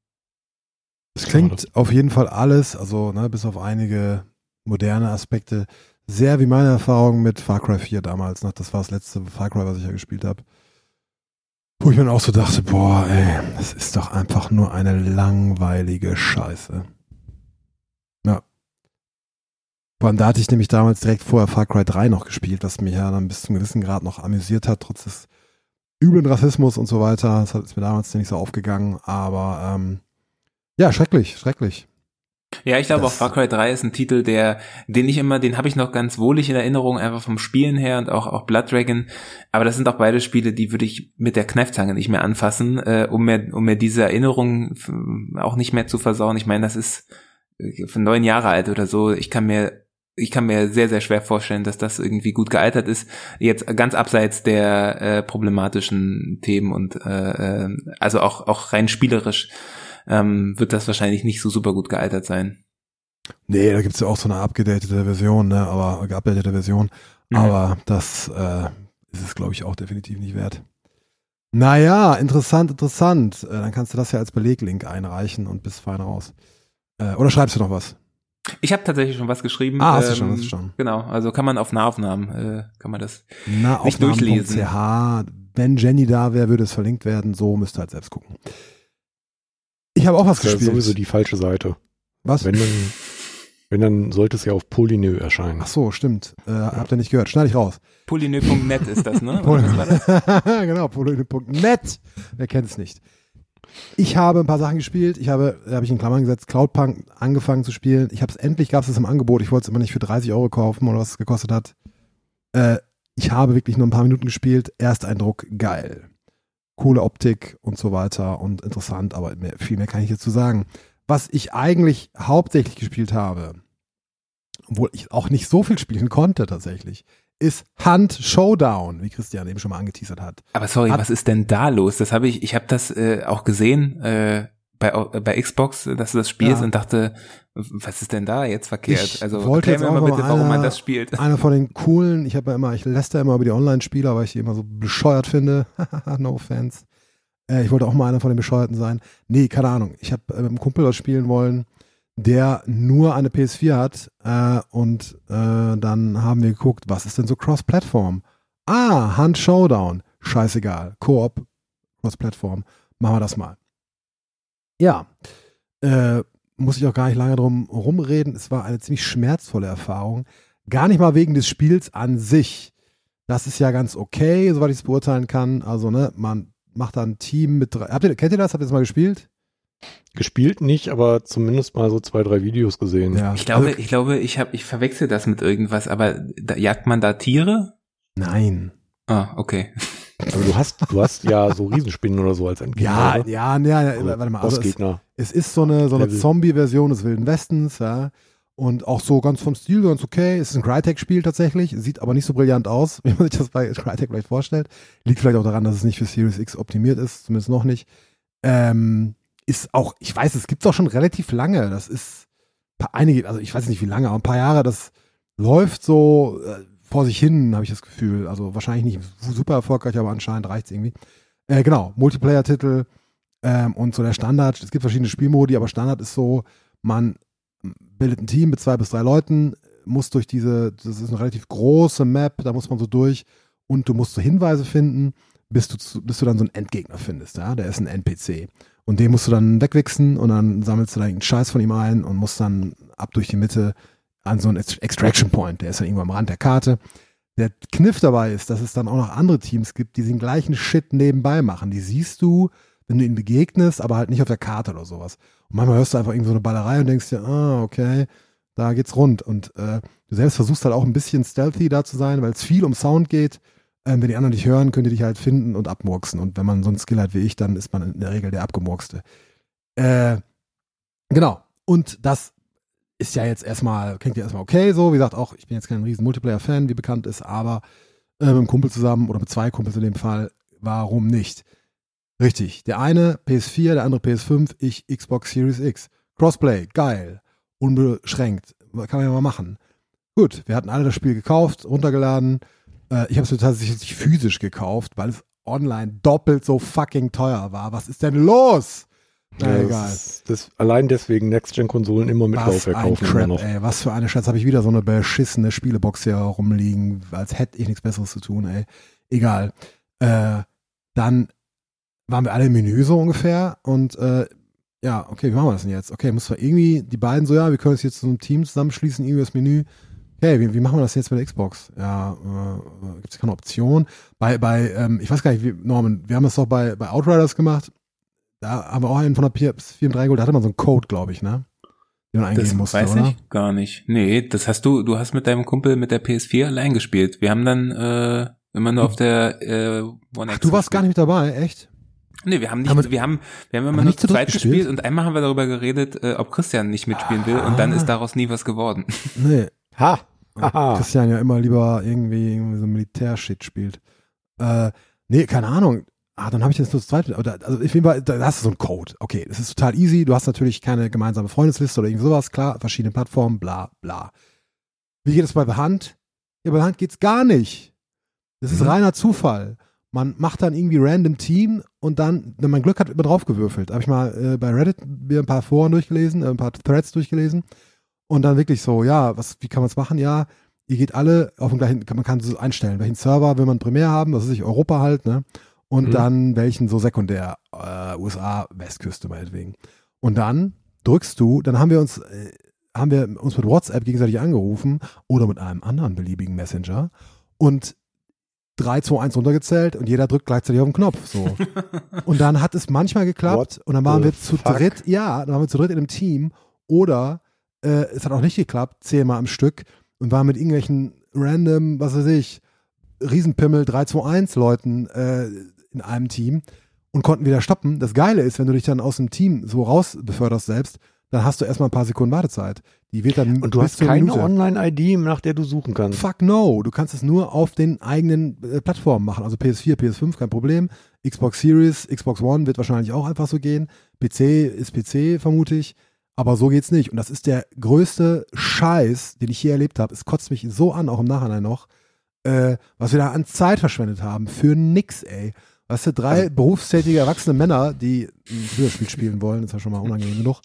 Es klingt auf jeden Fall alles, also ne, bis auf einige moderne Aspekte, sehr wie meine Erfahrung mit Far Cry 4 damals. Ne? Das war das letzte Far Cry, was ich ja gespielt habe. Wo ich mir auch so dachte, boah, ey, das ist doch einfach nur eine langweilige Scheiße. Ja. Vor allem, da hatte ich nämlich damals direkt vorher Far Cry 3 noch gespielt, was mich ja dann bis zu einem gewissen Grad noch amüsiert hat, trotz des üblen Rassismus und so weiter. Das hat- ist mir damals nicht so aufgegangen, aber ähm, ja, schrecklich, schrecklich. Ja, ich glaube auch Far Cry 3 ist ein Titel, der, den ich immer, den habe ich noch ganz wohlig in Erinnerung, einfach vom Spielen her und auch, auch Blood Dragon. Aber das sind auch beide Spiele, die würde ich mit der Kneifzange nicht mehr anfassen, äh, um mir, um mir diese Erinnerung f- auch nicht mehr zu versauen. Ich meine, das ist äh, von neun Jahre alt oder so. Ich kann mir ich kann mir sehr, sehr schwer vorstellen, dass das irgendwie gut gealtert ist. Jetzt ganz abseits der äh, problematischen Themen und äh, äh, also auch, auch rein spielerisch ähm, wird das wahrscheinlich nicht so super gut gealtert sein. Nee, da gibt's ja auch so eine abgedatete Version, ne, aber geupdatete Version. Mhm. Aber das äh, ist es, glaube ich, auch definitiv nicht wert. Naja, interessant, interessant. Äh, dann kannst du das ja als Beleglink einreichen und bist fein raus. Äh, oder schreibst du noch was? Ich habe tatsächlich schon was geschrieben. Ah, hast du schon, hast du schon. Genau, also kann man auf Nahaufnahmen, äh, kann man das. Nicht durchlesen. Aufnahmen.ch. Wenn Jenny da wäre, würde es verlinkt werden. So müsst ihr halt selbst gucken. Ich habe auch was Das ist ja gespielt. sowieso die falsche Seite. was? Wenn dann, wenn dann sollte es ja auf Polynö erscheinen. Ach so, stimmt. Äh, habt ihr nicht gehört? Schneide ich raus. Polynö.net ist das, ne? Das? genau, polone.net. Wer kennt es nicht? Ich habe ein paar Sachen gespielt. Ich habe, da habe ich in Klammern gesetzt, Cloudpunk angefangen zu spielen. Ich habe es endlich, gab es im Angebot. Ich wollte es immer nicht für 30 Euro kaufen oder was es gekostet hat. Äh, ich habe wirklich nur ein paar Minuten gespielt. Ersteindruck geil. Coole Optik und so weiter und interessant, aber mehr, viel mehr kann ich dazu sagen. Was ich eigentlich hauptsächlich gespielt habe, obwohl ich auch nicht so viel spielen konnte tatsächlich, ist Hunt Showdown, wie Christian eben schon mal angeteasert hat. Aber sorry, Hat- was ist denn da los? Das habe ich, ich habe das äh, auch gesehen äh, bei, äh, bei Xbox, dass du das spielst Ja. und dachte, was ist denn da jetzt verkehrt? Ich also wollte jetzt mir auch mal bitte, warum einer- man das spielt. Einer von den coolen, ich habe ja immer, ich läster immer über die Online-Spieler, weil ich die immer so bescheuert finde. no offense. Äh, ich wollte auch mal einer von den Bescheuerten sein. Nee, keine Ahnung. Ich habe äh, mit einem Kumpel was spielen wollen, der nur eine PS4 hat äh, und äh, dann haben wir geguckt, was ist denn so Cross-Plattform? Ah, Hunt Showdown. Scheißegal. Koop, Cross-Plattform. Machen wir das mal. Ja. Äh, muss ich auch gar nicht lange drum rumreden. Es war eine ziemlich schmerzvolle Erfahrung. Gar nicht mal wegen des Spiels an sich. Das ist ja ganz okay, soweit ich es beurteilen kann. Also, ne, man macht da ein Team mit drei. Habt ihr, kennt ihr das? Habt ihr das mal gespielt? Gespielt nicht, aber zumindest mal so zwei, drei Videos gesehen. Ja. Ich glaube, Also, ich glaube, ich habe, ich verwechsel das mit irgendwas, aber da, jagt man da Tiere? nein. Ah, okay. Aber du hast, du hast ja so Riesenspinnen oder so als Endgegner. Ja, oder? ja, ja, ja, Also warte mal. Also es, es ist so eine, so eine. Zombie-Version des Wilden Westens, ja. Und auch so ganz vom Stil ganz okay. Es ist ein Crytek-Spiel tatsächlich, sieht aber nicht so brillant aus, wie man sich das bei Crytek vielleicht vorstellt. Liegt vielleicht auch daran, dass es nicht für Series X optimiert ist, zumindest noch nicht. Ähm, ist auch, ich weiß, es gibt's auch schon relativ lange. Das ist einige, also ich weiß nicht wie lange, aber ein paar Jahre, das läuft so äh, vor sich hin, habe ich das Gefühl. Also wahrscheinlich nicht super erfolgreich, aber anscheinend reicht's irgendwie. Äh, genau, Multiplayer-Titel ähm, und so der Standard. Es gibt verschiedene Spielmodi, aber Standard ist so, man bildet ein Team mit zwei bis drei Leuten, muss durch diese, das ist eine relativ große Map, da muss man so durch und du musst so Hinweise finden, bis du, zu, bis du dann so einen Endgegner findest, ja, der ist ein NPC. Und den musst du dann wegwichsen und dann sammelst du irgendeinen Scheiß von ihm ein und musst dann ab durch die Mitte an so einen Ex- Extraction Point, der ist dann irgendwo am Rand der Karte. Der Kniff dabei ist, dass es dann auch noch andere Teams gibt, die den gleichen Shit nebenbei machen. Die siehst du, wenn du ihnen begegnest, aber halt nicht auf der Karte oder sowas. Und manchmal hörst du einfach irgendwie so eine Ballerei und denkst dir, ah, okay, da geht's rund. Und äh, du selbst versuchst halt auch ein bisschen stealthy da zu sein, weil es viel um Sound geht. Ähm, wenn die anderen dich hören, können die dich halt finden und abmurksen. Und wenn man so einen Skill hat wie ich, dann ist man in der Regel der Abgemurkste. Äh, genau. Und das ist ja jetzt erstmal, klingt ja erstmal okay so. Wie gesagt, auch, ich bin jetzt kein riesen Multiplayer-Fan, wie bekannt ist, aber äh, mit einem Kumpel zusammen oder mit zwei Kumpels in dem Fall, warum nicht? Richtig. Der eine PS4, der andere PS5, ich Xbox Series X. Crossplay, geil. Unbeschränkt. Kann man ja mal machen. Gut, wir hatten alle das Spiel gekauft, runtergeladen. Äh, ich habe es tatsächlich physisch gekauft, weil es online doppelt so fucking teuer war. Was ist denn los? Na, Ja, egal. das das, allein deswegen Next-Gen-Konsolen immer mit Was Laufwerk kaufen immer Crap, noch. ey. Was für eine Scheiße. Habe ich wieder so eine beschissene Spielebox hier rumliegen, als hätte ich nichts Besseres zu tun, ey. Egal. Äh, dann waren wir alle im Menü so ungefähr und äh, ja, okay, wie machen wir das denn jetzt? Okay, muss wir irgendwie, die beiden so, ja, wir können uns jetzt zu einem Team zusammenschließen, irgendwie das Menü. Okay, wie, wie machen wir das jetzt mit der Xbox? Ja, äh, gibt es keine Option? Bei, bei, ähm, ich weiß gar nicht, wie, Norman, wir haben das doch bei, bei Outriders gemacht. Da haben wir auch einen von der PS4 im 3 geholt, da hatte man so einen Code, glaube ich, ne? Den man eingeben Das musste, weiß oder? ich gar nicht. Nee, das hast du, du hast mit deinem Kumpel mit der PS4 allein gespielt. Wir haben dann äh, immer nur auf der äh, One Ach, du warst gar nicht mit dabei, echt? Nee, wir haben nicht, Haben wir- wir haben, wir haben immer nur nicht zu zweit gespielt? gespielt? und einmal haben wir darüber geredet, äh, ob Christian nicht mitspielen will und dann ist daraus nie was geworden. Nee. Ha! Haha. Christian ja immer lieber irgendwie, irgendwie so Militärshit spielt. Äh, nee, keine Ahnung. Ah, dann habe ich das nur zu zweit. Oder, also ich finde, da hast du so einen Code. Okay, das ist total easy. Du hast natürlich keine gemeinsame Freundesliste oder irgend sowas. Klar, verschiedene Plattformen, bla, bla. Wie geht es bei der Hand? Ja, bei der Hand geht's gar nicht. Das ist Mhm. reiner Zufall. Man macht dann irgendwie random Team und dann, wenn man Glück hat, wird man draufgewürfelt. Habe ich mal äh, bei Reddit mir ein paar Foren durchgelesen, äh, ein paar Threads durchgelesen. Und dann wirklich so, ja, was, wie kann man es machen? Ja, ihr geht alle auf den gleichen, man kann so einstellen, welchen Server will man primär haben, das ist sich Europa halt, ne? Und Mhm. dann welchen so sekundär, äh, USA, Westküste meinetwegen. Und dann drückst du, dann haben wir uns, äh, haben wir uns mit WhatsApp gegenseitig angerufen oder mit einem anderen beliebigen Messenger und 3, 2, 1 runtergezählt und jeder drückt gleichzeitig auf den Knopf. So. Und dann hat es manchmal geklappt What und dann waren wir zu fuck? dritt, ja, dann waren wir zu dritt in einem Team oder äh, es hat auch nicht geklappt, zehnmal am Stück und waren mit irgendwelchen random, was weiß ich, Riesenpimmel 321 Leuten äh, in einem Team und konnten wieder stoppen. Das Geile ist, wenn du dich dann aus dem Team so raus beförderst selbst, dann hast du erstmal ein paar Sekunden Wartezeit. Die wird dann Und du hast keine. Online-ID, nach der du suchen kannst. Fuck no, du kannst es nur auf den eigenen äh, Plattformen machen. Also PS4, PS5, kein Problem. Xbox Series, Xbox One wird wahrscheinlich auch einfach so gehen. PC ist PC, vermute ich. Aber so geht's nicht. Und das ist der größte Scheiß, den ich je erlebt habe. Es kotzt mich so an, auch im Nachhinein noch, äh, was wir da an Zeit verschwendet haben. Für nix, ey. Weißt du, drei berufstätige erwachsene Männer, die ein Videospiel spielen wollen, ist ja schon mal unangenehm genug,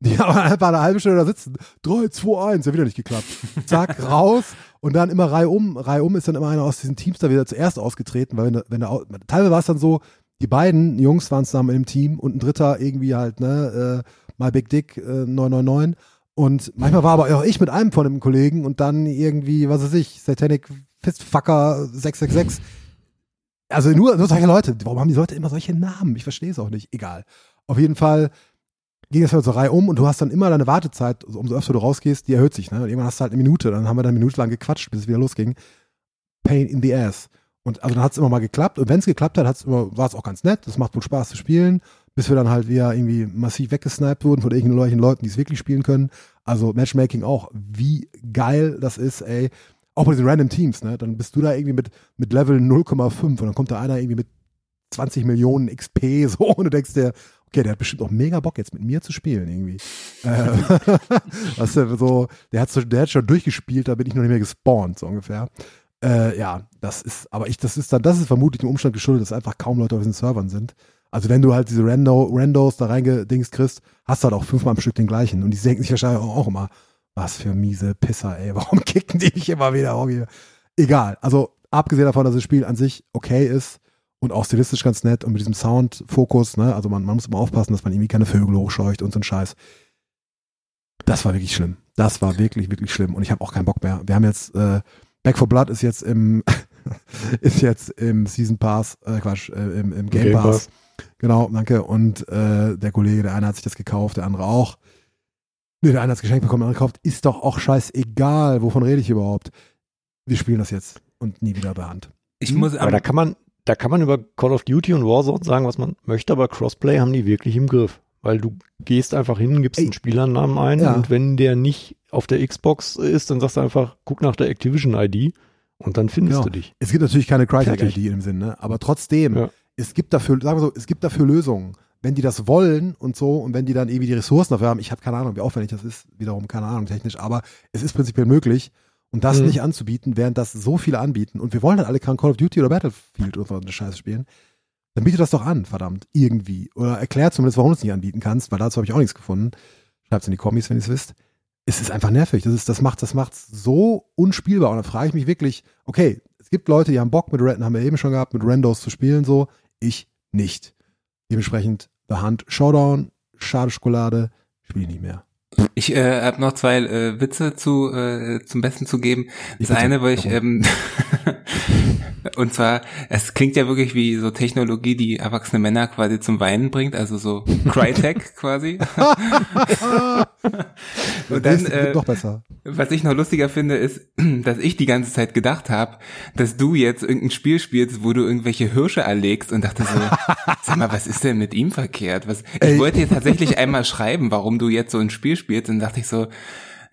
die aber einfach eine halbe Stunde da sitzen. 3, 2, 1, ja wieder nicht geklappt. Zack, raus und dann immer Reihe um. Reihe um ist dann immer einer aus diesen Teams da wieder zuerst ausgetreten, weil wenn, wenn der, teilweise war es dann so, die beiden Jungs waren zusammen im Team und ein dritter irgendwie halt, ne, äh, mal Big Dick äh, 999. Und manchmal war aber auch ich mit einem von dem Kollegen und dann irgendwie, was weiß ich, Satanic Fistfucker 666. Also nur, nur solche Leute. Warum haben die Leute immer solche Namen? Ich verstehe es auch nicht. Egal. Auf jeden Fall ging es zur Reihe um und du hast dann immer deine Wartezeit, also umso öfter du rausgehst, die erhöht sich. Ne? Und irgendwann hast du halt eine Minute. Dann haben wir dann eine Minute lang gequatscht, bis es wieder losging. Pain in the ass. Und also dann hat es immer mal geklappt. Und wenn es geklappt hat, hat's immer, war es auch ganz nett. Das macht wohl Spaß zu spielen, bis wir dann halt wieder irgendwie massiv weggesniped wurden von irgendwelchen Leuten, die es wirklich spielen können. Also Matchmaking auch, wie geil das ist, ey. Auch bei diesen random Teams, ne? Dann bist du da irgendwie mit, mit Level 0,5 und dann kommt da einer irgendwie mit 20 Millionen XP so und du denkst dir, okay, der hat bestimmt auch mega Bock jetzt mit mir zu spielen irgendwie. äh, weißt du, so, der hat, der hat schon durchgespielt, da bin ich noch nicht mehr gespawnt, so ungefähr. Äh, ja, das ist, aber ich, das ist dann, das ist vermutlich dem Umstand geschuldet, dass einfach kaum Leute auf diesen Servern sind. Also wenn du halt diese Rando, Randos da reingedingst kriegst, hast du halt auch fünfmal am Stück den gleichen. Und die denken sich wahrscheinlich auch immer, was für miese Pisser, ey, warum kicken die mich immer wieder irgendwie? Egal. Also abgesehen davon, dass das Spiel an sich okay ist und auch stilistisch ganz nett und mit diesem Sound-Fokus, ne, also man, man muss immer aufpassen, dass man irgendwie keine Vögel hochscheucht und so ein Scheiß. Das war wirklich schlimm. Das war wirklich, wirklich schlimm. Und ich habe auch keinen Bock mehr. Wir haben jetzt, äh, Back for Blood ist jetzt im, ist jetzt im Season Pass, äh, Quatsch, äh, im, im Game, Game Pass. Genau, danke. Und äh, der Kollege, der eine hat sich das gekauft, der andere auch. Nee, der eine hat das Geschenk bekommen, der andere gekauft. Ist doch auch scheißegal. Wovon rede ich überhaupt? Wir spielen das jetzt und nie wieder bei Hand. Ich muss Aber da kann man, da kann man über Call of Duty und Warzone sagen, was man möchte, aber Crossplay haben die wirklich im Griff. Weil du gehst einfach hin, gibst einen Spielernamen ein Ja. und wenn der nicht auf der Xbox ist, dann sagst du einfach, guck nach der Activision-ID und dann findest Genau. du dich. Es gibt natürlich keine Crytek-ID im Sinn, ne? aber trotzdem, Ja. es gibt dafür, sagen wir so, es gibt dafür Lösungen. Wenn die das wollen und so und wenn die dann irgendwie die Ressourcen dafür haben, ich habe keine Ahnung, wie aufwendig das ist, wiederum keine Ahnung technisch, aber es ist prinzipiell möglich. Und das Mhm. nicht anzubieten, während das so viele anbieten und wir wollen halt alle kein Call of Duty oder Battlefield oder so eine Scheiße spielen, dann biete das doch an, verdammt, irgendwie. Oder erklär zumindest, warum du es nicht anbieten kannst, weil dazu habe ich auch nichts gefunden. Schreibt's in die Kommis, wenn ihr es wisst. Es ist einfach nervig. Das, ist, das macht das macht's so unspielbar. Und dann frage ich mich wirklich, okay, es gibt Leute, die haben Bock mit Red, haben wir eben schon gehabt, mit Randos zu spielen, so. Ich nicht. Dementsprechend The Hunt Showdown, Schade Schokolade, spiele ich nicht mehr. Ich äh, habe noch zwei äh, Witze zu äh, zum Besten zu geben. Das eine, weil ich ähm, und zwar, es klingt ja wirklich wie so Technologie, die erwachsene Männer quasi zum Weinen bringt, also so Crytek quasi. und dann, Das äh, noch besser. was ich noch lustiger finde, ist, dass ich die ganze Zeit gedacht habe, dass du jetzt irgendein Spiel spielst, wo du irgendwelche Hirsche erlegst und dachte so, sag mal, was ist denn mit ihm verkehrt? Was, ich Ey. wollte dir tatsächlich einmal schreiben, warum du jetzt so ein Spiel spielst und dachte ich so,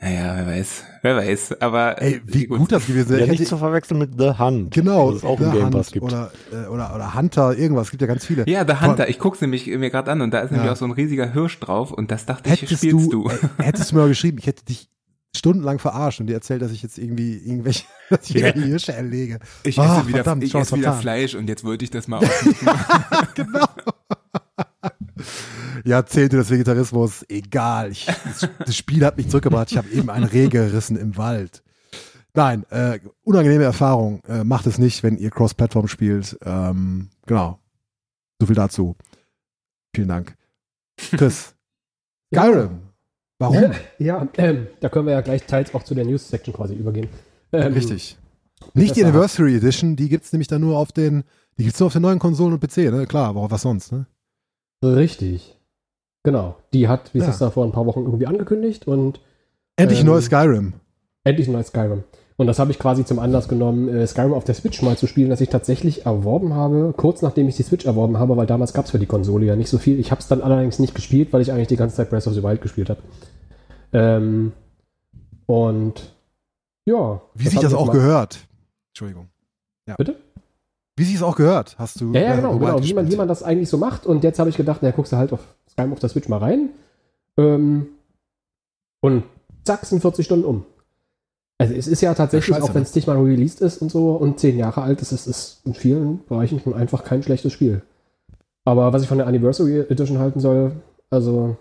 naja, wer weiß, wer weiß, aber Ey, wie gut das gewesen wäre. Ja, Ich nicht zu verwechseln mit The Hunt. Genau, Das es auch The Game Hunt Pass gibt. Oder, äh, oder, oder Hunter, irgendwas, es gibt ja ganz viele. Ja, der Hunter, ich guck's nämlich mir gerade an und da ist nämlich Ja. auch so ein riesiger Hirsch drauf und das dachte ich, Hättest spielst du, du. Äh, hättest du mir mal geschrieben, ich hätte dich stundenlang verarscht und dir erzählt, dass ich jetzt irgendwie irgendwelche, dass ich Ja. irgendwie Hirsche erlege. Ich Ah, esse wieder, verdammt, ich esse wieder. Fleisch und jetzt wollte ich das mal aufnehmen. genau. Jahrzehnte des Vegetarismus, egal. Ich, das, Spiel hat mich zurückgebracht. Ich habe eben ein Reh gerissen im Wald. Nein, äh, unangenehme Erfahrung. Äh, macht es nicht, wenn ihr Cross-Plattform spielt. Ähm, genau. So viel dazu. Vielen Dank. Chris. Skyrim. Warum? Ja, ähm, da können wir ja gleich teils auch zu der News-Section quasi übergehen. Ähm, Richtig. Nicht die Anniversary Edition, die gibt's nämlich dann nur auf den, die gibt's nur auf den neuen Konsolen und PC, ne? Klar, aber was sonst, ne? Richtig. Genau. Die hat, wie Ja. es da vor ein paar Wochen irgendwie angekündigt und Endlich Ähm, neues Skyrim. endlich neues Skyrim. Und das habe ich quasi zum Anlass genommen, äh, Skyrim auf der Switch mal zu spielen, das ich tatsächlich erworben habe, kurz nachdem ich die Switch erworben habe, weil damals gab es für die Konsole ja nicht so viel. Ich habe es dann allerdings nicht gespielt, weil ich eigentlich die ganze Zeit Breath of the Wild gespielt habe. Ähm, und ja. Wie sich das auch gehört. Entschuldigung. Ja. Bitte? Wie sich es auch gehört, hast du. Ja, ja, genau, the genau wie, man, wie man das eigentlich so macht. Und jetzt habe ich gedacht, na, guckst du halt auf Skyrim auf der Switch mal rein. Ähm, und zack, sind 40 Stunden um. Also es ist ja tatsächlich, scheiße, auch wenn es nicht mal released ist und so und 10 Jahre alt ist, es ist in vielen Bereichen schon einfach kein schlechtes Spiel. Aber was ich von der Anniversary Edition halten soll, also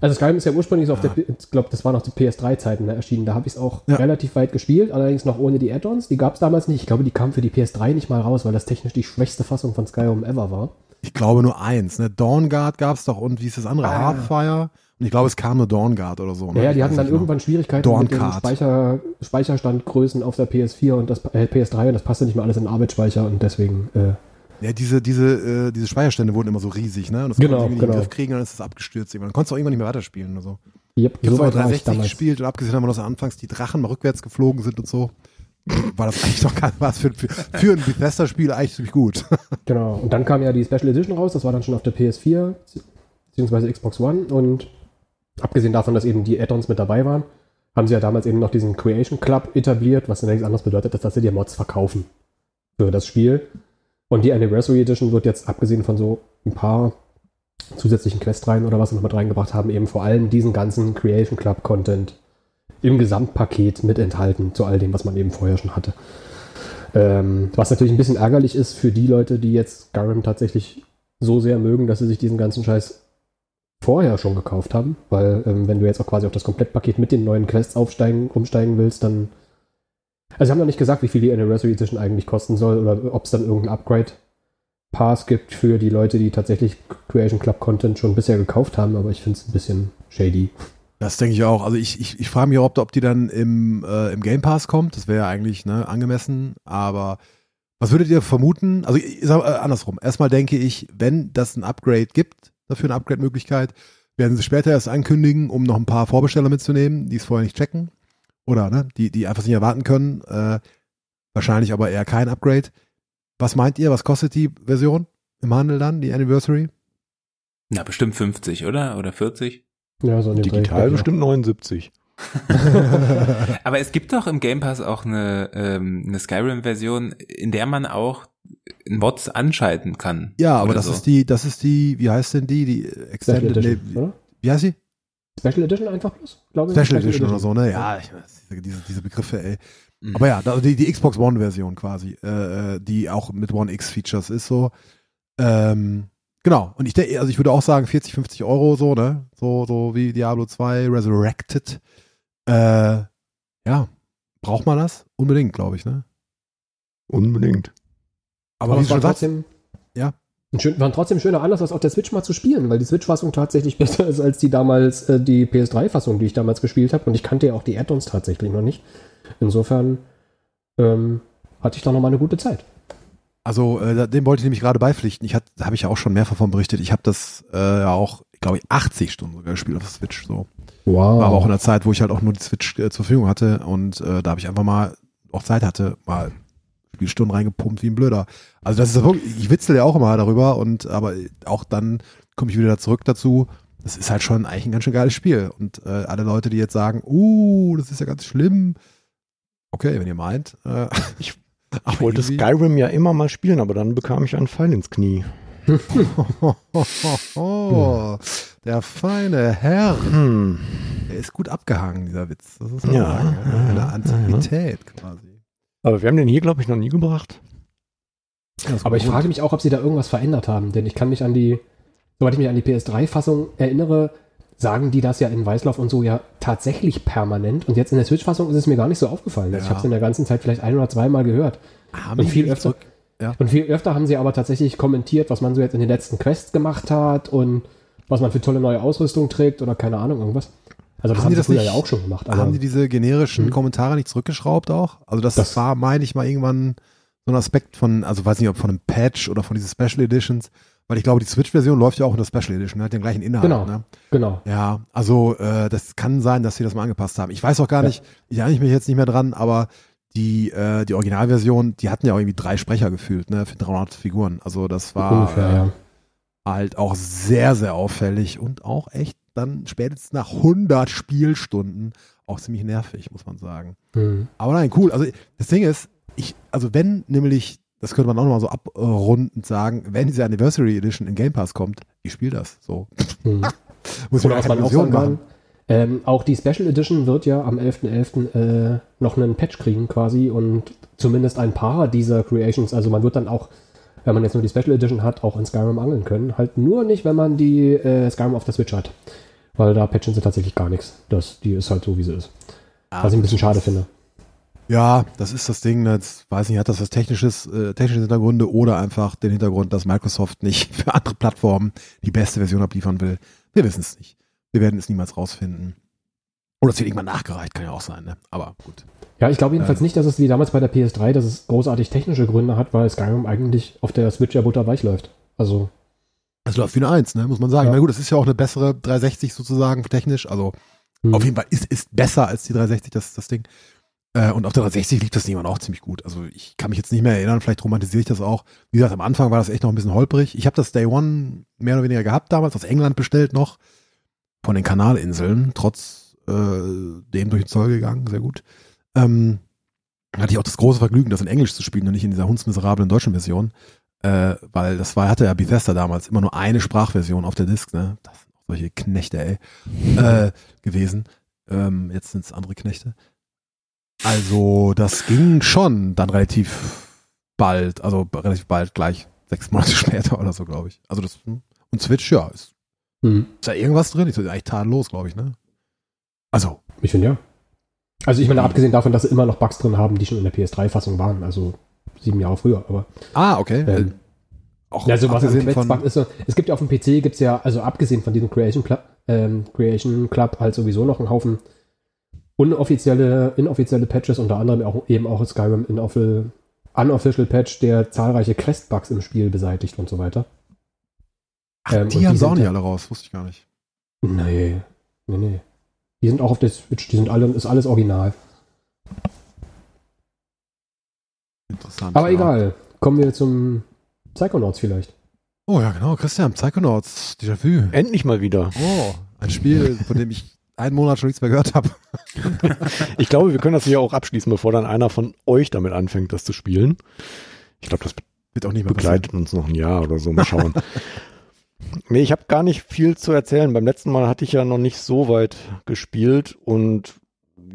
also Skyrim ist ja ursprünglich so auf Ja. der, ich glaube, das war noch die PS3-Zeiten ne, erschienen. Da habe ich es auch Ja. relativ weit gespielt, allerdings noch ohne die Add-ons. Die gab es damals nicht. Ich glaube, die kamen für die PS3 nicht mal raus, weil das technisch die schwächste Fassung von Skyrim ever war. Ich glaube nur eins, ne? Dawnguard gab's doch und wie ist das andere? Ah. Hearthfire? Und ich glaube, es kam nur Dawnguard oder so. Ne? Ja, Ich die weiß hatten dann genau. irgendwann Schwierigkeiten mit den Dorncard. Speicher, Speicherstandgrößen auf der PS4 und das äh, PS3 und das passte nicht mal alles in Arbeitsspeicher und deswegen äh, Ja, diese, diese, äh, diese Speicherstände wurden immer so riesig, ne? Und das Genau, konnte man irgendwie in den genau. Griff kriegen, dann ist es abgestürzt. Dann konntest du auch irgendwann nicht mehr weiterspielen oder so. yep, Ich habe so aber weit war ich 360 damals. gespielt und abgesehen davon, dass anfangs die Drachen mal rückwärts geflogen sind und so, war das eigentlich noch gar was für, für, für ein Bethesda-Spiel eigentlich ziemlich gut. Genau. Und dann kam ja die Special Edition raus, das war dann schon auf der PS4 beziehungsweise Xbox One und abgesehen davon, dass eben die Add-ons mit dabei waren, haben sie ja damals eben noch diesen Creation Club etabliert, was nichts anderes bedeutet, als dass sie dir Mods verkaufen für das Spiel. Und die Anniversary Edition wird jetzt, abgesehen von so ein paar zusätzlichen Questreihen oder was sie noch mit reingebracht haben, eben vor allem diesen ganzen Creation Club Content im Gesamtpaket mit enthalten, zu all dem, was man eben vorher schon hatte. Ähm, was natürlich ein bisschen ärgerlich ist für die Leute, die jetzt Skyrim tatsächlich so sehr mögen, dass sie sich diesen ganzen Scheiß vorher schon gekauft haben, weil ähm, wenn du jetzt auch quasi auf das Komplettpaket mit den neuen Quests aufsteigen, umsteigen willst, dann also sie haben noch nicht gesagt, wie viel die Anniversary Edition eigentlich kosten soll oder ob es dann irgendeinen Upgrade Pass gibt für die Leute, die tatsächlich Creation Club Content schon bisher gekauft haben, aber ich finde es ein bisschen shady. Das denke ich auch. Also ich, ich, ich frage mich, ob, ob die dann im, äh, im Game Pass kommt. Das wäre ja eigentlich ne, angemessen. Aber was würdet ihr vermuten? Also ich sag, äh, andersrum. Erstmal denke ich, wenn das ein Upgrade gibt, dafür eine Upgrade-Möglichkeit, werden sie später erst ankündigen, um noch ein paar Vorbesteller mitzunehmen, die es vorher nicht checken. Oder ne, die, die einfach nicht erwarten können. Äh, wahrscheinlich aber eher kein Upgrade. Was meint ihr? Was kostet die Version im Handel dann, die Anniversary? Na, bestimmt 50, oder? Oder 40? Ja, so in dem Dreh. Digital Ja. bestimmt 79. Aber es gibt doch im Game Pass auch eine, ähm, eine Skyrim-Version, in der man auch Mods anschalten kann. Ja, aber das so. ist die, das ist die, wie heißt denn die? Die Extended, Edition, oder? wie heißt sie? Special Edition einfach bloß, glaube ich. Special Edition oder so, ne? Ja, ich weiß, diese, diese, Begriffe, ey. Mhm. Aber ja, die, die Xbox One-Version quasi, äh, äh, die auch mit One X-Features ist so. Ähm, genau. Und ich denke, also ich würde auch sagen 40, 50 Euro so, ne? So, so wie Diablo 2 Resurrected. Äh, ja, braucht man das? Unbedingt, glaube ich, ne? Unbedingt. Aber, wie du war schon sagst, trotzdem, schön, war ein trotzdem schöner Anlass, das auf der Switch mal zu spielen, weil die Switch-Fassung tatsächlich besser ist als die damals, äh, die PS3-Fassung, die ich damals gespielt habe. Und ich kannte ja auch die Add-ons tatsächlich noch nicht. Insofern ähm, hatte ich da noch mal eine gute Zeit. Also, äh, dem wollte ich nämlich gerade beipflichten. Ich hatte, da habe ich ja auch schon mehrfach von berichtet. Ich habe das äh, ja auch, glaube ich, 80 Stunden sogar gespielt auf der Switch. So. Wow. War aber auch in der Zeit, wo ich halt auch nur die Switch äh, zur Verfügung hatte und äh, da habe ich einfach mal auch Zeit hatte, mal Spielstunden reingepumpt wie ein Blöder. Also das ist wirklich, ich witzel ja auch immer darüber und aber auch dann komme ich wieder zurück dazu. Das ist halt schon eigentlich ein ganz schön geiles Spiel. Und äh, alle Leute, die jetzt sagen, uh, das ist ja ganz schlimm. Okay, wenn ihr meint. Äh, Ich Ich wollte Skyrim ja immer mal spielen, aber dann bekam ich einen Pfeil ins Knie. oh, der feine Herr. Hm. Der ist gut abgehangen, dieser Witz. Das ist Ja, ja, Eine ja, Antiquität quasi. Aber wir haben den hier, glaube ich, noch nie gebracht. Aber ich frage mich auch, ob sie da irgendwas verändert haben, denn ich kann mich an die, soweit ich mich an die PS3-Fassung erinnere, sagen die das ja in Weißlauf und so ja tatsächlich permanent. Und jetzt in der Switch-Fassung ist es mir gar nicht so aufgefallen. Ja. Ich habe es in der ganzen Zeit vielleicht ein oder zweimal gehört. haben und viel öfter-. Ja. Und viel öfter haben sie aber tatsächlich kommentiert, was man so jetzt in den letzten Quests gemacht hat und was man für tolle neue Ausrüstung trägt oder keine Ahnung, irgendwas. Also das Haben haben, die sie das nicht- ja auch schon gemacht. Aber haben die diese generischen Mhm. Kommentare nicht zurückgeschraubt auch? Also das, Das- war, meine ich mal, irgendwann so ein Aspekt von, also weiß nicht, ob von einem Patch oder von diesen Special Editions, weil ich glaube, die Switch-Version läuft ja auch in der Special Edition, hat den gleichen Inhalt. Genau. Ne? genau. Ja, also äh, das kann sein, dass sie das mal angepasst haben. Ich weiß auch gar Ja. nicht, ich erinnere mich jetzt nicht mehr dran, aber die, äh, die Originalversion, die hatten ja auch irgendwie drei Sprecher gefühlt, ne, für 300 Figuren. Also das war Ungefähr, äh, ja. halt auch sehr, sehr auffällig und auch echt dann spätestens nach 100 Spielstunden auch ziemlich nervig, muss man sagen. Mhm. Aber nein, cool. Also das Ding ist, ich, also wenn nämlich, das könnte man auch nochmal so abrundend sagen, wenn diese Anniversary Edition in Game Pass kommt, ich spiele das. So. Mhm. Muss Oder keine man auch sagen kann, ähm, auch die Special Edition wird ja am 11.11. Äh, noch einen Patch kriegen quasi und zumindest ein paar dieser Creations, also man wird dann auch, wenn man jetzt nur die Special Edition hat, auch in Skyrim angeln können. Halt nur nicht, wenn man die äh, Skyrim auf der Switch hat. Weil da patchen sie tatsächlich gar nichts. Das, die ist halt so, wie sie ist. Ah, Was ich ein bisschen schade finde. Ja, das ist das Ding. Jetzt weiß nicht, hat das was technisches, äh, technische Hintergründe oder einfach den Hintergrund, dass Microsoft nicht für andere Plattformen die beste Version abliefern will. Wir wissen es nicht. Wir werden es niemals rausfinden. Oder es wird irgendwann nachgereicht, kann ja auch sein, ne? Aber gut. Ja, ich glaube jedenfalls nicht, dass es wie damals bei der PS3, dass es großartig technische Gründe hat, weil Skyrim eigentlich auf der Switch ja butterweich läuft. Also, Es läuft wie eine Eins, ne? Muss man sagen. Ja. Na gut, das ist ja auch eine bessere 360 sozusagen technisch. Also hm. auf jeden Fall ist, ist besser als die 360, das, das Ding. Äh, und auf der 360 liegt das Ding auch ziemlich gut. Also ich kann mich jetzt nicht mehr erinnern, vielleicht romantisiere ich das auch. Wie gesagt, am Anfang war das echt noch ein bisschen holprig. Ich habe das Day One mehr oder weniger gehabt damals, aus England bestellt noch. Von den Kanalinseln, trotz äh, dem durch den Zoll gegangen, sehr gut. Ähm, hatte ich auch das große Vergnügen, das in Englisch zu spielen und nicht in dieser hundsmiserablen deutschen Version. Äh, weil das war, hatte ja Bethesda damals immer nur eine Sprachversion auf der Disk, ne? Das sind auch solche Knechte, ey. Äh, gewesen. Ähm, jetzt sind es andere Knechte. Also, das ging schon dann relativ bald, also relativ bald, gleich sechs Monate später oder so, glaube ich. Also das, und Switch, ja, ist, hm. ist da irgendwas drin? Ich so, eigentlich tadellos, glaube ich, ne? Also, Ich finde ja. Also ich meine, abgesehen davon, dass sie immer noch Bugs drin haben, die schon in der PS3-Fassung waren, also sieben Jahre früher, aber ah, okay. ähm, Äh, auch ja, so was abgesehen von, Quest ist es gibt ja auf dem PC gibt's ja, also abgesehen von diesem Creation Club, ähm, Creation Club halt sowieso noch einen Haufen unoffizielle, inoffizielle Patches, unter anderem auch eben auch Skyrim Unofficial, Unofficial Patch, der zahlreiche Quest-Bugs im Spiel beseitigt und so weiter. ach, ähm, die haben sie auch nicht alle raus, wusste ich gar nicht. Nee, nee, nee. Die sind auch auf der Switch, die sind alle, ist alles original. Interessant. Aber ja. egal, kommen wir zum Psychonauts vielleicht. Oh ja, genau, Christian, Psychonauts, Déjà-vu. Endlich mal wieder. Oh, ein Spiel, von dem ich einen Monat schon nichts mehr gehört habe. Ich glaube, wir können das hier auch abschließen, bevor dann einer von euch damit anfängt, das zu spielen. Ich glaube, das Wird auch nicht mehr begleitet uns noch ein Jahr oder so. Mal schauen. nee, ich habe gar nicht viel zu erzählen. Beim letzten Mal hatte ich ja noch nicht so weit gespielt und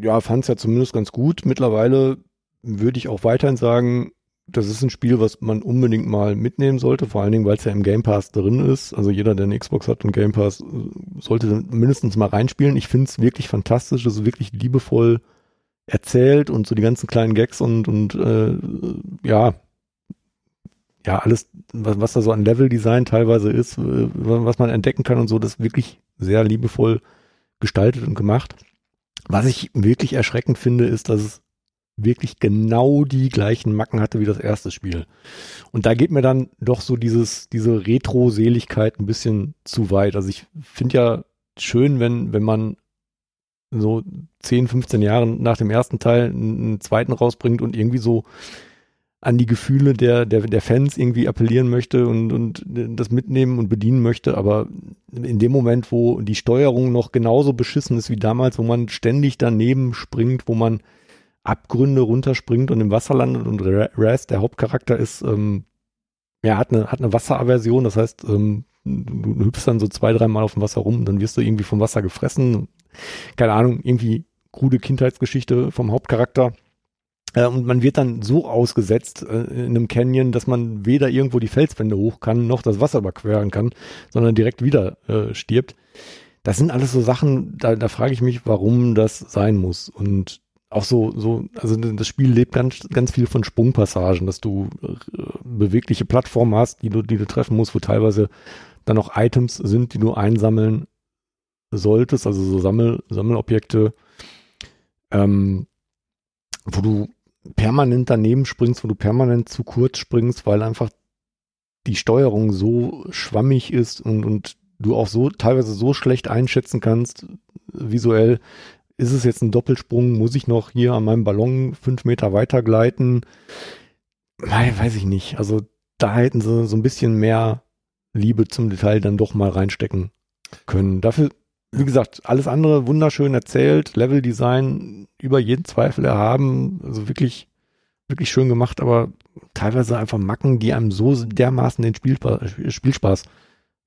ja, fand es ja zumindest ganz gut. Mittlerweile würde ich auch weiterhin sagen, das ist ein Spiel, was man unbedingt mal mitnehmen sollte, vor allen Dingen, weil es ja im Game Pass drin ist. Also jeder, der eine Xbox hat und Game Pass, sollte mindestens mal reinspielen. Ich finde es wirklich fantastisch, es ist wirklich liebevoll erzählt und so die ganzen kleinen Gags und, und äh, ja, ja, alles, was, was da so an Level-Design teilweise ist, äh, was man entdecken kann und so, das wirklich sehr liebevoll gestaltet und gemacht. Was ich wirklich erschreckend finde, ist, dass es wirklich genau die gleichen Macken hatte wie das erste Spiel. Und da geht mir dann doch so dieses, diese Retro-Seligkeit ein bisschen zu weit. Also ich finde ja schön, wenn, wenn man so 10, 15 Jahre nach dem ersten Teil einen zweiten rausbringt und irgendwie so an die Gefühle der, der, der Fans irgendwie appellieren möchte und, und das mitnehmen und bedienen möchte. Aber in dem Moment, wo die Steuerung noch genauso beschissen ist wie damals, wo man ständig daneben springt, wo man Abgründe runterspringt und im Wasser landet und Raz, der Hauptcharakter, ist, ähm, ja, hat eine, hat eine Wasseraversion, das heißt, ähm, du, hüpfst dann so zwei, dreimal auf dem Wasser rum, dann wirst du irgendwie vom Wasser gefressen. Keine Ahnung, irgendwie krude Kindheitsgeschichte vom Hauptcharakter. Äh, und man wird dann so ausgesetzt äh, in einem Canyon, dass man weder irgendwo die Felswände hoch kann, noch das Wasser überqueren kann, sondern direkt wieder äh, stirbt. Das sind alles so Sachen, da, da frage ich mich, warum das sein muss. Und auch so, so, also das Spiel lebt ganz, ganz viel von Sprungpassagen, dass du äh, bewegliche Plattformen hast, die du, die du treffen musst, wo teilweise dann auch Items sind, die du einsammeln solltest, also so Sammel, Sammelobjekte, ähm, wo du permanent daneben springst, wo du permanent zu kurz springst, weil einfach die Steuerung so schwammig ist und, und du auch so teilweise so schlecht einschätzen kannst, visuell, ist es jetzt ein Doppelsprung? Muss ich noch hier an meinem Ballon fünf Meter weiter gleiten? Nein, weiß ich nicht. Also da hätten sie so ein bisschen mehr Liebe zum Detail dann doch mal reinstecken können. Dafür, wie gesagt, alles andere wunderschön erzählt, Leveldesign über jeden Zweifel erhaben, also wirklich, wirklich schön gemacht, aber teilweise einfach Macken, die einem so dermaßen den Spielspaß, Spielspaß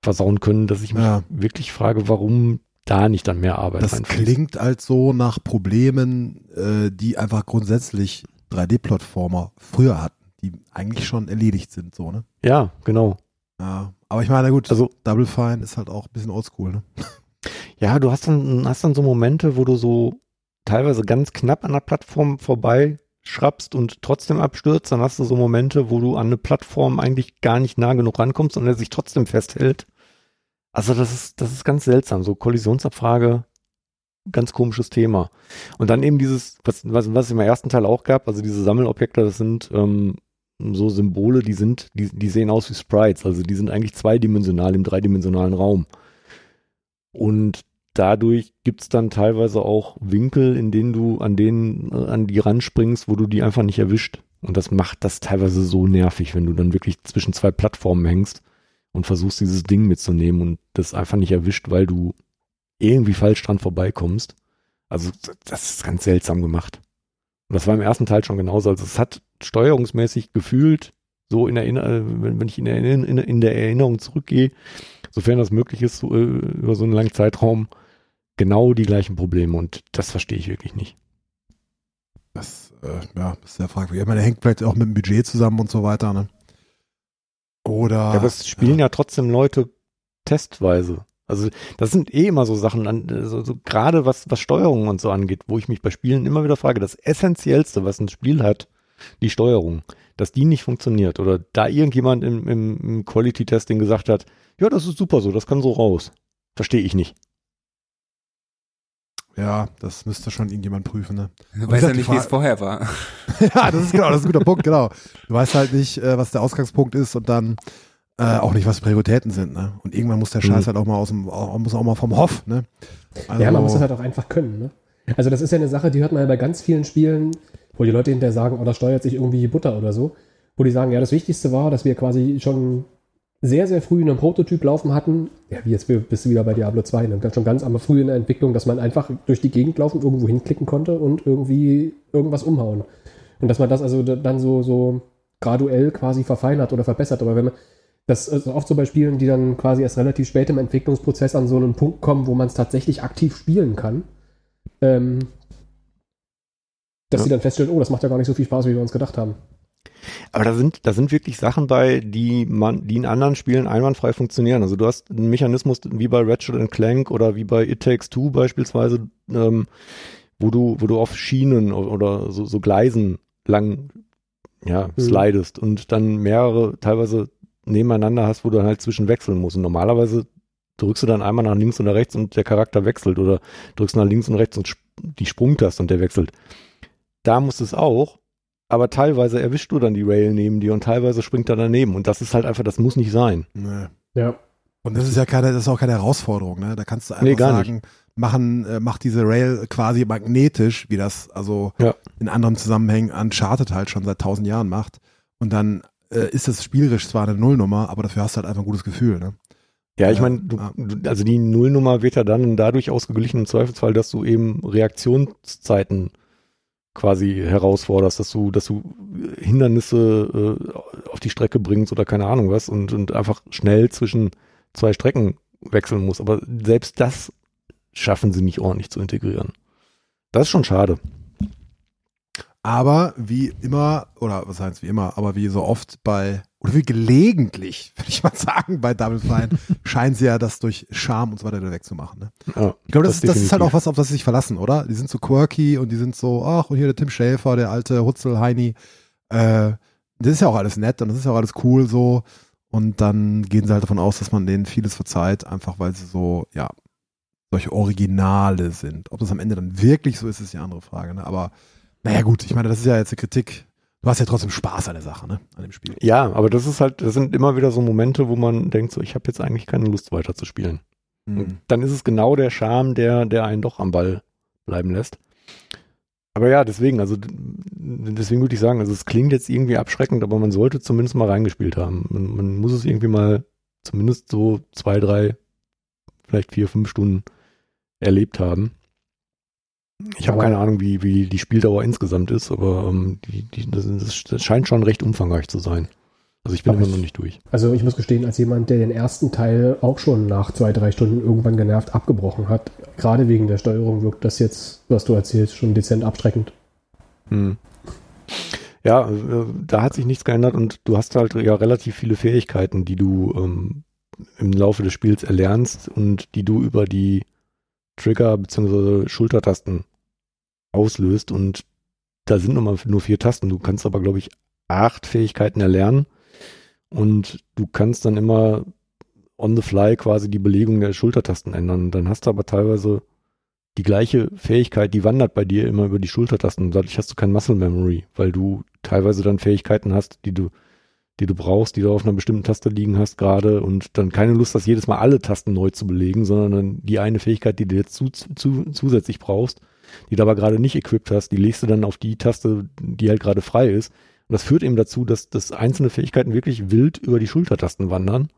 versauen können, dass ich mich ja. wirklich frage, warum da nicht dann mehr Arbeit Das reinfließt. klingt als so nach Problemen, äh, die einfach grundsätzlich 3D-Plattformer früher hatten, die eigentlich schon erledigt sind, so, ne? Ja, genau. Ja, aber ich meine, gut, also Double Fine ist halt auch ein bisschen oldschool, ne? Ja, du hast dann, hast dann so Momente, wo du so teilweise ganz knapp an der Plattform vorbei schrappst und trotzdem abstürzt, dann hast du so Momente, wo du an eine Plattform eigentlich gar nicht nah genug rankommst und er sich trotzdem festhält. Also das ist, das ist ganz seltsam. So Kollisionsabfrage, ganz komisches Thema. Und dann eben dieses, was, was, was es im ersten Teil auch gab, also diese Sammelobjekte, das sind ähm, so Symbole, die sind, die, die sehen aus wie Sprites. Also die sind eigentlich zweidimensional im dreidimensionalen Raum. Und dadurch gibt es dann teilweise auch Winkel, in denen du an denen, äh, an die ranspringst, wo du die einfach nicht erwischt. Und das macht das teilweise so nervig, wenn du dann wirklich zwischen zwei Plattformen hängst und versuchst dieses Ding mitzunehmen und das einfach nicht erwischt, weil du irgendwie falsch dran vorbeikommst. Also das ist ganz seltsam gemacht. Und das war im ersten Teil schon genauso. Also es hat steuerungsmäßig gefühlt, so in, Erinner äh, wenn, ich in, der, in, der Erinnerung zurückgehe, sofern das möglich ist, äh, über so einen langen Zeitraum, genau die gleichen Probleme. Und das verstehe ich wirklich nicht. Das, äh, ja, ist sehr fragwürdig. Ich meine, der hängt vielleicht auch mit dem Budget zusammen und so weiter, ne? Oder. Ja, aber es spielen ja. ja trotzdem Leute testweise. Also das sind eh immer so Sachen, also, so gerade was, was Steuerung und so angeht, wo ich mich bei Spielen immer wieder frage, das Essentiellste, was ein Spiel hat, die Steuerung, dass die nicht funktioniert oder da irgendjemand im, im, im Quality-Testing gesagt hat, ja, das ist super so, das kann so raus. Verstehe ich nicht. Ja, das müsste schon irgendjemand prüfen, ne? Du weißt ja nicht, wie es vorher war. ja, das ist genau, das ist ein guter Punkt, genau. Du weißt halt nicht, äh, was der Ausgangspunkt ist und dann äh, auch nicht, was Prioritäten sind, ne? Und irgendwann muss der Scheiß mhm. halt auch mal aus dem, auch, muss auch mal vom Hof, ne? Also, ja, man muss es halt auch einfach können, ne? Also das ist ja eine Sache, die hört man ja bei ganz vielen Spielen, wo die Leute hinterher sagen, oh, da steuert sich irgendwie Butter oder so, wo die sagen, ja, das Wichtigste war, dass wir quasi schon sehr, sehr früh einen Prototyp laufen hatten. Ja, wie jetzt bist du wieder bei Diablo 2, ne? schon ganz aber früh in der Entwicklung, dass man einfach durch die Gegend laufen, irgendwo hinklicken konnte und irgendwie irgendwas umhauen. Und dass man das also dann so, so graduell quasi verfeinert oder verbessert. Aber wenn man, das ist oft so bei Spielen, die dann quasi erst relativ spät im Entwicklungsprozess an so einen Punkt kommen, wo man es tatsächlich aktiv spielen kann, ähm, dass ja. sie dann feststellen, oh, das macht ja gar nicht so viel Spaß, wie wir uns gedacht haben. Aber da sind, da sind wirklich Sachen bei, die man, die in anderen Spielen einwandfrei funktionieren. Also du hast einen Mechanismus wie bei Ratchet Clank oder wie bei It Takes Two beispielsweise, ähm, wo du, wo du auf Schienen oder so, so Gleisen lang ja, slidest und dann mehrere teilweise nebeneinander hast, wo du halt zwischen wechseln musst. Und normalerweise drückst du dann einmal nach links und nach rechts und der Charakter wechselt oder drückst nach links und rechts und die Sprungtaste und der wechselt. Da muss es auch, aber teilweise erwischst du dann die Rail neben dir und teilweise springt er daneben und das ist halt einfach, das muss nicht sein. Nee. Ja. Und das ist ja keine, das ist auch keine Herausforderung, ne? Da kannst du einfach Nee, gar sagen, machen, äh, mach diese Rail quasi magnetisch, wie das also Ja. in anderen Zusammenhängen Uncharted halt schon seit tausend Jahren macht. Und dann äh, ist das spielerisch zwar eine Nullnummer, aber dafür hast du halt einfach ein gutes Gefühl, ne? Ja, ich meine, du, ja. du- also die Nullnummer wird ja dann dadurch ausgeglichen im Zweifelsfall, dass du eben Reaktionszeiten quasi herausforderst, dass du, dass du Hindernisse äh, auf die Strecke bringst oder keine Ahnung was und, und einfach schnell zwischen zwei Strecken wechseln musst. Aber selbst das schaffen sie nicht ordentlich zu integrieren. Das ist schon schade. Aber wie immer, oder was heißt wie immer, aber wie so oft bei, oder wie gelegentlich, würde ich mal sagen, bei Double Fine, scheinen sie ja das durch Charme und so weiter wegzumachen. Ne? Ja, Ich glaube, das, das, ist halt definitiv. auch was, auf das sie sich verlassen, oder? Die sind so quirky und die sind so, ach, und hier der Tim Schäfer, der alte Hutzel Heini. Äh, das ist ja auch alles nett und das ist ja auch alles cool so. Und dann gehen sie halt davon aus, dass man denen vieles verzeiht, einfach weil sie so, ja, solche Originale sind. Ob das am Ende dann wirklich so ist, ist die andere Frage. Ne? Aber naja, gut, ich meine, das ist ja jetzt eine Kritik. Du hast ja trotzdem Spaß an der Sache, ne? An dem Spiel. Ja, aber das ist halt, das sind immer wieder so Momente, wo man denkt, so, ich habe jetzt eigentlich keine Lust weiter zu spielen. Mhm. Dann ist es genau der Charme, der, der einen doch am Ball bleiben lässt. Aber ja, deswegen, also deswegen würde ich sagen, also es klingt jetzt irgendwie abschreckend, aber man sollte zumindest mal reingespielt haben. Man, man muss es irgendwie mal zumindest so zwei, drei, vielleicht vier, fünf Stunden erlebt haben. Ich habe keine Ahnung, wie, wie die Spieldauer insgesamt ist, aber ähm, die, die, das, das, scheint schon recht umfangreich zu sein. Also ich bin Aber immer noch nicht durch. Also ich muss gestehen, als jemand, der den ersten Teil auch schon nach zwei, drei Stunden irgendwann genervt abgebrochen hat, gerade wegen der Steuerung wirkt das jetzt, was du erzählst, schon dezent abschreckend. Hm. Ja, äh, da hat sich nichts geändert und du hast halt ja relativ viele Fähigkeiten, die du ähm, im Laufe des Spiels erlernst und die du über die Trigger bzw. Schultertasten auslöst und da sind nochmal nur vier Tasten. Du kannst aber, glaube ich, acht Fähigkeiten erlernen und du kannst dann immer on the fly quasi die Belegung der Schultertasten ändern. Dann hast du aber teilweise die gleiche Fähigkeit, die wandert bei dir immer über die Schultertasten. Dadurch hast du kein Muscle Memory, weil du teilweise dann Fähigkeiten hast, die du, die du brauchst, die du auf einer bestimmten Taste liegen hast gerade und dann keine Lust hast, jedes Mal alle Tasten neu zu belegen, sondern dann die eine Fähigkeit, die du jetzt zu, zu, zusätzlich brauchst, die du aber gerade nicht equipped hast, die legst du dann auf die Taste, die halt gerade frei ist. Und das führt eben dazu, dass, dass einzelne Fähigkeiten wirklich wild über die Schultertasten wandern.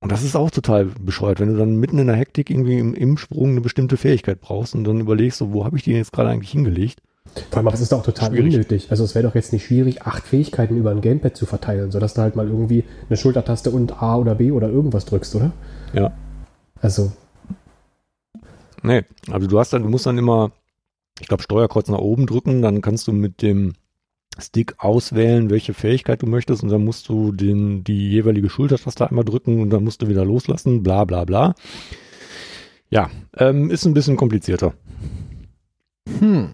Und das ist auch total bescheuert, wenn du dann mitten in der Hektik irgendwie im, im Sprung eine bestimmte Fähigkeit brauchst und dann überlegst so, wo habe ich die jetzt gerade eigentlich hingelegt? Vor allem, aber es ist auch total Schwierig. unnötig. Also es wäre doch jetzt nicht schwierig, acht Fähigkeiten über ein Gamepad zu verteilen, sodass du halt mal irgendwie eine Schultertaste und A oder B oder irgendwas drückst, oder? Ja. Also, Nee, also du hast dann, du musst dann immer, ich glaube, Steuerkreuz nach oben drücken, dann kannst du mit dem Stick auswählen, welche Fähigkeit du möchtest und dann musst du den, die jeweilige Schultertaste einmal drücken und dann musst du wieder loslassen, bla bla bla. Ja, ähm, ist ein bisschen komplizierter. Hm.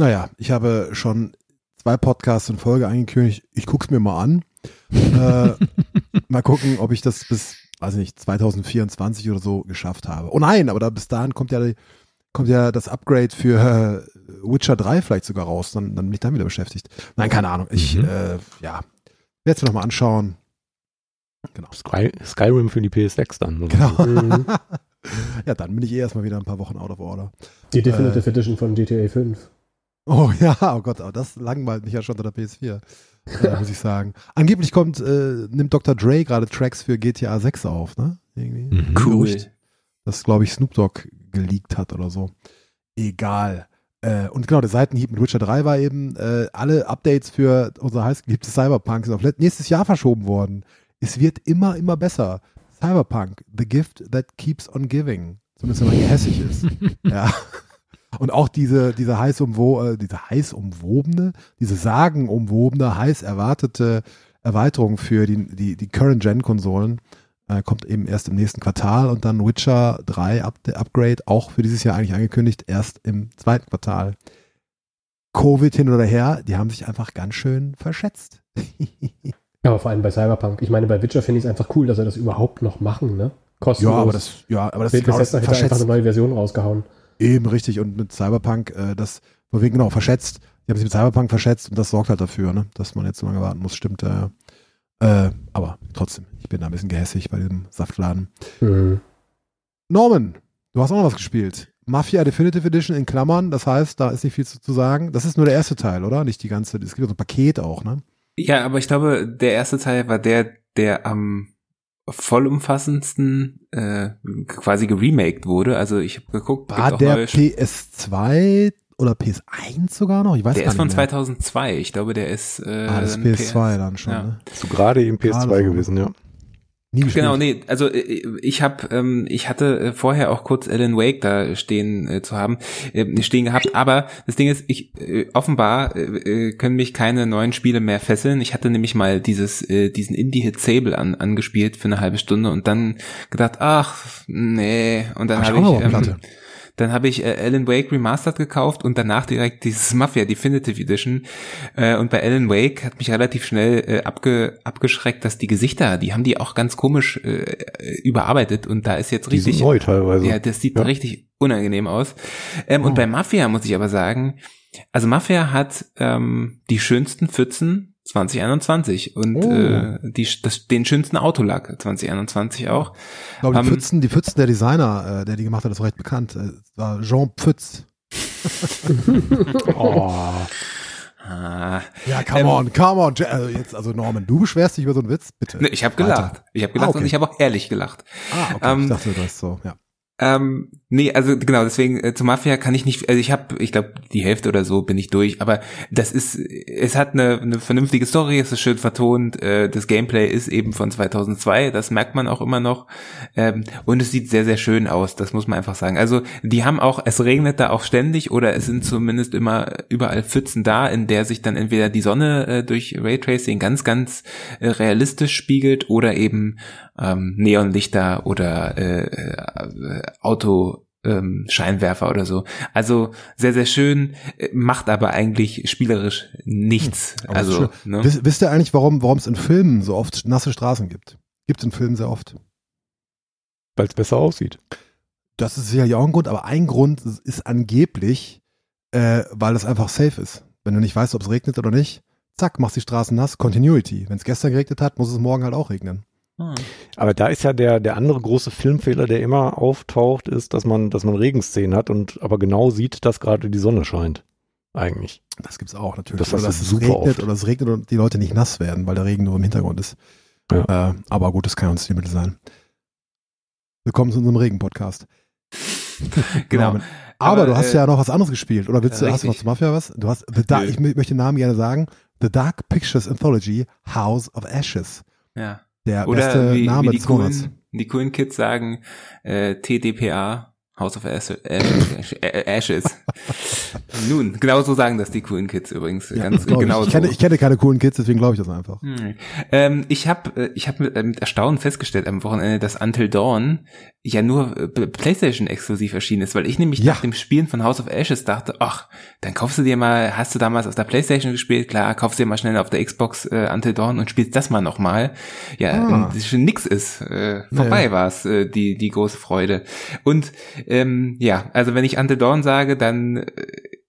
Naja, ich habe schon zwei Podcasts in Folge angekündigt. Ich guck's mir mal an. äh, mal gucken, ob ich das bis, weiß nicht, 2024 oder so geschafft habe. Oh nein, aber da bis dahin kommt ja, kommt ja das Upgrade für äh, Witcher 3 vielleicht sogar raus. Dann, dann bin ich dann wieder beschäftigt. Nein, keine Ahnung. Ich, Mhm. äh, ja, werde es mir nochmal anschauen. Genau. Sky, Skyrim für die PS6 dann. oder Genau. Mhm. ja, dann bin ich eh erstmal wieder ein paar Wochen out of order. die Definitive Äh. Edition von GTA 5. Oh ja, oh Gott, aber das langweilt mich ja schon unter der PS4, äh, muss ich sagen. Angeblich kommt, äh, nimmt Dr. Dre gerade Tracks für GTA 6 auf, ne? Irgendwie. Mhm. Cool. Das, glaube ich, Snoop Dogg geleakt hat oder so. Egal. Äh, und genau, der Seitenhieb mit Witcher 3 war eben, äh, alle Updates für unser heißgeliebtes Cyberpunk sind auf let- nächstes Jahr verschoben worden. Es wird immer, immer besser. Cyberpunk, the gift that keeps on giving. Zumindest wenn man gehässig ist. ja. Und auch diese, diese heiß umwo, äh, diese heiß umwobene, diese sagenumwobene, heiß erwartete Erweiterung für die, die, die Current-Gen-Konsolen äh, kommt eben erst im nächsten Quartal und dann Witcher 3 Up Upgrade auch für dieses Jahr eigentlich angekündigt, erst im zweiten Quartal. Covid hin oder her, die haben sich einfach ganz schön verschätzt. Aber vor allem bei Cyberpunk. Ich meine, bei Witcher finde ich es einfach cool, dass sie das überhaupt noch machen, ne? Kostenlos. ja, aber das, ja, aber das ist genau Bethesda hätte einfach eine neue Version rausgehauen. Eben richtig. Und mit Cyberpunk, äh, das, wo wir genau, verschätzt. Die haben sich mit Cyberpunk verschätzt und das sorgt halt dafür, ne, dass man jetzt so lange warten muss. Stimmt, äh, äh, aber trotzdem, ich bin da ein bisschen gehässig bei dem Saftladen. Mhm. Norman, du hast auch noch was gespielt. Mafia Definitive Edition in Klammern, das heißt, da ist nicht viel zu, zu sagen. Das ist nur der erste Teil, oder? Nicht die ganze, es gibt ja so ein Paket auch, ne? Ja, aber ich glaube, der erste Teil war der, der am vollumfassendsten äh, quasi geremaked wurde. Also ich habe geguckt, War der neue- PS2 oder PS1 sogar noch? Ich weiß der gar ist von nicht mehr. 2002. Ich glaube, der ist äh, Ah, das ist ein PS2 dann schon, Ja. ne? Bist du gerade eben PS2 Gerade so. gewesen, ja. Nie gespielt. Genau, nee, also äh, ich habe, ähm, ich hatte äh, vorher auch kurz Alan Wake da stehen äh, zu haben, äh, stehen gehabt, aber das Ding ist, ich äh, offenbar äh, äh, können mich keine neuen Spiele mehr fesseln. Ich hatte nämlich mal dieses, äh, diesen Indie-Hit Sable an, angespielt für eine halbe Stunde und dann gedacht, ach, nee, und dann habe ich, ähm, Platte. Dann habe ich äh, Alan Wake Remastered gekauft und danach direkt dieses Mafia Definitive Edition. Äh, und bei Alan Wake hat mich relativ schnell äh, abge, abgeschreckt, dass die Gesichter, die haben die auch ganz komisch äh, überarbeitet und da ist jetzt Die sind richtig. neu teilweise. Ja, das sieht Ja. richtig unangenehm aus. Ähm, Oh. Und bei Mafia muss ich aber sagen, also Mafia hat ähm, die schönsten Pfützen 2021 und Oh. äh, die, das, den schönsten Autolack 2021 auch. Ich glaube, die ähm, Pfützen, die Pfützen der Designer, äh, der die gemacht hat, ist recht bekannt. Äh, das war Jean Pfütz. Oh. Ah, Ja, come Ähm, on, come on. Also jetzt, also Norman, du beschwerst dich über so einen Witz, bitte. Ne, ich habe gelacht. Ich habe gelacht Ah, okay. und ich habe auch ehrlich gelacht. Ah, okay. Ähm, ich dachte, du hast so, ja. Ähm, nee, also genau, deswegen äh, zu Mafia kann ich nicht, also ich habe, ich glaube, die Hälfte oder so bin ich durch, aber das ist, es hat eine, eine vernünftige Story, es ist schön vertont, äh, das Gameplay ist eben von 2002, das merkt man auch immer noch ähm, und es sieht sehr, sehr schön aus, das muss man einfach sagen. Also die haben auch, es regnet da auch ständig oder es sind zumindest immer überall Pfützen da, in der sich dann entweder die Sonne äh, durch Raytracing ganz, ganz äh, realistisch spiegelt oder eben ähm, Neonlichter oder äh, äh, Auto ähm, Scheinwerfer oder so. Also sehr, sehr schön, äh, macht aber eigentlich spielerisch nichts. Hm, Aber also, ne? Wisst, wisst ihr eigentlich, warum warum es in Filmen so oft nasse Straßen gibt? Gibt es in Filmen sehr oft. Weil es besser aussieht. Das ist sicherlich auch ein Grund, aber ein Grund ist- angeblich, äh, weil das einfach safe ist. Wenn du nicht weißt, ob es regnet oder nicht, zack, machst die Straßen nass, Continuity. Wenn es gestern geregnet hat, muss es morgen halt auch regnen. Hm. Aber da ist ja der, der andere große Filmfehler, der immer auftaucht, ist, dass man, dass man Regenszenen hat und aber genau sieht, dass gerade die Sonne scheint. Eigentlich. Das gibt's auch natürlich. Das oder dass es super regnet oft. oder es regnet und die Leute nicht nass werden, weil der Regen nur im Hintergrund ist. Ja. Äh, aber gut, das kann uns die Mittel sein. Willkommen zu unserem Regen-Podcast. Genau. Aber, aber du hast äh, ja noch was anderes gespielt. Oder willst du, hast du noch zu Mafia was? Du hast The Dark, ich mö- möchte den Namen gerne sagen. The Dark Pictures Anthology House of Ashes. Ja. Der Oder beste wie, Name wie die coolen, die coolen Kids sagen, äh, TDPA, House of Ashes. Ashes. Ashes. Nun, genau so sagen das die coolen Kids übrigens. Ja, Ganz genau ich. Ich, so. kenne, ich kenne keine coolen Kids, deswegen glaube ich das einfach. Hm. Ähm, ich habe ich hab mit, äh, mit Erstaunen festgestellt am Wochenende, dass Until Dawn ja nur äh, PlayStation exklusiv erschienen ist, weil ich nämlich Ja. nach dem Spielen von House of Ashes dachte, ach, dann kaufst du dir mal, hast du damals auf der PlayStation gespielt, klar, kaufst dir mal schnell auf der Xbox äh, Until Dawn und spielst das mal nochmal. Ja, Ah. und das schon nix ist. Äh, vorbei Nee. war's, äh, die die große Freude. Und ähm, ja, also wenn ich Until Dawn sage, dann äh,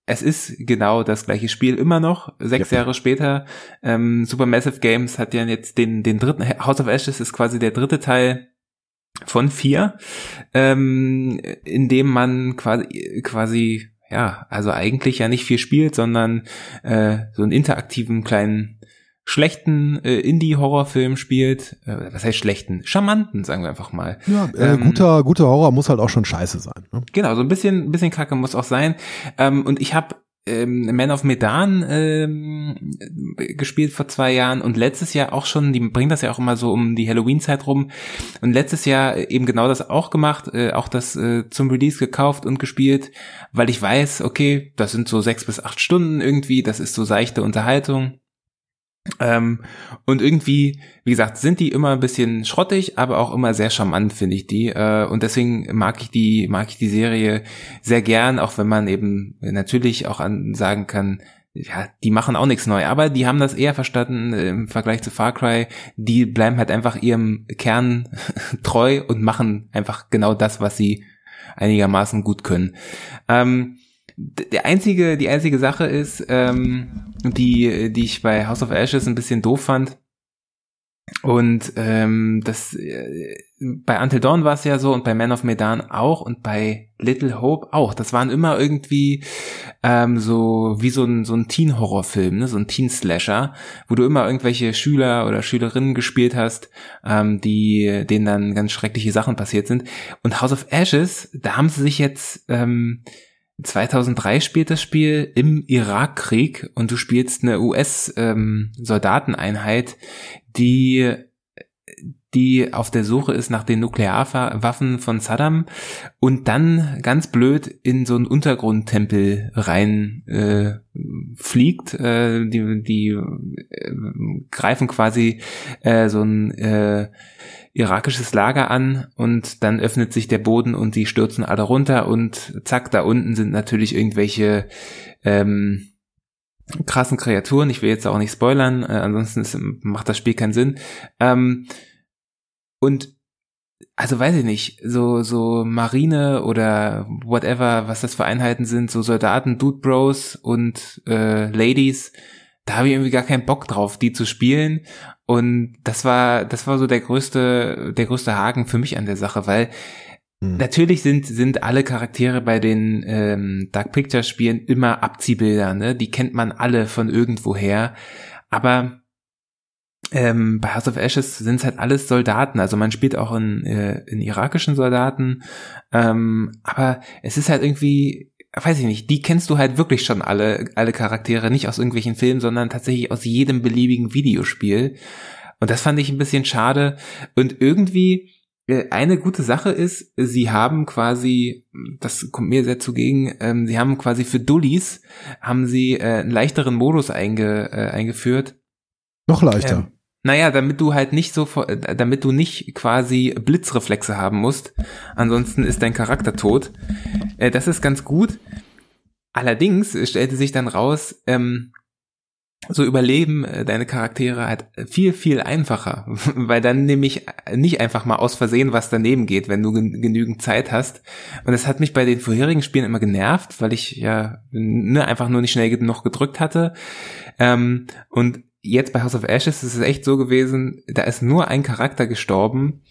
es ist genau das gleiche Spiel immer noch, sechs Ja. Jahre später. Ähm, Supermassive Games hat ja jetzt den, den dritten, House of Ashes ist quasi der dritte Teil von vier, ähm, in dem man quasi, quasi, ja, also eigentlich ja nicht viel spielt, sondern äh, so einen interaktiven kleinen schlechten äh, Indie-Horrorfilm spielt. Äh, was heißt schlechten? Charmanten, sagen wir einfach mal. Ja, äh, Ähm, guter, guter Horror muss halt auch schon scheiße sein. Ne? Genau, so ein bisschen, bisschen Kacke muss auch sein. Ähm, und ich habe ähm, Man of Medan ähm, gespielt vor zwei Jahren und letztes Jahr auch schon, die bringen das ja auch immer so um die Halloween-Zeit rum. Und letztes Jahr eben genau das auch gemacht, äh, auch das äh, zum Release gekauft und gespielt, weil ich weiß, okay, das sind so sechs bis acht Stunden irgendwie, das ist so seichte Unterhaltung. Ähm, und irgendwie, wie gesagt, sind die immer ein bisschen schrottig, aber auch immer sehr charmant, finde ich die. Äh, und deswegen mag ich die, mag ich die Serie sehr gern, auch wenn man eben natürlich auch an, sagen kann, ja, die machen auch nichts neu, aber die haben das eher verstanden im Vergleich zu Far Cry. Die bleiben halt einfach ihrem Kern treu und machen einfach genau das, was sie einigermaßen gut können. Ähm, der einzige, die einzige Sache ist, ähm, die, die ich bei House of Ashes ein bisschen doof fand. Und ähm, das äh, bei Until Dawn war es ja so und bei Man of Medan auch und bei Little Hope auch. Das waren immer irgendwie ähm, so wie so ein so ein Teen Horrorfilm, ne, so ein Teen Slasher, wo du immer irgendwelche Schüler oder Schülerinnen gespielt hast, ähm, die denen dann ganz schreckliche Sachen passiert sind. Und House of Ashes, da haben sie sich jetzt ähm, 2003 spielt das Spiel im Irakkrieg und du spielst eine US-Soldateneinheit, ähm, die die auf der Suche ist nach den Nuklearwaffen von Saddam und dann ganz blöd in so einen Untergrundtempel rein äh, fliegt. Äh, die die äh, greifen quasi äh, so ein äh, irakisches Lager an und dann öffnet sich der Boden und die stürzen alle runter und zack, da unten sind natürlich irgendwelche ähm, krassen Kreaturen. Ich will jetzt auch nicht spoilern, äh, ansonsten ist, macht das Spiel keinen Sinn. Ähm, und also weiß ich nicht, so, so Marine oder whatever, was das für Einheiten sind, so Soldaten, Dude Bros und äh, Ladies, da habe ich irgendwie gar keinen Bock drauf, die zu spielen. Und das war, das war so der größte, der größte Haken für mich an der Sache, weil hm. natürlich sind, sind alle Charaktere bei den ähm, Dark Picture Spielen immer Abziehbilder, ne? Die kennt man alle von irgendwoher. Aber ähm, bei House of Ashes sind es halt alles Soldaten, also man spielt auch in, äh, in irakischen Soldaten, ähm, aber es ist halt irgendwie weiß ich nicht, die kennst du halt wirklich schon alle, alle Charaktere, nicht aus irgendwelchen Filmen, sondern tatsächlich aus jedem beliebigen Videospiel. Und das fand ich ein bisschen schade. Und irgendwie, äh, eine gute Sache ist, sie haben quasi, das kommt mir sehr zugegen, ähm, sie haben quasi für Dullis, haben sie äh, einen leichteren Modus einge, äh, eingeführt. Noch leichter. Ähm, naja, damit du halt nicht so, äh, damit du nicht quasi Blitzreflexe haben musst. Ansonsten ist dein Charakter tot. Äh, das ist ganz gut. Allerdings stellte sich dann raus, ähm, so überleben äh, deine Charaktere halt viel, viel einfacher, weil dann nämlich nicht einfach mal aus Versehen was daneben geht, wenn du genügend Zeit hast. Und das hat mich bei den vorherigen Spielen immer genervt, weil ich ja ne, einfach nur nicht schnell genug gedrückt hatte. Ähm, und jetzt bei House of Ashes ist es echt so gewesen, da ist nur ein Charakter gestorben,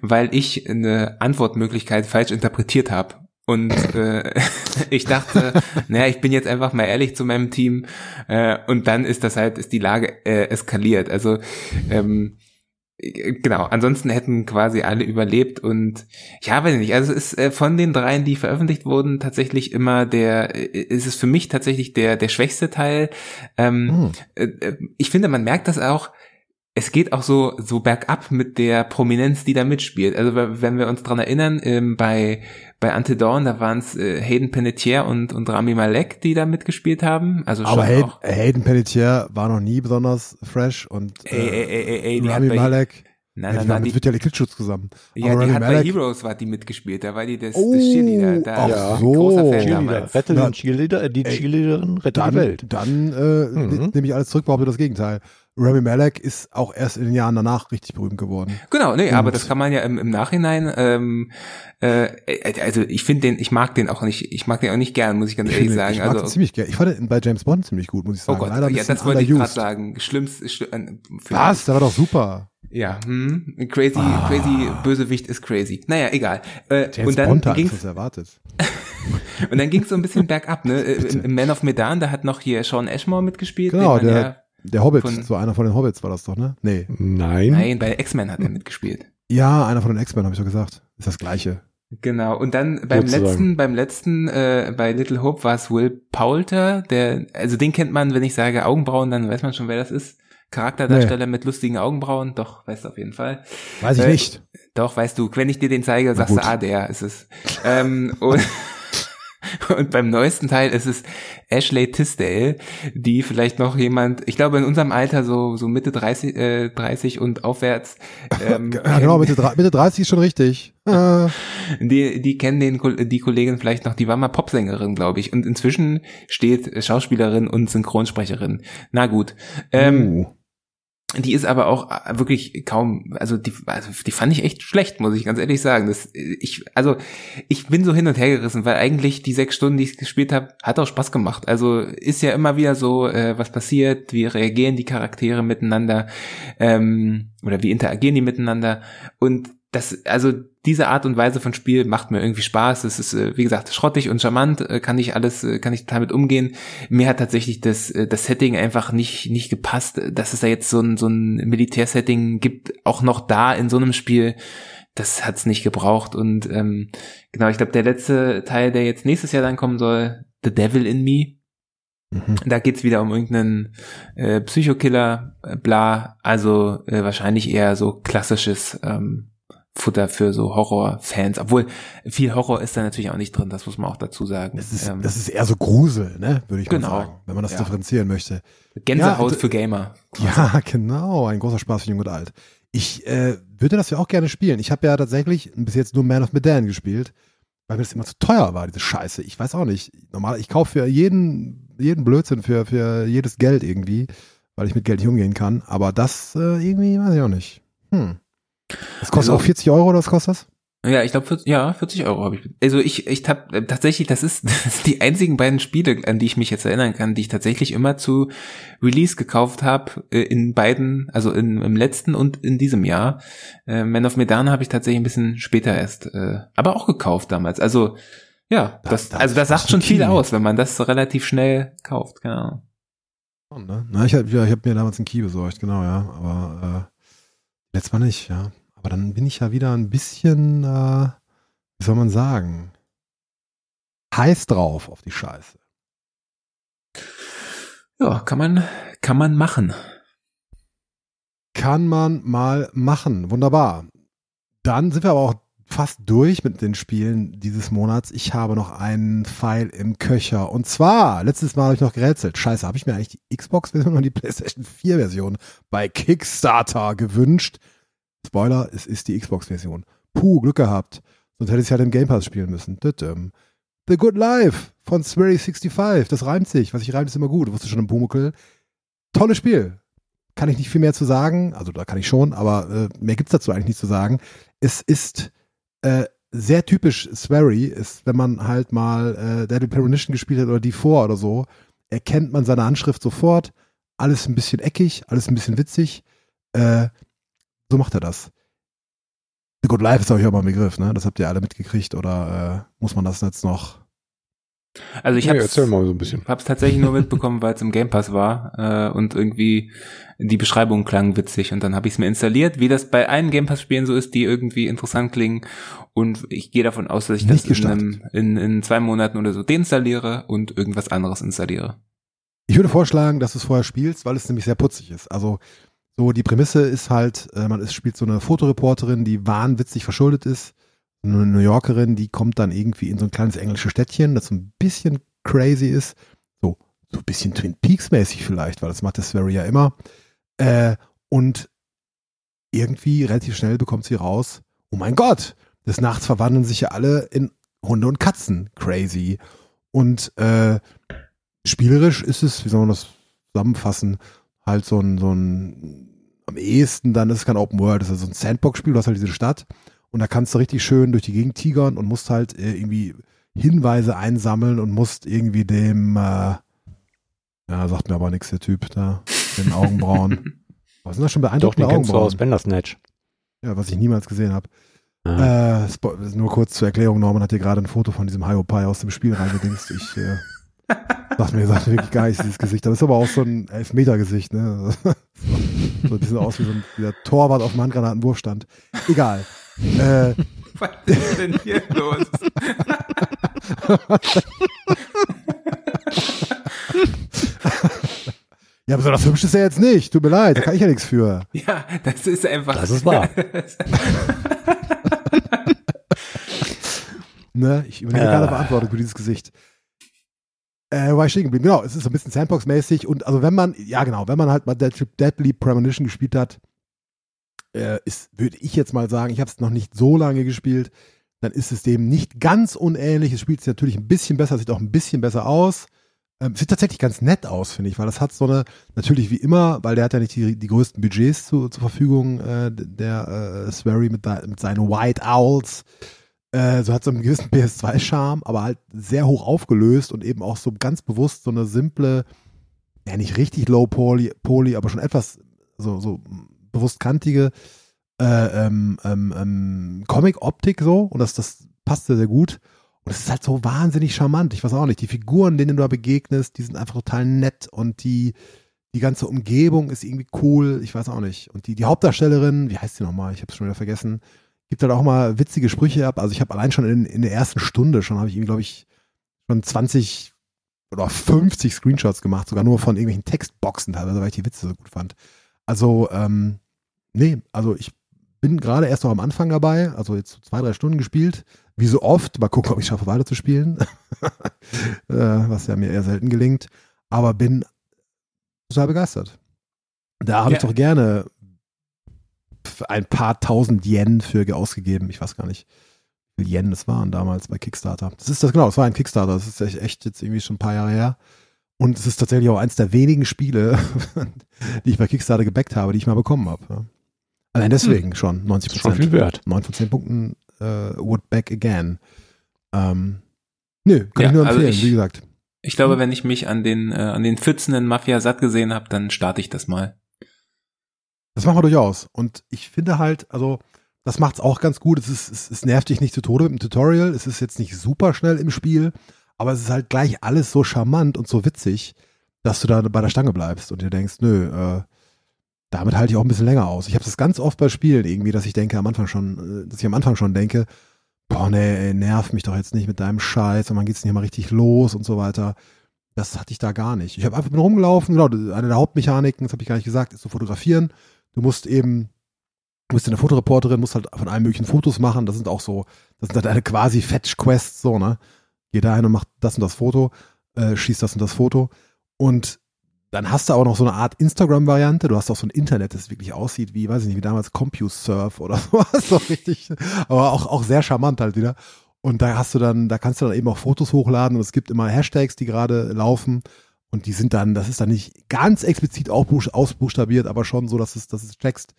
weil ich eine Antwortmöglichkeit falsch interpretiert habe. Und äh, ich dachte, naja, ich bin jetzt einfach mal ehrlich zu meinem Team. Äh, und dann ist das halt, ist die Lage äh, eskaliert. Also ähm, genau, ansonsten hätten quasi alle überlebt und ja, weiß ich nicht, also es ist äh, von den dreien, die veröffentlicht wurden, tatsächlich immer der, äh, ist es für mich tatsächlich der, der schwächste Teil. Ähm, hm. äh, ich finde, man merkt das auch, es geht auch so, so bergab mit der Prominenz, die da mitspielt. Also wenn wir uns dran erinnern, ähm, bei, bei Ante Dawn, da waren es äh, Hayden Panettiere und, und Rami Malek, die da mitgespielt haben. Also Aber Hayden, Hayden Panettiere war noch nie besonders fresh und äh, ey, ey, ey, Rami Malek Nein, ja, nein, die waren mit Vitali Klitschutz zusammen. Ja, Aber die Rami hat Malek, bei Heroes war die mitgespielt, da war die das, Oh, das Cheerleader. Da ach ja. so. großer Fan Cheerleader. damals. Rette den Cheerleader, äh, die ey, Cheerleaderin, rette dann, die Welt. dann äh, Mhm. nehme ich alles zurück, behaupte das Gegenteil. Rami Malek ist auch erst in den Jahren danach richtig berühmt geworden. Genau, nee, aber Und- das kann man ja im, im Nachhinein, ähm, äh, also ich finde den, ich mag den auch nicht, ich mag den auch nicht gern, muss ich ganz ehrlich ich sagen. mag den Also, ziemlich gerne. Ich fand den bei James Bond ziemlich gut, muss ich oh sagen. Gott, Leider ja, das wollte ich gerade sagen. Schlimmst, schlimm, äh, Was? Der war doch super. Ja, hm, crazy, Ah. crazy, Bösewicht ist crazy. Naja, egal. Äh, James und dann Bond hat ging's erwartet. und dann ging's so ein bisschen bergab, ne? Äh, Im, Man of Medan, da hat noch hier Sean Ashmore mitgespielt. Genau, den der- Der Hobbit, Von- so einer von den Hobbits war das doch, ne? Nee. Nein. nein, bei X-Men hat er mitgespielt. Ja, einer von den X-Men, habe ich doch gesagt. Ist das gleiche. Genau, und dann beim Sozusagen. letzten, beim letzten, äh, bei Little Hope war es Will Poulter, der, also den kennt man, wenn ich sage Augenbrauen, dann weiß man schon, wer das ist. Charakterdarsteller mit lustigen Augenbrauen, doch, weißt du auf jeden Fall. Weiß ich Äh, nicht. Doch, weißt du, wenn ich dir den zeige, sagst gut. du, ah, der ist es. ähm, und Und beim neuesten Teil ist es Ashley Tisdale, die vielleicht noch jemand, ich glaube in unserem Alter so so Mitte 30, äh, 30 und aufwärts. Ähm, ja, genau, Mitte, Mitte 30 ist schon richtig. Die, die kennen den, die Kollegin vielleicht noch, die war mal Popsängerin, glaube ich. Und inzwischen steht Schauspielerin und Synchronsprecherin. Na gut. Ähm, uh. Die ist aber auch äh, wirklich kaum, also die, also die fand ich echt schlecht, muss ich ganz ehrlich sagen. Das, äh, ich, also ich bin so hin und her gerissen, weil eigentlich die sechs Stunden, die ich gespielt habe, hat auch Spaß gemacht. Also ist ja immer wieder so, äh, was passiert, wie reagieren die Charaktere miteinander ähm, oder wie interagieren die miteinander und das, also diese Art und Weise von Spiel macht mir irgendwie Spaß. Es ist, äh, wie gesagt, schrottig und charmant, äh, kann ich alles, äh, kann ich total mit umgehen. Mir hat tatsächlich das, das Setting einfach nicht, nicht gepasst, dass es da jetzt so ein, so ein Militärsetting gibt, auch noch da in so einem Spiel. Das hat's nicht gebraucht. Und ähm, genau, ich glaube, der letzte Teil, der jetzt nächstes Jahr dann kommen soll, The Devil in Me, Mhm. da geht's wieder um irgendeinen äh, Psychokiller, äh, bla. Also äh, wahrscheinlich eher so klassisches ähm, Futter für so Horrorfans. Obwohl viel Horror ist da natürlich auch nicht drin, das muss man auch dazu sagen. Das ist, ähm, das ist eher so Grusel, ne? Würde ich Genau. mal sagen, wenn man das Ja. differenzieren möchte. Gänsehaut ja, für Gamer. Ja, genau. Ein großer Spaß für Jung und Alt. Ich äh, würde das ja auch gerne spielen. Ich habe ja tatsächlich bis jetzt nur Man of Medan gespielt, weil mir das immer zu teuer war, diese Scheiße. Ich weiß auch nicht. Normal, ich kaufe für jeden, jeden Blödsinn, für, für jedes Geld irgendwie, weil ich mit Geld nicht umgehen kann. Aber das äh, irgendwie weiß ich auch nicht. Hm. Das kostet Also- auch 40 Euro oder was kostet das? Ja, ich glaube, ja, 40 Euro habe ich. Also ich, ich hab äh, tatsächlich, das ist, das ist die einzigen beiden Spiele, an die ich mich jetzt erinnern kann, die ich tatsächlich immer zu Release gekauft habe, äh, in beiden, also in, im letzten und in diesem Jahr. Äh, Man of Medan habe ich tatsächlich ein bisschen später erst, äh, aber auch gekauft damals. Also ja, Da- das, da- also das das sagt schon viel aus, wenn man das relativ schnell kauft. Genau. Ne? Na, ich habe ja, ich hab mir damals einen Key besorgt, genau, ja. Aber äh, letztes Mal nicht, ja. Aber dann bin ich ja wieder ein bisschen, äh, wie soll man sagen, heiß drauf auf die Scheiße. Ja, kann man, kann man machen. Kann man mal machen. Wunderbar. Dann sind wir aber auch fast durch mit den Spielen dieses Monats. Ich habe noch einen Pfeil im Köcher. Und zwar, letztes Mal habe ich noch gerätselt. Scheiße, habe ich mir eigentlich die Xbox-Version und die PlayStation 4-Version bei Kickstarter gewünscht? Spoiler, es ist die Xbox-Version. Puh, Glück gehabt. Sonst hätte ich es halt im Game Pass spielen müssen. The Good Life von Swery65. Das reimt sich. Was sich reimt, ist immer gut. Du wusstest schon im Pumuckel. Tolles Spiel. Kann ich nicht viel mehr zu sagen. Also da kann ich schon, aber äh, mehr gibt's dazu eigentlich nicht zu sagen. Es ist äh, sehr typisch Swery, ist, wenn man halt mal äh, Deadly Premonition gespielt hat oder die vor oder so, erkennt man seine Handschrift sofort. Alles ein bisschen eckig, alles ein bisschen witzig. Äh, so macht er das. The Good Life ist, glaube ich, auch mal ein Begriff, ne? Das habt ihr alle mitgekriegt oder äh, muss man das jetzt noch? Also ich habe erzähl mal so ein bisschen. Hab's tatsächlich nur mitbekommen, weil es im Game Pass war äh, und irgendwie die Beschreibung klang witzig und dann habe ich es mir installiert, wie das bei allen Game Pass Spielen so ist, die irgendwie interessant klingen und ich gehe davon aus, dass ich Nicht das in, einem, in, in zwei Monaten oder so deinstalliere und irgendwas anderes installiere. Ich würde vorschlagen, dass du es vorher spielst, weil es nämlich sehr putzig ist. Also so die Prämisse ist halt, äh, man ist, spielt so eine Fotoreporterin, die wahnwitzig verschuldet ist. Eine New Yorkerin, die kommt dann irgendwie in so ein kleines englisches Städtchen, das so ein bisschen crazy ist. So, so ein bisschen Twin Peaks mäßig vielleicht, weil das macht das Swery ja immer. Äh, und irgendwie relativ schnell bekommt sie raus, oh mein Gott, des Nachts verwandeln sich ja alle in Hunde und Katzen. Crazy. Und äh, spielerisch ist es, wie soll man das zusammenfassen, halt so ein, so ein, am ehesten dann ist es kein Open World, das ist also so ein Sandbox-Spiel, du hast halt diese Stadt und da kannst du richtig schön durch die Gegend tigern und musst halt äh, irgendwie Hinweise einsammeln und musst irgendwie dem, äh, ja, sagt mir aber nichts, der Typ da, den Augenbrauen. Was sind das schon Doch, beeindruckende den kennst du aus Augenbrauen? Bandersnatch. Ja, was ich niemals gesehen habe. Ah. Äh, nur kurz zur Erklärung, Norman hat hier gerade ein Foto von diesem Hyopai aus dem Spiel reingedingst. Ich äh, sag mir, sagt mir wirklich gar nichts, dieses Gesicht. Aber ist aber auch so ein Elfmeter-Gesicht, ne? so, so ein bisschen aus wie so ein wie der Torwart auf dem Handgranatenwurfstand. Egal. Äh, Was ist denn hier los? ja, besonders hübsch ist er jetzt nicht. Tut mir leid, da kann ich ja nichts für. Ja, das ist einfach. Das ist wahr. Ne? Ich übernehme Ja. keine Verantwortung für dieses Gesicht. Äh, war ich stehen geblieben? Genau, es ist so ein bisschen Sandbox-mäßig und also wenn man, ja genau, wenn man halt mal Dead- Deadly Premonition gespielt hat, äh, ist, würde ich jetzt mal sagen, ich habe es noch nicht so lange gespielt, dann ist es dem nicht ganz unähnlich. Es spielt sich natürlich ein bisschen besser, sieht auch ein bisschen besser aus. Ähm, sieht tatsächlich ganz nett aus, finde ich, weil das hat so eine, natürlich wie immer, weil der hat ja nicht die, die größten Budgets zu, zur Verfügung, äh, der äh, Swery mit, mit seinen White Owls. Äh, so hat so einen gewissen PS2-Charme, aber halt sehr hoch aufgelöst und eben auch so ganz bewusst so eine simple, ja nicht richtig low poly, poly aber schon etwas so, so bewusst kantige äh, ähm, ähm, ähm, Comic-Optik so und das, das passt sehr, sehr gut. Und es ist halt so wahnsinnig charmant. Ich weiß auch nicht, die Figuren, denen du da begegnest, die sind einfach total nett und die, die ganze Umgebung ist irgendwie cool. Ich weiß auch nicht. Und die, die Hauptdarstellerin, wie heißt sie nochmal? Ich habe es schon wieder vergessen. Gibt halt auch mal witzige Sprüche ab. Also ich habe allein schon in, in der ersten Stunde schon, habe ich irgendwie, glaube ich, schon 20 oder 50 Screenshots gemacht, sogar nur von irgendwelchen Textboxen teilweise, weil ich die Witze so gut fand. Also, ähm, nee, also ich bin gerade erst noch am Anfang dabei, also jetzt zwei, drei Stunden gespielt. Wie so oft, mal gucken, ob ich schaffe, weiter zu spielen. äh, was ja mir eher selten gelingt. Aber bin total begeistert. Da habe ich Ja. doch gerne ein paar tausend Yen für ausgegeben. Ich weiß gar nicht, wie viel Yen das waren damals bei Kickstarter. Das ist das, genau, das war ein Kickstarter. Das ist echt, echt jetzt irgendwie schon ein paar Jahre her. Und es ist tatsächlich auch eins der wenigen Spiele, die ich bei Kickstarter gebackt habe, die ich mal bekommen habe. Allein deswegen schon 90 Ist schon viel Prozent. wert. 9 von 10 Punkten äh, would back again. Ähm, nö, kann Ja, ich nur also empfehlen, ich- wie gesagt. Ich glaube, wenn ich mich an den, äh, an den pfützenden Mafia satt gesehen habe, dann starte ich das mal. Das machen wir durchaus. Und ich finde halt, also, das macht's auch ganz gut. Es, ist, es, es nervt dich nicht zu Tode mit dem Tutorial. Es ist jetzt nicht super schnell im Spiel, aber es ist halt gleich alles so charmant und so witzig, dass du da bei der Stange bleibst und dir denkst, nö, äh, damit halte ich auch ein bisschen länger aus. Ich habe das ganz oft bei Spielen irgendwie, dass ich denke am Anfang schon, äh, dass ich am Anfang schon denke, boah, nee, nerv mich doch jetzt nicht mit deinem Scheiß und dann geht's nicht mal richtig los und so weiter. Das hatte ich da gar nicht. Ich habe einfach rumgelaufen, genau, eine der Hauptmechaniken, das habe ich gar nicht gesagt, ist zu fotografieren. Du musst eben, du bist eine Fotoreporterin, musst halt von allen möglichen Fotos machen. Das sind auch so, das sind halt eine quasi Fetch-Quests, so, ne? Geh da hin und mach das und das Foto, äh, schieß das und das Foto. Und dann hast du auch noch so eine Art Instagram-Variante. Du hast auch so ein Internet, das wirklich aussieht wie, weiß ich nicht, wie damals CompuServe oder sowas. So richtig, aber auch, auch sehr charmant halt wieder. Und da hast du dann, da kannst du dann eben auch Fotos hochladen und es gibt immer Hashtags, die gerade laufen. Und die sind dann, das ist dann nicht ganz explizit ausbuchstabiert, aber schon so, dass es, dass es checkst.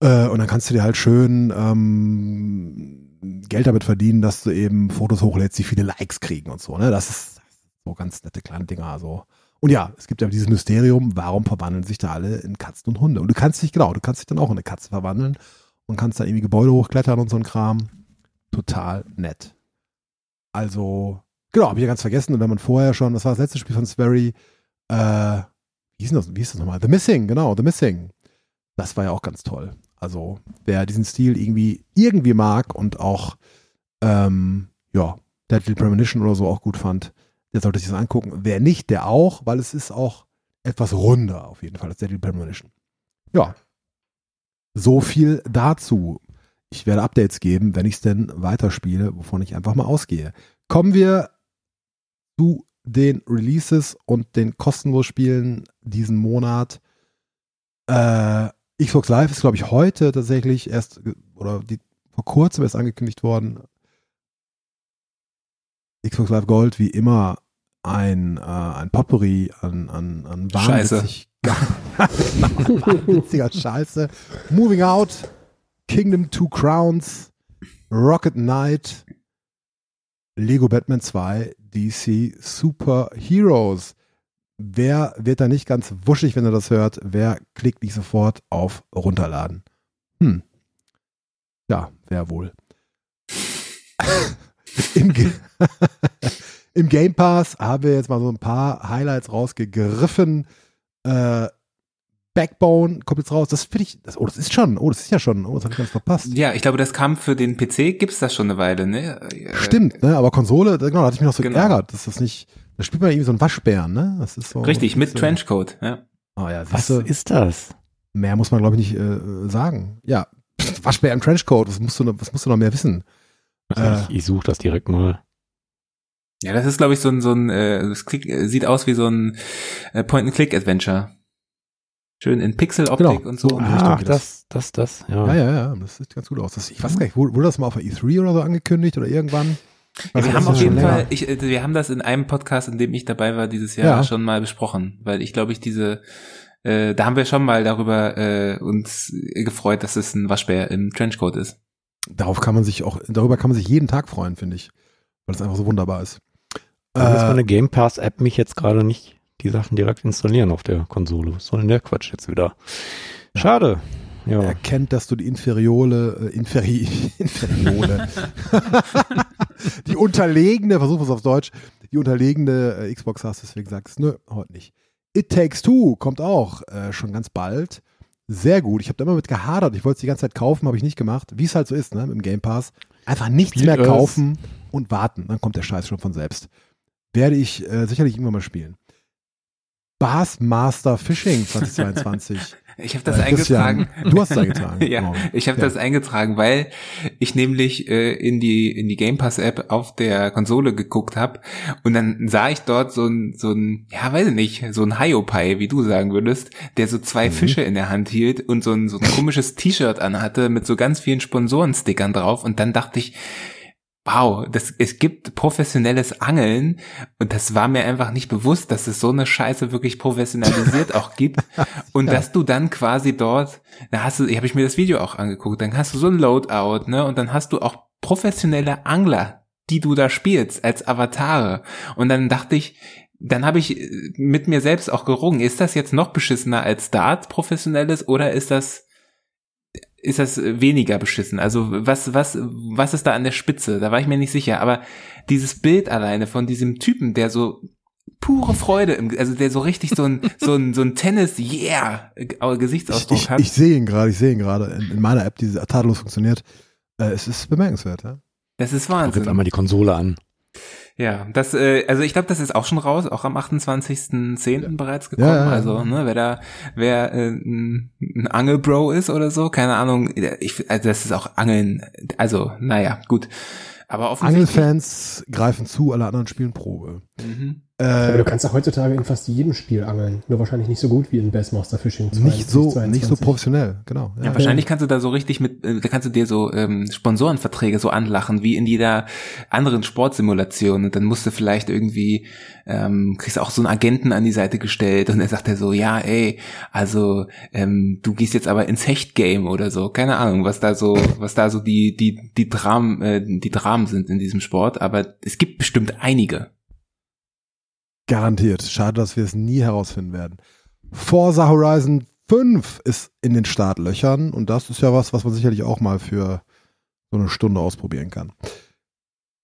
Äh, und dann kannst du dir halt schön ähm, Geld damit verdienen, dass du eben Fotos hochlädst, die viele Likes kriegen und so. Ne? Das ist so ganz nette kleine Dinger. So. Und ja, es gibt ja dieses Mysterium, warum verwandeln sich da alle in Katzen und Hunde? Und du kannst dich, genau, du kannst dich dann auch in eine Katze verwandeln und kannst dann irgendwie Gebäude hochklettern und so ein Kram. Total nett. Also, genau, habe ich ja ganz vergessen. Und wenn man vorher schon, das war das letzte Spiel von Sperry, äh, wie hieß das, das nochmal? The Missing, genau, The Missing. Das war ja auch ganz toll. Also, wer diesen Stil irgendwie, irgendwie mag und auch, ähm, ja, Deadly Premonition oder so auch gut fand, der sollte sich das angucken. Wer nicht, der auch, weil es ist auch etwas runder auf jeden Fall als Deadly Premonition. Ja. So viel dazu. Ich werde Updates geben, wenn ich es denn weiterspiele, wovon ich einfach mal ausgehe. Kommen wir zu den Releases und den kostenlos Spielen diesen Monat. Äh, Xbox Live ist, glaube ich, heute tatsächlich erst oder die, vor kurzem erst angekündigt worden. Xbox Live Gold, wie immer, ein, äh, ein Potpourri an, an, an Scheiße. wahnwitzig, wahnwitziger Scheiße. Moving Out, Kingdom Two Crowns, Rocket Knight, Lego Batman 2, DC Super Heroes. Wer wird da nicht ganz wuschig, wenn er das hört? Wer klickt nicht sofort auf Runterladen? Hm. Ja, wer wohl? Im, Im Game Pass haben wir jetzt mal so ein paar Highlights rausgegriffen. Äh, Backbone kommt jetzt raus. Das finde ich. Das, oh, das ist schon. Oh, das ist ja schon. Oh, das habe ich ganz verpasst. Ja, ich glaube, das kam für den PC, gibt's das schon eine Weile, ne? Äh, Stimmt, ne? Aber Konsole, genau, da hatte ich mich noch so Genau. geärgert, dass das nicht. Da spielt man irgendwie so einen Waschbären, ne? Das ist so. Richtig, mit so, Trenchcoat, ja. Oh ja, Was siehste, ist das? mehr muss man, glaube ich, nicht äh, sagen. Ja, Waschbär im Trenchcoat, was musst du noch, was musst du noch mehr wissen? Also ich ich suche das direkt mal. Ja, das ist, glaube ich, so ein, so ein, äh, das äh, sieht aus wie so ein äh, Point-and-Click-Adventure. Schön in Pixel-Optik Genau, und so. die Ach, das, das, das, ja. Ja, ja, ja, das sieht ganz gut aus. Das, ich weiß gar nicht, wurde, das mal auf der E3 oder so angekündigt oder irgendwann? Ja, Also wir haben ist auf jeden Fall, ich, äh, wir haben das in einem Podcast, in dem ich dabei war dieses Jahr Ja. schon mal besprochen, weil ich glaube ich diese, äh, da haben wir schon mal darüber äh, uns gefreut, dass es ein Waschbär im Trenchcoat ist. Darauf kann man sich auch, darüber kann man sich jeden Tag freuen, finde ich. Weil es einfach so wunderbar ist. Muss Äh, meine Game Pass App mich jetzt gerade nicht die Sachen direkt installieren auf der Konsole. Was soll denn der Quatsch jetzt wieder? Schade. Ja. erkennt, dass du die Inferiole, äh, Inferi, Inferiole, die unterlegene, versuch es auf Deutsch, die unterlegene äh, Xbox hast, deswegen sagst du, nö, heute nicht. It Takes Two kommt auch äh, schon ganz bald. Sehr gut. Ich habe da immer mit gehadert. Ich wollte es die ganze Zeit kaufen, habe ich nicht gemacht. Wie es halt so ist, ne, im Game Pass. Einfach nichts Spielt mehr es. kaufen und warten. Dann kommt der Scheiß schon von selbst. Werde ich äh, sicherlich irgendwann mal spielen. Bassmaster Fishing 2022. Ich habe das Christian, eingetragen. Du hast es eingetragen. ja, Genau. ich habe Ja. das eingetragen, weil ich nämlich äh, in die in die Game Pass App auf der Konsole geguckt habe und dann sah ich dort so ein so ein ja weiß ich nicht so ein Hiopai, wie du sagen würdest, der so zwei Mhm. Fische in der Hand hielt und so ein so ein komisches T-Shirt anhatte mit so ganz vielen Sponsorenstickern drauf und dann dachte ich Wow, das, es gibt professionelles Angeln und das war mir einfach nicht bewusst, dass es so eine Scheiße wirklich professionalisiert auch gibt. Und dass du dann quasi dort, da hast du, habe ich mir das Video auch angeguckt, dann hast du so ein Loadout, ne, und dann hast du auch professionelle Angler, die du da spielst als Avatare. Und dann dachte ich, dann habe ich mit mir selbst auch gerungen, ist das jetzt noch beschissener als Dart professionelles oder ist das ist das weniger beschissen? Also was, was, was ist da an der Spitze? Da war ich mir nicht sicher. Aber dieses Bild alleine von diesem Typen, der so pure Freude, im, also der so richtig so ein, so ein, so ein Tennis-Yeah-Gesichtsausdruck Ich, hat. ich, ich sehe ihn gerade, ich sehe ihn gerade in, in meiner App, die tadellos funktioniert. Äh, es ist bemerkenswert, ja. das ist Mach jetzt Wahnsinn. einmal die Konsole an. Ja, das, äh, also ich glaube, das ist auch schon raus, auch am 28.10. bereits gekommen. Ja, ja, ja. Also, ne, wer da, wer äh, ein, ein Angelbro ist oder so, keine Ahnung, ich, also das ist auch Angeln, also, naja, gut. Aber offensichtlich. Angelfans greifen zu, alle anderen spielen Probe. Mhm. Aber Äh, du kannst ja heutzutage in fast jedem Spiel angeln. Nur wahrscheinlich nicht so gut wie in Bassmaster Fishing 20, nicht so, 22. nicht so professionell, genau. Ja, wahrscheinlich kannst du da so richtig mit, äh, da kannst du dir so ähm, Sponsorenverträge so anlachen, wie in jeder anderen Sportsimulation. Und dann musst du vielleicht irgendwie, ähm, kriegst auch so einen Agenten an die Seite gestellt und er sagt er so, ja, ey, also ähm, du gehst jetzt aber ins Hecht-Game oder so. Keine Ahnung, was da so, was da so die, die, die Dramen, äh, die Dramen sind in diesem Sport. Aber es gibt bestimmt einige. Garantiert. Schade, dass wir es nie herausfinden werden. Forza Horizon 5 ist in den Startlöchern und das ist ja was, was man sicherlich auch mal für so eine Stunde ausprobieren kann.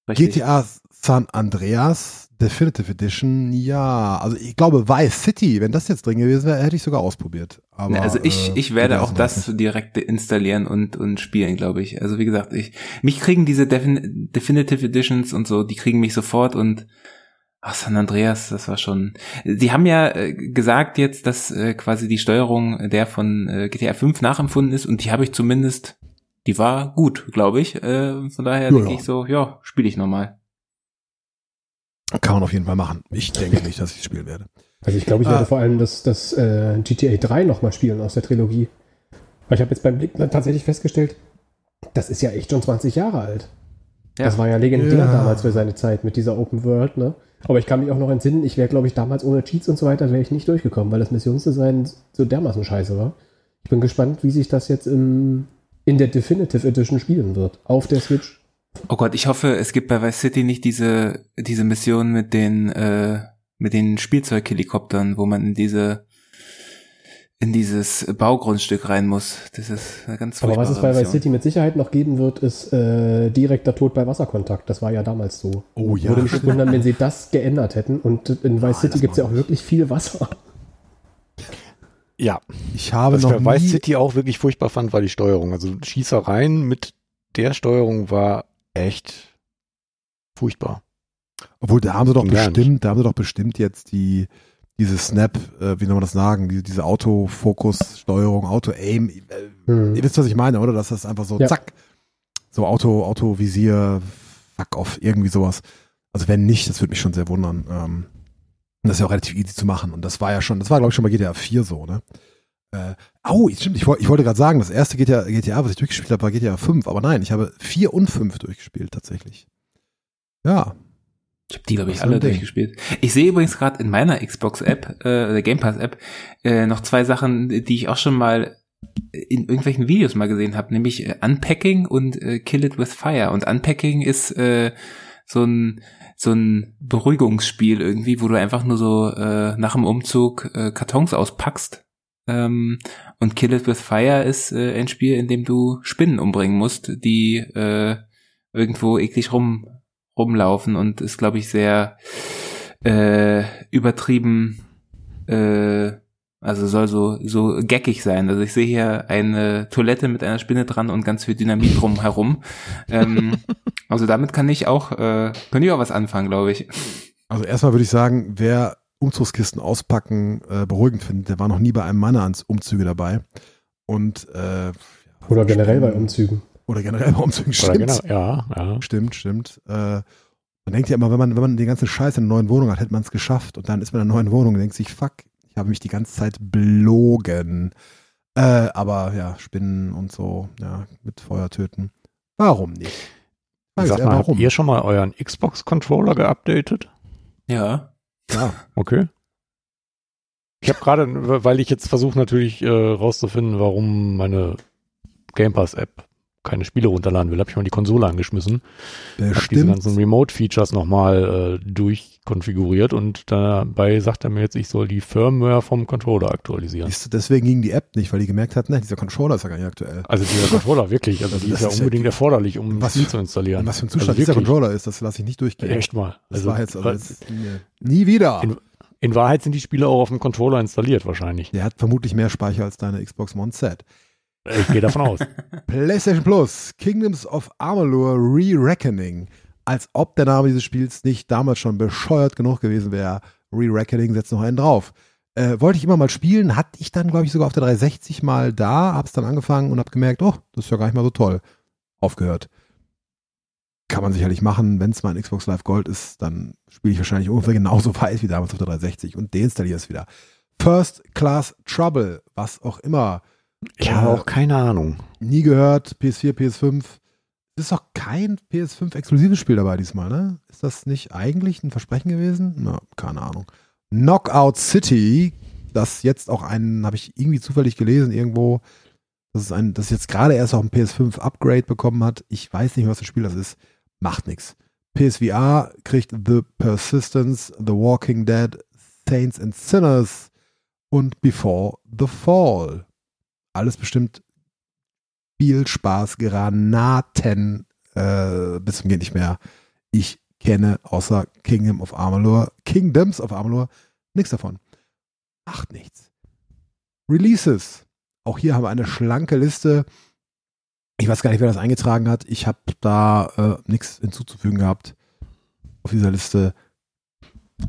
Richtig. GTA San Andreas Definitive Edition, ja, also ich glaube Vice City, wenn das jetzt drin gewesen wäre, hätte ich sogar ausprobiert. Aber, Ne, also ich, äh, ich werde auch das direkt installieren und, und spielen, glaube ich. Also wie gesagt, ich, mich kriegen diese Defin Definitive Editions und so, die kriegen mich sofort und ach, San Andreas, das war schon. Die haben ja äh, gesagt jetzt, dass äh, quasi die Steuerung der von äh, GTA 5 nachempfunden ist und die habe ich zumindest, die war gut, glaube ich. Äh, von daher Ja, denke ja. ich so, ja, spiele ich nochmal. Kann man auf jeden Fall machen. Ich denke nicht, dass ich es spielen werde. Also ich glaube, ich Ah. werde vor allem das, das äh, GTA 3 nochmal spielen aus der Trilogie. Weil ich habe jetzt beim Blick tatsächlich festgestellt, das ist ja echt schon 20 Jahre alt. Ja. Das war ja legendär Ja. damals für seine Zeit mit dieser Open World, ne? Aber ich kann mich auch noch entsinnen, ich wäre, glaube ich, damals ohne Cheats und so weiter, wäre ich nicht durchgekommen, weil das Missionsdesign so dermaßen scheiße war. Ich bin gespannt, wie sich das jetzt im, in der Definitive Edition spielen wird. Auf der Switch. Oh Gott, ich hoffe, es gibt bei Vice City nicht diese, diese Mission mit den, äh, mit den Spielzeughelikoptern, wo man in diese, in dieses Baugrundstück rein muss. Das ist eine ganz Aber was es bei Vice. City mit Sicherheit noch geben wird, ist äh, direkter Tod bei Wasserkontakt. Das war ja damals so. Oh ja. Würde mich wundern, wenn sie das geändert hätten. Und in Vice Ah, City gibt es ja auch ich. wirklich viel Wasser. Ja, Ich habe was ich noch bei Vice City auch wirklich furchtbar fand, war die Steuerung. Also Schießereien mit der Steuerung war echt furchtbar. obwohl da haben sie doch bestimmt, da haben sie doch bestimmt jetzt die diese Snap, äh, wie soll man das sagen, die, diese Autofokus-Steuerung, Auto-Aim, äh, Hm. ihr wisst, was ich meine, oder? Dass das einfach so Ja. zack So Auto, Autovisier, Fuck off, irgendwie sowas. Also wenn nicht, das würde mich schon sehr wundern. Ähm, das ist ja auch relativ easy zu machen. Und das war ja schon, das war glaube ich schon bei GTA 4 so, ne? Äh, oh, stimmt, ich, ich wollte gerade sagen, das erste GTA, GTA, was ich durchgespielt habe, war GTA 5, aber nein, ich habe 4 und 5 durchgespielt tatsächlich. Ja. Ich habe die, glaube ich, alle durchgespielt. Ich sehe übrigens gerade in meiner Xbox-App, äh, der Game Pass-App, äh, noch zwei Sachen, die ich auch schon mal in irgendwelchen Videos mal gesehen habe, nämlich äh, Unpacking und äh, Kill It With Fire. Und Unpacking ist äh, so ein so ein Beruhigungsspiel irgendwie, wo du einfach nur so äh, nach dem Umzug äh, Kartons auspackst. Ähm, und Kill It With Fire ist äh, ein Spiel, in dem du Spinnen umbringen musst, die äh, irgendwo eklig rum rumlaufen und ist, glaube ich, sehr äh, übertrieben, äh, also soll so, so geckig sein. Also ich sehe hier eine Toilette mit einer Spinne dran und ganz viel Dynamit drumherum. ähm, also damit kann ich auch, äh, kann ich auch was anfangen, glaube ich. Also erstmal würde ich sagen, wer Umzugskisten auspacken äh, beruhigend findet, der war noch nie bei einem meiner Ans- Umzüge dabei. Und äh, Oder generell bei Umzügen. Oder generell bei Umzügen, stimmt. genau, ja, ja. Stimmt, stimmt. Äh, man denkt ja immer, wenn man, wenn man den ganzen Scheiß in einer neuen Wohnung hat, hätte man es geschafft. Und dann ist man in einer neuen Wohnung und denkt sich, fuck, ich habe mich die ganze Zeit belogen. Äh, aber ja, Spinnen und so, ja, mit Feuer töten. Warum nicht? Frage Sag mal, habt ihr schon mal euren Xbox-Controller geupdatet? Ja. Ja, Okay. Ich habe gerade, weil ich jetzt versuche natürlich äh, rauszufinden, warum meine Game Pass-App keine Spiele runterladen will, habe ich mal die Konsole angeschmissen. Habe diese bestimmt. ganzen Remote-Features nochmal äh, durchkonfiguriert und dabei sagt er mir jetzt, ich soll die Firmware vom Controller aktualisieren. Du, Deswegen ging die App nicht, weil die gemerkt hat, ne, dieser Controller ist ja gar nicht aktuell. Also dieser Controller, wirklich. Also, Also die das ist ja ist ja- unbedingt erforderlich, um Was ein Spiel zu installieren. Was für ein Also Zustand dieser wirklich. Controller ist, das lasse ich nicht durchgehen. Echt mal. Das Also, war jetzt, also jetzt nie, nie wieder. In- in Wahrheit sind die Spiele auch auf dem Controller installiert wahrscheinlich. Der hat vermutlich mehr Speicher als deine Xbox One Z. Ich gehe davon aus. PlayStation Plus, Kingdoms of Amalur Re-Reckoning. Als ob der Name dieses Spiels nicht damals schon bescheuert genug gewesen wäre. Re-Reckoning setzt noch einen drauf. Äh, wollte ich immer mal spielen, hatte ich dann, glaube ich, sogar auf der 360 mal da, hab's dann angefangen und hab gemerkt, oh, das ist ja gar nicht mal so toll. Aufgehört. Kann man sicherlich machen, wenn es mal ein Xbox Live Gold ist, dann spiele ich wahrscheinlich ungefähr genauso weit wie damals auf der 360 und deinstalliere es wieder. First Class Trouble, was auch immer. Ich habe auch keine Ahnung. Nie gehört, PS4, PS5. Es ist doch kein PS5-exklusives Spiel dabei diesmal, ne? Ist das nicht eigentlich ein Versprechen gewesen? Na, keine Ahnung. Knockout City, das jetzt auch einen, habe ich irgendwie zufällig gelesen irgendwo, dass es ein, das jetzt gerade erst auch ein PS5-Upgrade bekommen hat. Ich weiß nicht, was das Spiel das ist. Macht nichts. PSVR kriegt The Persistence, The Walking Dead, Saints and Sinners und Before the Fall. Alles bestimmt viel Spaß, Granaten äh, bis zum geht nicht mehr. Ich kenne außer Kingdom of Amalur, Kingdoms of Amalur, nichts davon. Macht nichts. Releases. Auch hier haben wir eine schlanke Liste. Ich weiß gar nicht, wer das eingetragen hat. Ich habe da äh, nichts hinzuzufügen gehabt auf dieser Liste.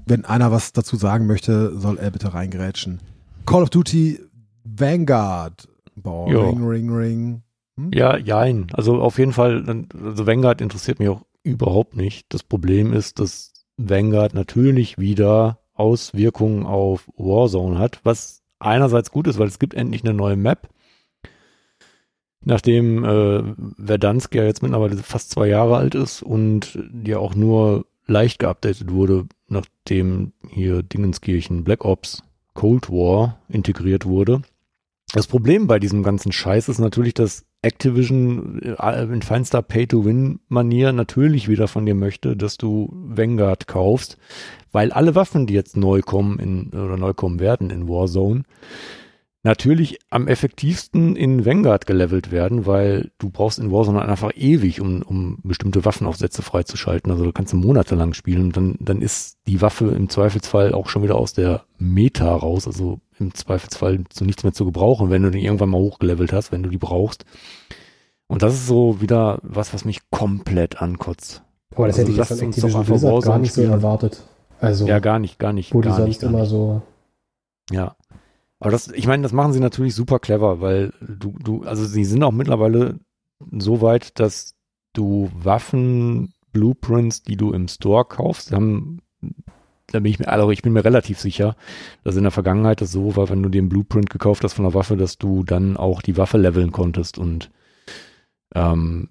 Wenn einer was dazu sagen möchte, soll er bitte reingerätschen. Call of Duty Vanguard. Boah, Jo. ring, ring, ring. Hm? Ja, jein. Also auf jeden Fall, also Vanguard interessiert mich auch überhaupt nicht. Das Problem ist, dass Vanguard natürlich wieder Auswirkungen auf Warzone hat, was einerseits gut ist, weil es gibt endlich eine neue Map. Nachdem äh, Verdansk ja jetzt mittlerweile fast zwei Jahre alt ist und ja auch nur leicht geupdatet wurde, nachdem hier Dingenskirchen Black Ops Cold War integriert wurde. Das Problem bei diesem ganzen Scheiß ist natürlich, dass Activision äh, in feinster Pay-to-Win-Manier natürlich wieder von dir möchte, dass du Vanguard kaufst, weil alle Waffen, die jetzt neu kommen in, oder neu kommen werden in Warzone, natürlich am effektivsten in Vanguard gelevelt werden, weil du brauchst in Warzone halt einfach ewig, um, um bestimmte Waffenaufsätze freizuschalten. Also du kannst du monatelang spielen und dann, dann ist die Waffe im Zweifelsfall auch schon wieder aus der Meta raus, also im Zweifelsfall zu nichts mehr zu gebrauchen, wenn du den irgendwann mal hochgelevelt hast, wenn du die brauchst. Und das ist so wieder was, was mich komplett ankotzt. Aber das Also hätte ich jetzt von Activision Blizzard gar nicht so erwartet. Also, Ja, gar nicht, gar nicht. wo die gar sonst nicht, gar immer nicht. so. Ja. Aber das, ich meine, das machen sie natürlich super clever, weil du, du, also sie sind auch mittlerweile so weit, dass du Waffen, Blueprints, die du im Store kaufst, haben, da bin ich mir, also ich bin mir relativ sicher, dass in der Vergangenheit das so war, wenn du einen Blueprint gekauft hast von der Waffe, dass du dann auch die Waffe leveln konntest und ähm,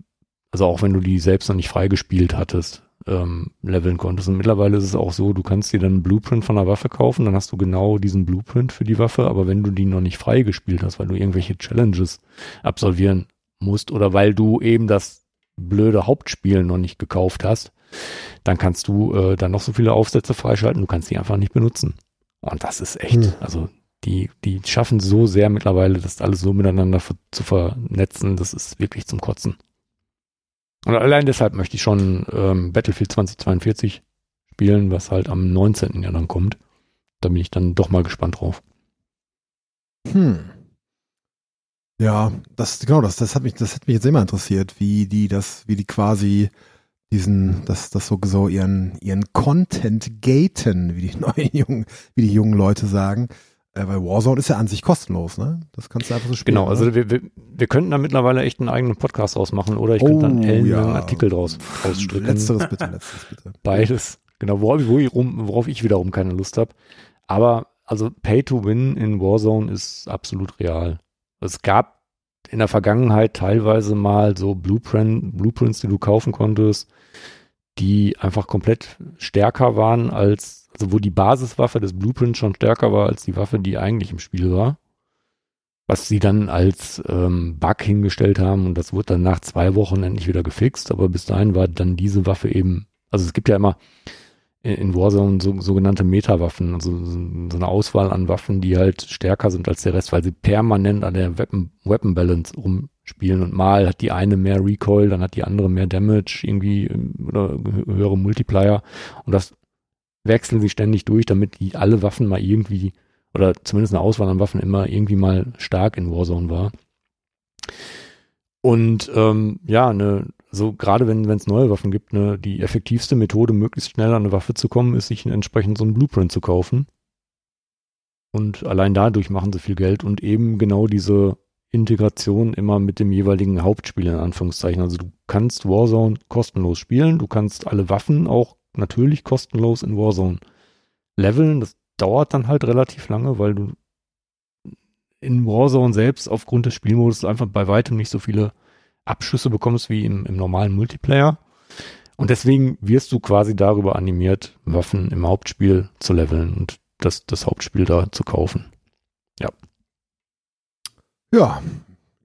also auch wenn du die selbst noch nicht freigespielt hattest, ähm, leveln konntest. Und mittlerweile ist es auch so, du kannst dir dann einen Blueprint von der Waffe kaufen, dann hast du genau diesen Blueprint für die Waffe, aber wenn du die noch nicht freigespielt hast, weil du irgendwelche Challenges absolvieren musst oder weil du eben das blöde Hauptspiel noch nicht gekauft hast, dann kannst du äh, dann noch so viele Aufsätze freischalten, du kannst die einfach nicht benutzen. Und das ist echt, Hm. also die, die schaffen so sehr mittlerweile, das alles so miteinander zu vernetzen, das ist wirklich zum Kotzen. Und allein deshalb möchte ich schon ähm, Battlefield 2042 spielen, was halt am 19. Jahr dann kommt. Da bin ich dann doch mal gespannt drauf. Hm. Ja, das genau, das, das hat mich, das hat mich jetzt immer interessiert, wie die das, wie die quasi diesen, das, das so, so ihren, ihren Content gaten, wie die neuen jungen, wie die jungen Leute sagen. Äh, weil Warzone ist ja an sich kostenlos, ne? Das kannst du einfach so spielen. Genau, also oder? wir, wir, wir könnten da mittlerweile echt einen eigenen Podcast ausmachen oder ich könnte dann Oh, ellenlangen ja. Artikel draus ausstricken. Letzteres bitte, letzteres bitte. Beides. Genau, worauf, wo ich rum, worauf ich wiederum keine Lust habe. Aber also Pay to Win in Warzone ist absolut real. Es gab in der Vergangenheit teilweise mal so Blueprint, Blueprints, die du kaufen konntest, die einfach komplett stärker waren als, also wo die Basiswaffe des Blueprints schon stärker war als die Waffe, die eigentlich im Spiel war. Was sie dann als ähm, Bug hingestellt haben und das wurde dann nach zwei Wochen endlich wieder gefixt, aber bis dahin war dann diese Waffe eben, also es gibt ja immer in, in Warzone so, sogenannte Meta-Waffen, also so, eine Auswahl an Waffen, die halt stärker sind als der Rest, weil sie permanent an der Weapon, Weapon Balance rumspielen und mal hat die eine mehr Recoil, dann hat die andere mehr Damage irgendwie ähm, oder hö- höhere Multiplier und das wechseln sie ständig durch, damit die alle Waffen mal irgendwie oder zumindest eine Auswahl an Waffen immer irgendwie mal stark in Warzone war. Und ähm, ja, ne, so gerade wenn es neue Waffen gibt, ne, die effektivste Methode, möglichst schnell an eine Waffe zu kommen, ist, sich entsprechend so einen Blueprint zu kaufen. Und allein dadurch machen sie viel Geld und eben genau diese Integration immer mit dem jeweiligen Hauptspiel in Anführungszeichen. Also du kannst Warzone kostenlos spielen, du kannst alle Waffen auch natürlich kostenlos in Warzone leveln. Das dauert dann halt relativ lange, weil du in Warzone selbst aufgrund des Spielmodus einfach bei weitem nicht so viele Abschüsse bekommst wie im, im normalen Multiplayer. Und deswegen wirst du quasi darüber animiert, Waffen im Hauptspiel zu leveln und das, das Hauptspiel da zu kaufen. Ja,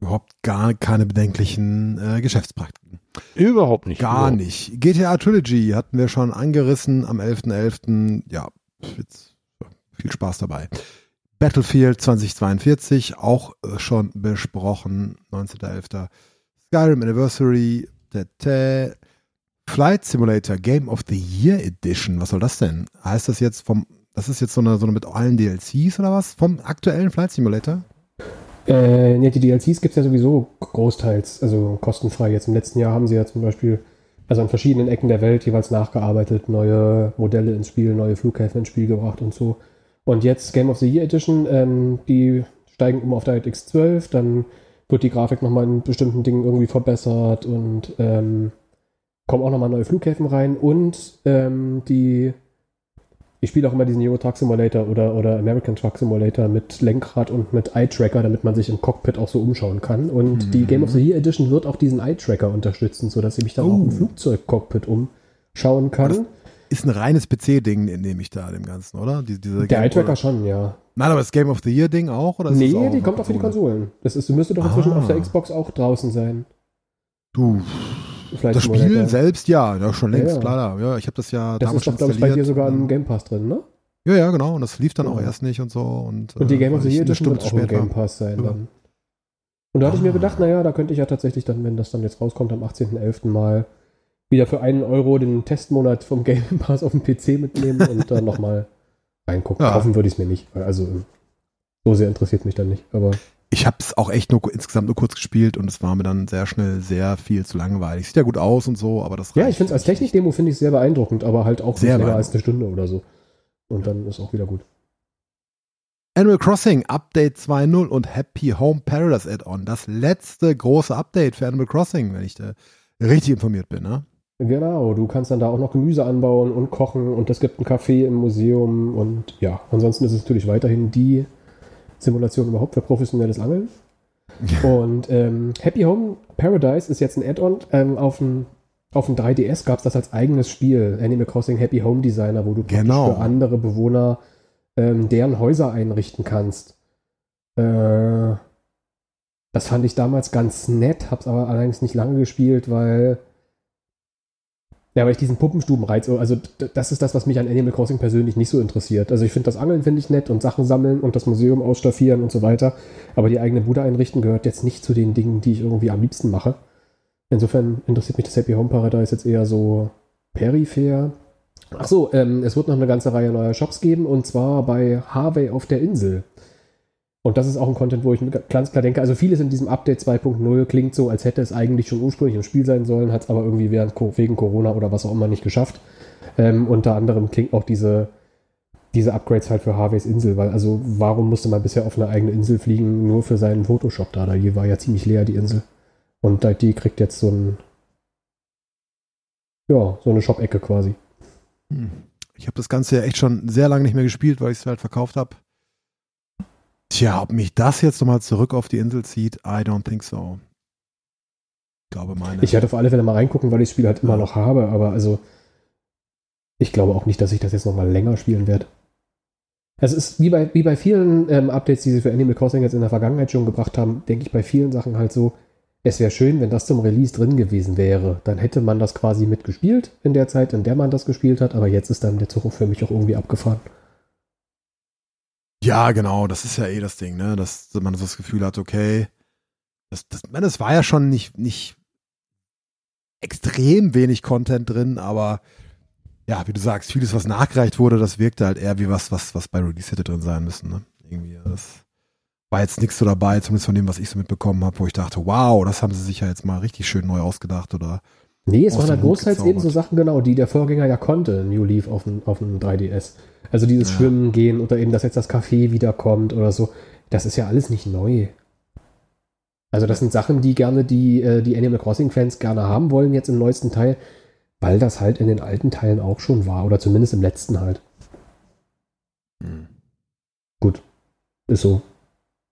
überhaupt gar keine bedenklichen äh, Geschäftspraktiken. Überhaupt nicht. Gar Überhaupt nicht. GTA Trilogy hatten wir schon angerissen am 11.11. Ja, jetzt viel Spaß dabei. Battlefield 2042 auch äh, schon besprochen, 19.11. Skyrim Anniversary, Tete, Flight Simulator Game of the Year Edition. Was soll das denn? Heißt das jetzt vom, das ist jetzt so eine, so eine mit allen DLCs oder was? Vom aktuellen Flight Simulator? Äh, ne, die DLCs gibt es ja sowieso großteils, also kostenfrei. Jetzt im letzten Jahr haben sie ja zum Beispiel, also an verschiedenen Ecken der Welt jeweils nachgearbeitet, neue Modelle ins Spiel, neue Flughäfen ins Spiel gebracht und so. Und jetzt Game of the Year Edition, ähm, die steigen um auf DirectX 12, dann wird die Grafik nochmal in bestimmten Dingen irgendwie verbessert und ähm, kommen auch nochmal neue Flughäfen rein und ähm, die ich spiele auch immer diesen Euro Truck Simulator oder, oder American Truck Simulator mit Lenkrad und mit Eye-Tracker, damit man sich im Cockpit auch so umschauen kann. Und Mhm. die Game of the Year Edition wird auch diesen Eye-Tracker unterstützen, sodass ich mich dann auch im Oh. Flugzeugcockpit umschauen kann. Ist ein reines PC-Ding, nehme ich da dem Ganzen, oder? Die, Der Eye-Tracker schon, ja. Nein, aber das Game of the Year-Ding auch? Oder nee, das auch die kommt auch für die Konsole? Konsolen. Das ist, müsste doch inzwischen Ah. auf der Xbox auch draußen sein. Du, Flight das. Spiel selbst, ja, ja schon längst, Ja, ja. klar. Ja, ich habe das ja Das damals ist doch, schon glaube ich, bei dir sogar im Game Pass drin, ne? Ja, ja, genau. Und das lief dann auch erst nicht und so. Und, Und die Game of the Year Edition wird auch im. Game Pass sein dann. Und da hatte ich mir Ah. gedacht, naja, da könnte ich ja tatsächlich dann, wenn das dann jetzt rauskommt, am 18.11. mal wieder für einen Euro den Testmonat vom Game Pass auf dem PC mitnehmen und dann nochmal reingucken. Ja. Kaufen würde ich es mir nicht, weil also so sehr interessiert mich dann nicht. Aber Ich habe es auch echt nur insgesamt nur kurz gespielt und es war mir dann sehr schnell sehr viel zu langweilig. Sieht ja gut aus und so, aber das ja, ich finde es als. Technikdemo finde ich sehr beeindruckend, aber halt auch Sehr länger als eine Stunde oder so. Und dann ist auch wieder gut. Animal Crossing Update 2.0 und Happy Home Paradise Add-on. Das letzte große Update für Animal Crossing, wenn ich, äh, richtig informiert bin, ne? Genau, du kannst dann da auch noch Gemüse anbauen und kochen und es gibt ein Café im Museum und ja, ansonsten ist es natürlich weiterhin die Simulation überhaupt für professionelles Angeln. Und ähm, Happy Home Paradise ist jetzt ein Add-on. Ähm, auf dem auf dem 3DS gab es das als eigenes Spiel, Animal Crossing Happy Home Designer, wo du Genau. für andere Bewohner ähm, deren Häuser einrichten kannst. Äh, das fand ich damals ganz nett, hab's aber allerdings nicht lange gespielt, weil ja, weil ich diesen Puppenstubenreiz, also d- das ist das, was mich an Animal Crossing persönlich nicht so interessiert. Also ich finde das Angeln finde ich nett und Sachen sammeln und das Museum ausstaffieren und so weiter, aber die eigene Bude einrichten gehört jetzt nicht zu den Dingen, die ich irgendwie am liebsten mache. Insofern interessiert mich das Happy Home Paradise jetzt eher so peripher. Ach so, ähm, es wird noch eine ganze Reihe neuer Shops geben und zwar bei Harvey auf der Insel. Und das ist auch ein Content, wo ich ganz klar denke, also vieles in diesem Update 2.0 klingt so, als hätte es eigentlich schon ursprünglich im Spiel sein sollen, hat es aber irgendwie während, wegen Corona oder was auch immer nicht geschafft. Ähm, unter anderem klingt auch diese, diese Upgrades halt für Harveys Insel, weil also warum musste man bisher auf eine eigene Insel fliegen, nur für seinen Photoshop da? Die war ja ziemlich leer, die Insel. Und die kriegt jetzt so ein, ja, so eine Shop-Ecke quasi. Hm. Ich habe das Ganze ja echt schon sehr lange nicht mehr gespielt, weil ich es halt verkauft habe. Tja, ob mich das jetzt nochmal zurück auf die Insel zieht, I don't think so. Ich glaube, meine. Ich werde auf alle Fälle mal reingucken, weil ich das Spiel halt immer noch habe, aber also ich glaube auch nicht, dass ich das jetzt nochmal länger spielen werde. Es ist wie bei, wie bei vielen ähm, Updates, die sie für Animal Crossing jetzt in der Vergangenheit schon gebracht haben, denke ich bei vielen Sachen halt so, es wäre schön, wenn das zum Release drin gewesen wäre. Dann hätte man das quasi mitgespielt in der Zeit, in der man das gespielt hat, aber jetzt ist dann der Zug für mich auch irgendwie abgefahren. Ja, genau, das ist ja eh das Ding, ne? Dass man so das Gefühl hat, okay, das, das, das war ja schon nicht, nicht extrem wenig Content drin, aber ja, wie du sagst, vieles, was nachgereicht wurde, das wirkte halt eher wie was, was, was bei Release hätte drin sein müssen, ne? Irgendwie, das war jetzt nichts so dabei, zumindest von dem, was ich so mitbekommen habe, wo ich dachte, wow, das haben sie sich ja jetzt mal richtig schön neu ausgedacht oder Nee, es waren halt großteils eben so. Sachen, genau, die der Vorgänger ja konnte, New Leaf auf dem, auf dem 3DS. Also dieses Ja. Schwimmen gehen oder eben, dass jetzt das Café wiederkommt oder so. Das ist ja alles nicht neu. Also das sind Sachen, die gerne die, äh, die Animal Crossing-Fans gerne haben wollen jetzt im neuesten Teil, weil das halt in den alten Teilen auch schon war oder zumindest im letzten halt. hm, Ist so.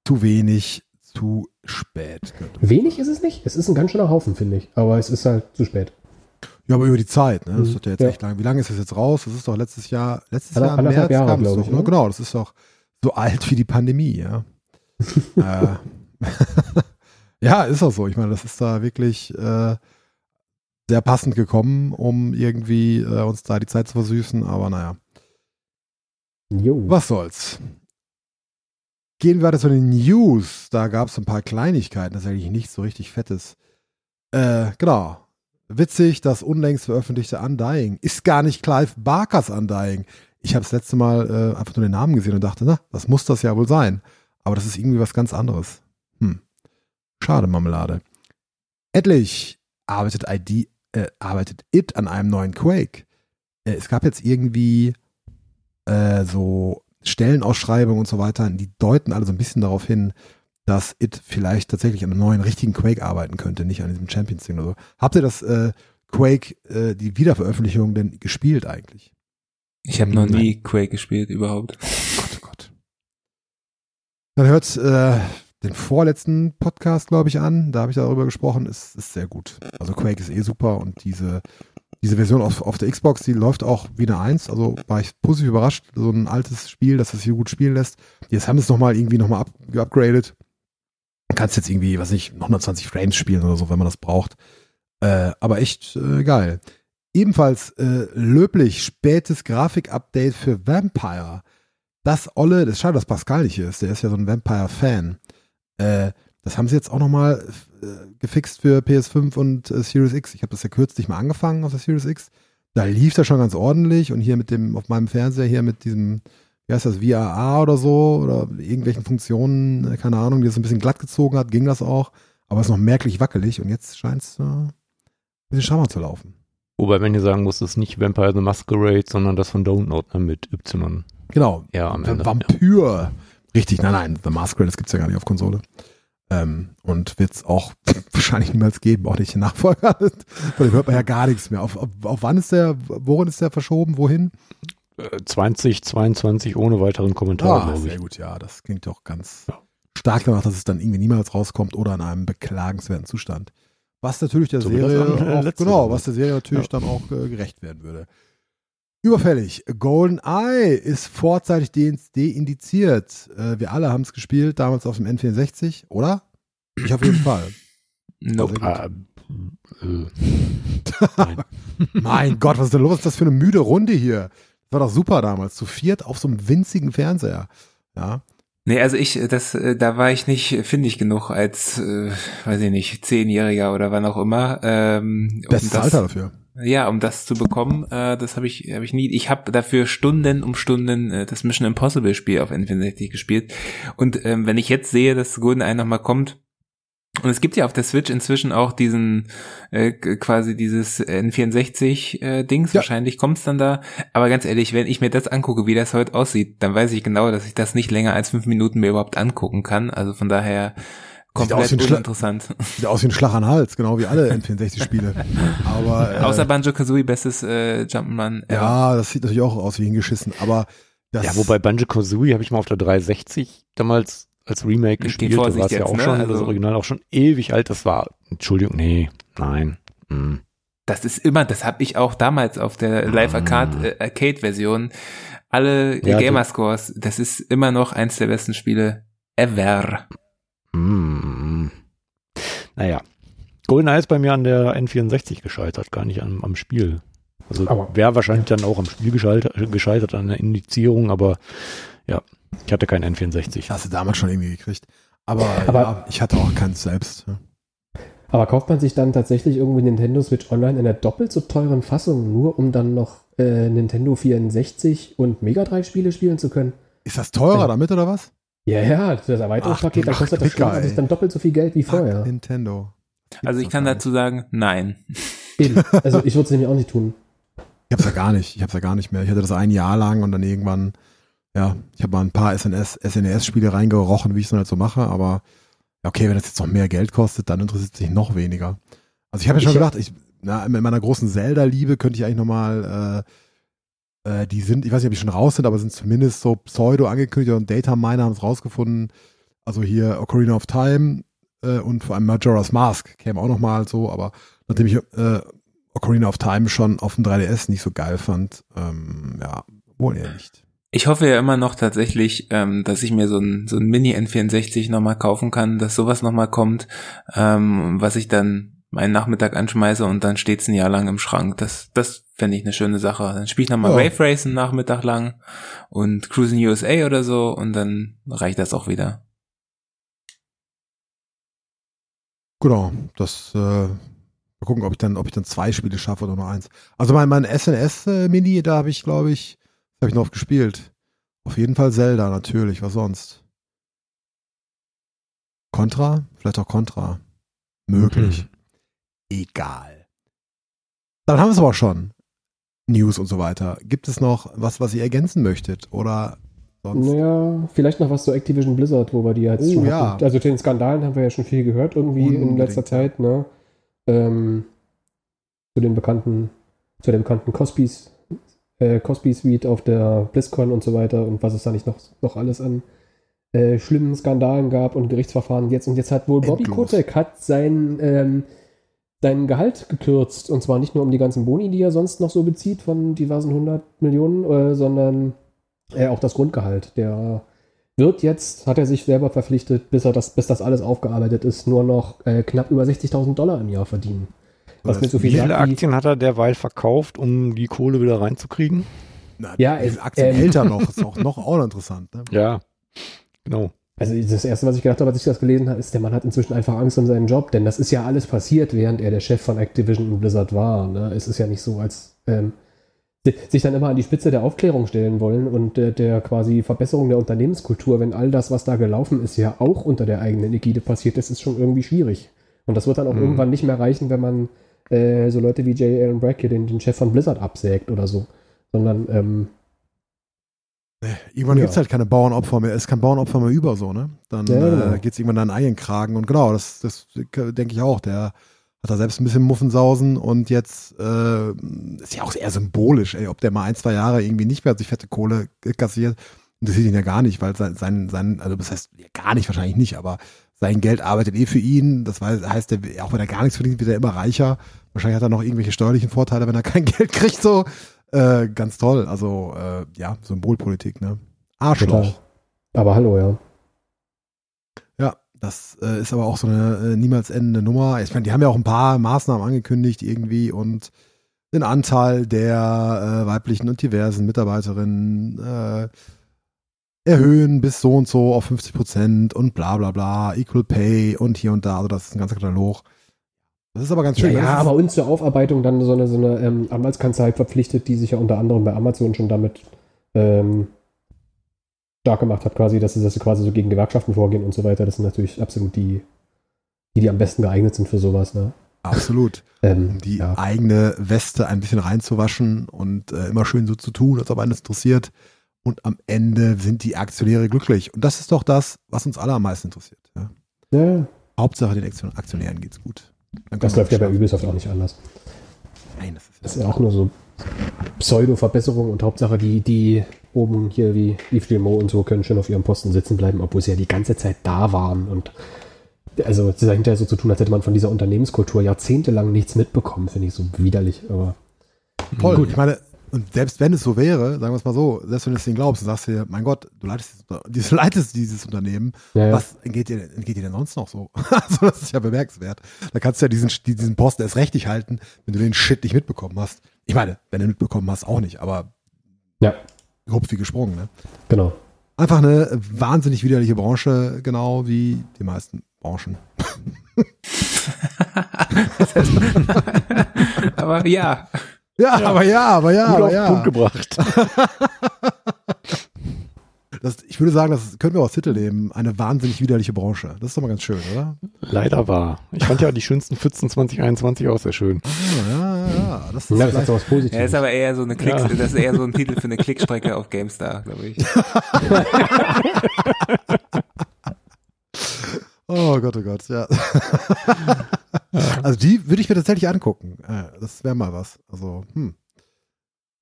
zu wenig, zu spät. Wenig ist es nicht. Es ist ein ganz schöner Haufen, finde ich. Aber es ist halt zu spät. Ja, aber über die Zeit, ne? Das Mhm. ist ja jetzt Ja. echt lang. Wie lange ist das jetzt raus? Das ist doch letztes Jahr, letztes Jahr im März Jahre, kam es doch, ne? Genau, das ist doch so alt wie die Pandemie, ja. äh, ja, ist auch so. Ich meine, das ist da wirklich äh, sehr passend gekommen, um irgendwie äh, uns da die Zeit zu versüßen, aber naja, Jo. was soll's. Gehen wir weiter zu den News. Da gab es ein paar Kleinigkeiten, das ist eigentlich nichts so richtig Fettes. Äh, genau. Witzig, das unlängst veröffentlichte Undying ist gar nicht Clive Barkers Undying. Ich habe das letzte Mal äh, einfach nur den Namen gesehen und dachte, na, das muss das ja wohl sein. Aber das ist irgendwie was ganz anderes. Hm. Schade, Marmelade. Endlich arbeitet ID, äh, arbeitet It an einem neuen Quake. Äh, es gab jetzt irgendwie äh, so Stellenausschreibungen und so weiter, die deuten alle so ein bisschen darauf hin, dass It vielleicht tatsächlich an einem neuen richtigen Quake arbeiten könnte, nicht an diesem Champions-Ding oder so. Habt ihr das äh, Quake, äh, die Wiederveröffentlichung denn gespielt eigentlich? Ich habe noch nie Quake gespielt überhaupt. Gott, oh Gott. Dann hört äh, den vorletzten Podcast, glaube ich, an. Da habe ich darüber gesprochen. Es ist sehr gut. Also Quake ist eh super und diese, diese Version auf, auf der Xbox, die läuft auch wie eine 1. Also war ich positiv überrascht. So ein altes Spiel, das das hier gut spielen lässt. Jetzt haben sie es nochmal irgendwie nochmal up, geupgradet. Kannst jetzt irgendwie, was ich, noch 120 Frames spielen oder so, wenn man das braucht. Äh, aber echt äh, geil. Ebenfalls äh, löblich spätes Grafik-Update für Vampire. Das Olle, das ist schade, dass Pascal nicht hier ist, der ist ja so ein Vampire-Fan. Äh, das haben sie jetzt auch nochmal äh, gefixt für PS5 und äh, Series X. Ich habe das ja kürzlich mal angefangen auf der Series X. Da lief das schon ganz ordentlich und hier mit dem, auf meinem Fernseher hier mit diesem, wie heißt das, VRA oder so, oder irgendwelchen Funktionen, äh, keine Ahnung, die das ein bisschen glatt gezogen hat, ging das auch. Aber es ist noch merklich wackelig und jetzt scheint es äh, ein bisschen schrammer zu laufen. Wobei man hier sagen muss, es ist nicht Vampire the Masquerade, sondern das von Download ne, mit Y. Genau, Ja, am Ende. Vampyr. Richtig, nein, nein, The Masquerade, das gibt's ja gar nicht auf Konsole. Äh, Ähm, und wird es auch wahrscheinlich niemals geben, auch nicht den Nachfolger. Von dem hört man ja gar nichts mehr. Auf, auf, auf wann ist der, worin ist der verschoben, wohin? Äh, 2022 ohne weiteren Kommentar, Ah, glaube sehr ich. gut, ja, das klingt doch ganz Ja. stark danach, dass es dann irgendwie niemals rauskommt oder in einem beklagenswerten Zustand. Was natürlich der So Serie äh, auch, genau, was der Serie natürlich dann auch äh, gerecht werden würde. Überfällig. Golden Eye ist vorzeitig de- deindiziert. Äh, wir alle haben es gespielt, damals auf dem N64, oder? Ich auf jeden Fall. Nope. Sehr Ah, äh, nein. Mein Gott, was ist denn los? Was ist das für eine müde Runde hier? Das war doch super damals. Zu viert auf so einem winzigen Fernseher. Ja. Nee, also ich, das, äh, da war ich nicht findig genug als, äh, weiß ich nicht, Zehnjähriger oder wann auch immer. Ähm, um Bestes das, Alter dafür. Ja, um das zu bekommen, äh, das habe ich, habe ich nie. Ich habe dafür Stunden um Stunden äh, das Mission Impossible Spiel auf N64 gespielt. Und ähm, wenn ich jetzt sehe, dass GoldenEye nochmal kommt, und es gibt ja auf der Switch inzwischen auch diesen äh, quasi dieses N64 äh, Dings. Ja. Wahrscheinlich kommt's dann da. Aber ganz ehrlich, wenn ich mir das angucke, wie das heute aussieht, dann weiß ich genau, dass ich das nicht länger als fünf Minuten mir überhaupt angucken kann. Also von daher komplett Schla- uninteressant. Sieht aus wie ein Schlag an Hals, genau wie alle N64-Spiele. Aber äh, Außer Banjo Kazooie bestes äh, Jump'n'Run. ever. ja, das sieht natürlich auch aus wie hingeschissen. Aber das, Ja, wobei Banjo Kazooie habe ich mal auf der 360 damals als Remake Mit gespielt. die Da Vorsicht war es ja jetzt, auch ne? schon, das Also- Original auch schon ewig alt. Das war, Entschuldigung, nee, nein. hm. Das ist immer, das habe ich auch damals auf der Live Arcade, äh, Arcade Version. Alle Ja, Gamerscores, das ist immer noch eins der besten Spiele ever. Hm. Naja. GoldenEye ist bei mir an der N64 gescheitert, gar nicht am, am Spiel. Also wäre wahrscheinlich dann auch am Spiel gescheitert, gescheitert an der Indizierung, aber ja, ich hatte kein N64. hast du damals schon irgendwie gekriegt. Aber, Aber- ja, ich hatte auch keins selbst. Ja. Aber kauft man sich dann tatsächlich irgendwie Nintendo Switch Online in einer doppelt so teuren Fassung, nur um dann noch äh, Nintendo 64 und Mega Drive Spiele spielen zu können? Ist das teurer Ja. damit oder was? Ja, ja, das Erweiterungspaket, da kostet das schon ey. dann doppelt so viel Geld wie vorher. Ach, Nintendo. Also ich kann dazu sagen, nein. Eben. Also ich würde es nämlich auch nicht tun. Ich hab's ja gar nicht. Ich hab's ja gar nicht mehr. Ich hatte das ein Jahr lang und dann irgendwann, ja, ich habe mal ein paar SNS, SNES-Spiele reingerochen, wie ich es halt so mache, aber okay, wenn das jetzt noch mehr Geld kostet, dann interessiert es sich noch weniger. Also ich habe ja schon Ich- gedacht, ich, na, in meiner großen Zelda-Liebe könnte ich eigentlich nochmal, äh, äh, die sind, ich weiß nicht, ob die schon raus sind, aber sind zumindest so pseudo angekündigt und Data Miner haben es rausgefunden. Also hier Ocarina of Time äh, und vor allem Majora's Mask käme auch nochmal so, aber nachdem ich äh, Ocarina of Time schon auf dem 3DS nicht so geil fand, ähm, ja, wohl eher nicht. Ich hoffe ja immer noch tatsächlich, ähm, dass ich mir so ein, so ein Mini N64 nochmal kaufen kann, dass sowas nochmal kommt, ähm, was ich dann meinen Nachmittag anschmeiße und dann steht's ein Jahr lang im Schrank. Das, das fände ich eine schöne Sache. Dann spiele ich nochmal Ja. Wave Race einen Nachmittag lang und Cruising USA oder so und dann reicht das auch wieder. Genau, das äh, mal gucken, ob ich dann, ob ich dann zwei Spiele schaffe oder nur eins. Also mein, mein SNS äh, Mini, da habe ich, glaube ich, habe ich noch gespielt. Auf jeden Fall Zelda natürlich, was sonst? Contra? Vielleicht auch Contra. Möglich. Egal. Dann haben wir es aber auch schon. News und so weiter. Gibt es noch was, was ihr ergänzen möchtet? Oder sonst? Naja, vielleicht noch was zu Activision Blizzard, wo wir die jetzt Oh, schon ja. hatten. Also zu den Skandalen haben wir ja schon viel gehört irgendwie in Unbedingt, letzter ja. Zeit, ne? Ähm, zu den bekannten, zu der bekannten Cosby's, äh, Cosby Suite auf der BlizzCon und so weiter und was es da nicht noch, noch alles an äh, schlimmen Skandalen gab und Gerichtsverfahren jetzt. Und jetzt hat wohl Bobby Endlos. Kotick hat sein, ähm, sein Gehalt gekürzt. Und zwar nicht nur um die ganzen Boni, die er sonst noch so bezieht von diversen 100 Millionen, äh, sondern äh, auch das Grundgehalt. Der wird jetzt, hat er sich selber verpflichtet, bis, er das, bis das alles aufgearbeitet ist, nur noch äh, knapp über 60.000 Dollar im Jahr verdienen. Was mit so Wie viel viele sagt wie- Aktien hat er derweil verkauft, um die Kohle wieder reinzukriegen? Na, Ja, viele Aktien ähm, hält er noch? Ist auch noch auch interessant. Ne? Ja, genau. Also das Erste, was ich gedacht habe, als ich das gelesen habe, ist, der Mann hat inzwischen einfach Angst um seinen Job, denn das ist ja alles passiert, während er der Chef von Activision und Blizzard war. Ne? Es ist ja nicht so, als ähm, si- sich dann immer an die Spitze der Aufklärung stellen wollen und der, der quasi Verbesserung der Unternehmenskultur, wenn all das, was da gelaufen ist, ja auch unter der eigenen Ägide passiert ist, ist schon irgendwie schwierig. Und das wird dann auch Mhm. irgendwann nicht mehr reichen, wenn man äh, so Leute wie J. Allen Brack hier den, den Chef von Blizzard absägt oder so. Sondern ähm, Irgendwann Ja. gibt's halt keine Bauernopfer mehr, es ist kein Bauernopfer mehr über so, ne? Dann Ja, genau. äh, geht's irgendwann an den eigenen Kragen und genau, das, das denke ich auch. Der hat da selbst ein bisschen Muffensausen und jetzt äh, ist ja auch eher symbolisch, ey, ob der mal ein, zwei Jahre irgendwie nicht mehr sich fette Kohle kassiert, interessiert ihn ja gar nicht, weil sein, sein, sein also das heißt ja, gar nicht, wahrscheinlich nicht, aber sein Geld arbeitet eh für ihn. Das heißt, auch wenn er gar nichts verdient, wird er immer reicher. Wahrscheinlich hat er noch irgendwelche steuerlichen Vorteile, wenn er kein Geld kriegt, so. Äh, ganz toll. Also, äh, ja, Symbolpolitik, ne? Arschloch. Total. Aber hallo, ja. Ja, das äh, ist aber auch so eine äh, niemals endende Nummer. Ich meine, die haben ja auch ein paar Maßnahmen angekündigt irgendwie und den Anteil der äh, weiblichen und diversen Mitarbeiterinnen äh, erhöhen bis so und so auf 50 Prozent und bla bla bla, Equal Pay und hier und da. Also das ist ein ganzer Katalog. Das ist aber ganz Ja, schön. ja, Das ist- aber uns zur Aufarbeitung dann so eine, so eine ähm, Anwaltskanzlei verpflichtet, die sich ja unter anderem bei Amazon schon damit ähm, stark gemacht hat, quasi, dass sie, dass sie quasi so gegen Gewerkschaften vorgehen und so weiter. Das sind natürlich absolut die, die, die am besten geeignet sind für sowas. Ne? Absolut. Ähm, die ja. eigene Weste ein bisschen reinzuwaschen und äh, immer schön so zu tun, als ob einen das interessiert. Und am Ende sind die Aktionäre glücklich. Und das ist doch das, was uns alle am meisten interessiert. Ja? ja, Hauptsache den Aktion Aktionären geht's gut. Dann das läuft ja bei Ubisoft auch nicht anders. Nein, das ist, Das ist ja auch nur so Pseudo-Verbesserung und Hauptsache die, die oben hier wie Yves Guillemot und so können schön auf ihrem Posten sitzen bleiben, obwohl sie ja die ganze Zeit da waren und also es ist ja hinterher so zu tun, als hätte man von dieser Unternehmenskultur jahrzehntelang nichts mitbekommen, finde ich so widerlich, aber Voll. Gut. Ich meine, und selbst wenn es so wäre, sagen wir es mal so, selbst wenn du es denen glaubst und sagst dir, mein Gott, du leitest dieses, du leitest dieses Unternehmen, ja, ja. was entgeht dir, entgeht dir denn sonst noch so? also das ist ja bemerkenswert. Da kannst du ja diesen, diesen Posten erst recht nicht halten, wenn du den Shit nicht mitbekommen hast. Ich meine, wenn du mitbekommen hast, auch nicht, aber Ja. grob wie gesprungen. Ne? genau. Einfach eine wahnsinnig widerliche Branche, genau wie die meisten Branchen. Aber ja, Ja, aber ja, aber ja, Gut aber auf den ja. Punkt gebracht. Das, ich würde sagen, das können wir aus Titel nehmen. Eine wahnsinnig widerliche Branche. Das ist doch mal ganz schön, oder? Leider war. Ich fand ja die schönsten Pfützen 2021 auch sehr schön. Ja, ja, ja. Das ist Ja, das was er Positives. ist aber eher so eine Klick, Ja. das ist eher so ein Titel für eine Klickstrecke auf GameStar, glaube ich. Oh Gott, oh Gott, ja. also die würde ich mir tatsächlich angucken. Äh, Das wäre mal was. Also, hm.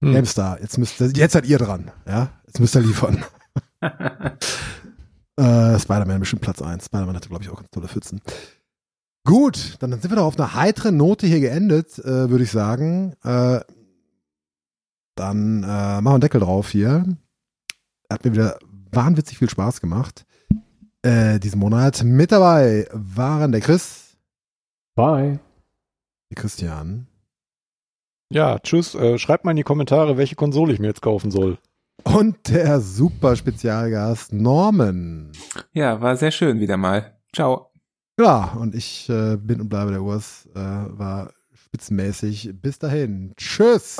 Hm. GameStar, jetzt müsst jetzt seid ihr dran, ja? Jetzt müsst ihr liefern. äh, Spider-Man bestimmt Platz 1. Spider-Man hatte, glaube ich, auch ganz tolle Pfützen. Gut, dann sind wir doch auf einer heiteren Note hier geendet, äh, würde ich sagen. Äh, dann äh, machen wir einen Deckel drauf hier. Hat mir wieder wahnwitzig viel Spaß gemacht. Äh, diesen Monat mit dabei waren der Chris, Bye. Christian Ja, tschüss. Äh, schreibt mal in die Kommentare, welche Konsole ich mir jetzt kaufen soll. und der super Spezialgast Norman. Ja, war sehr schön wieder mal. Ciao. Ja, und ich äh, bin und bleibe der Urs. Äh, war spitzenmäßig. Bis dahin. Tschüss.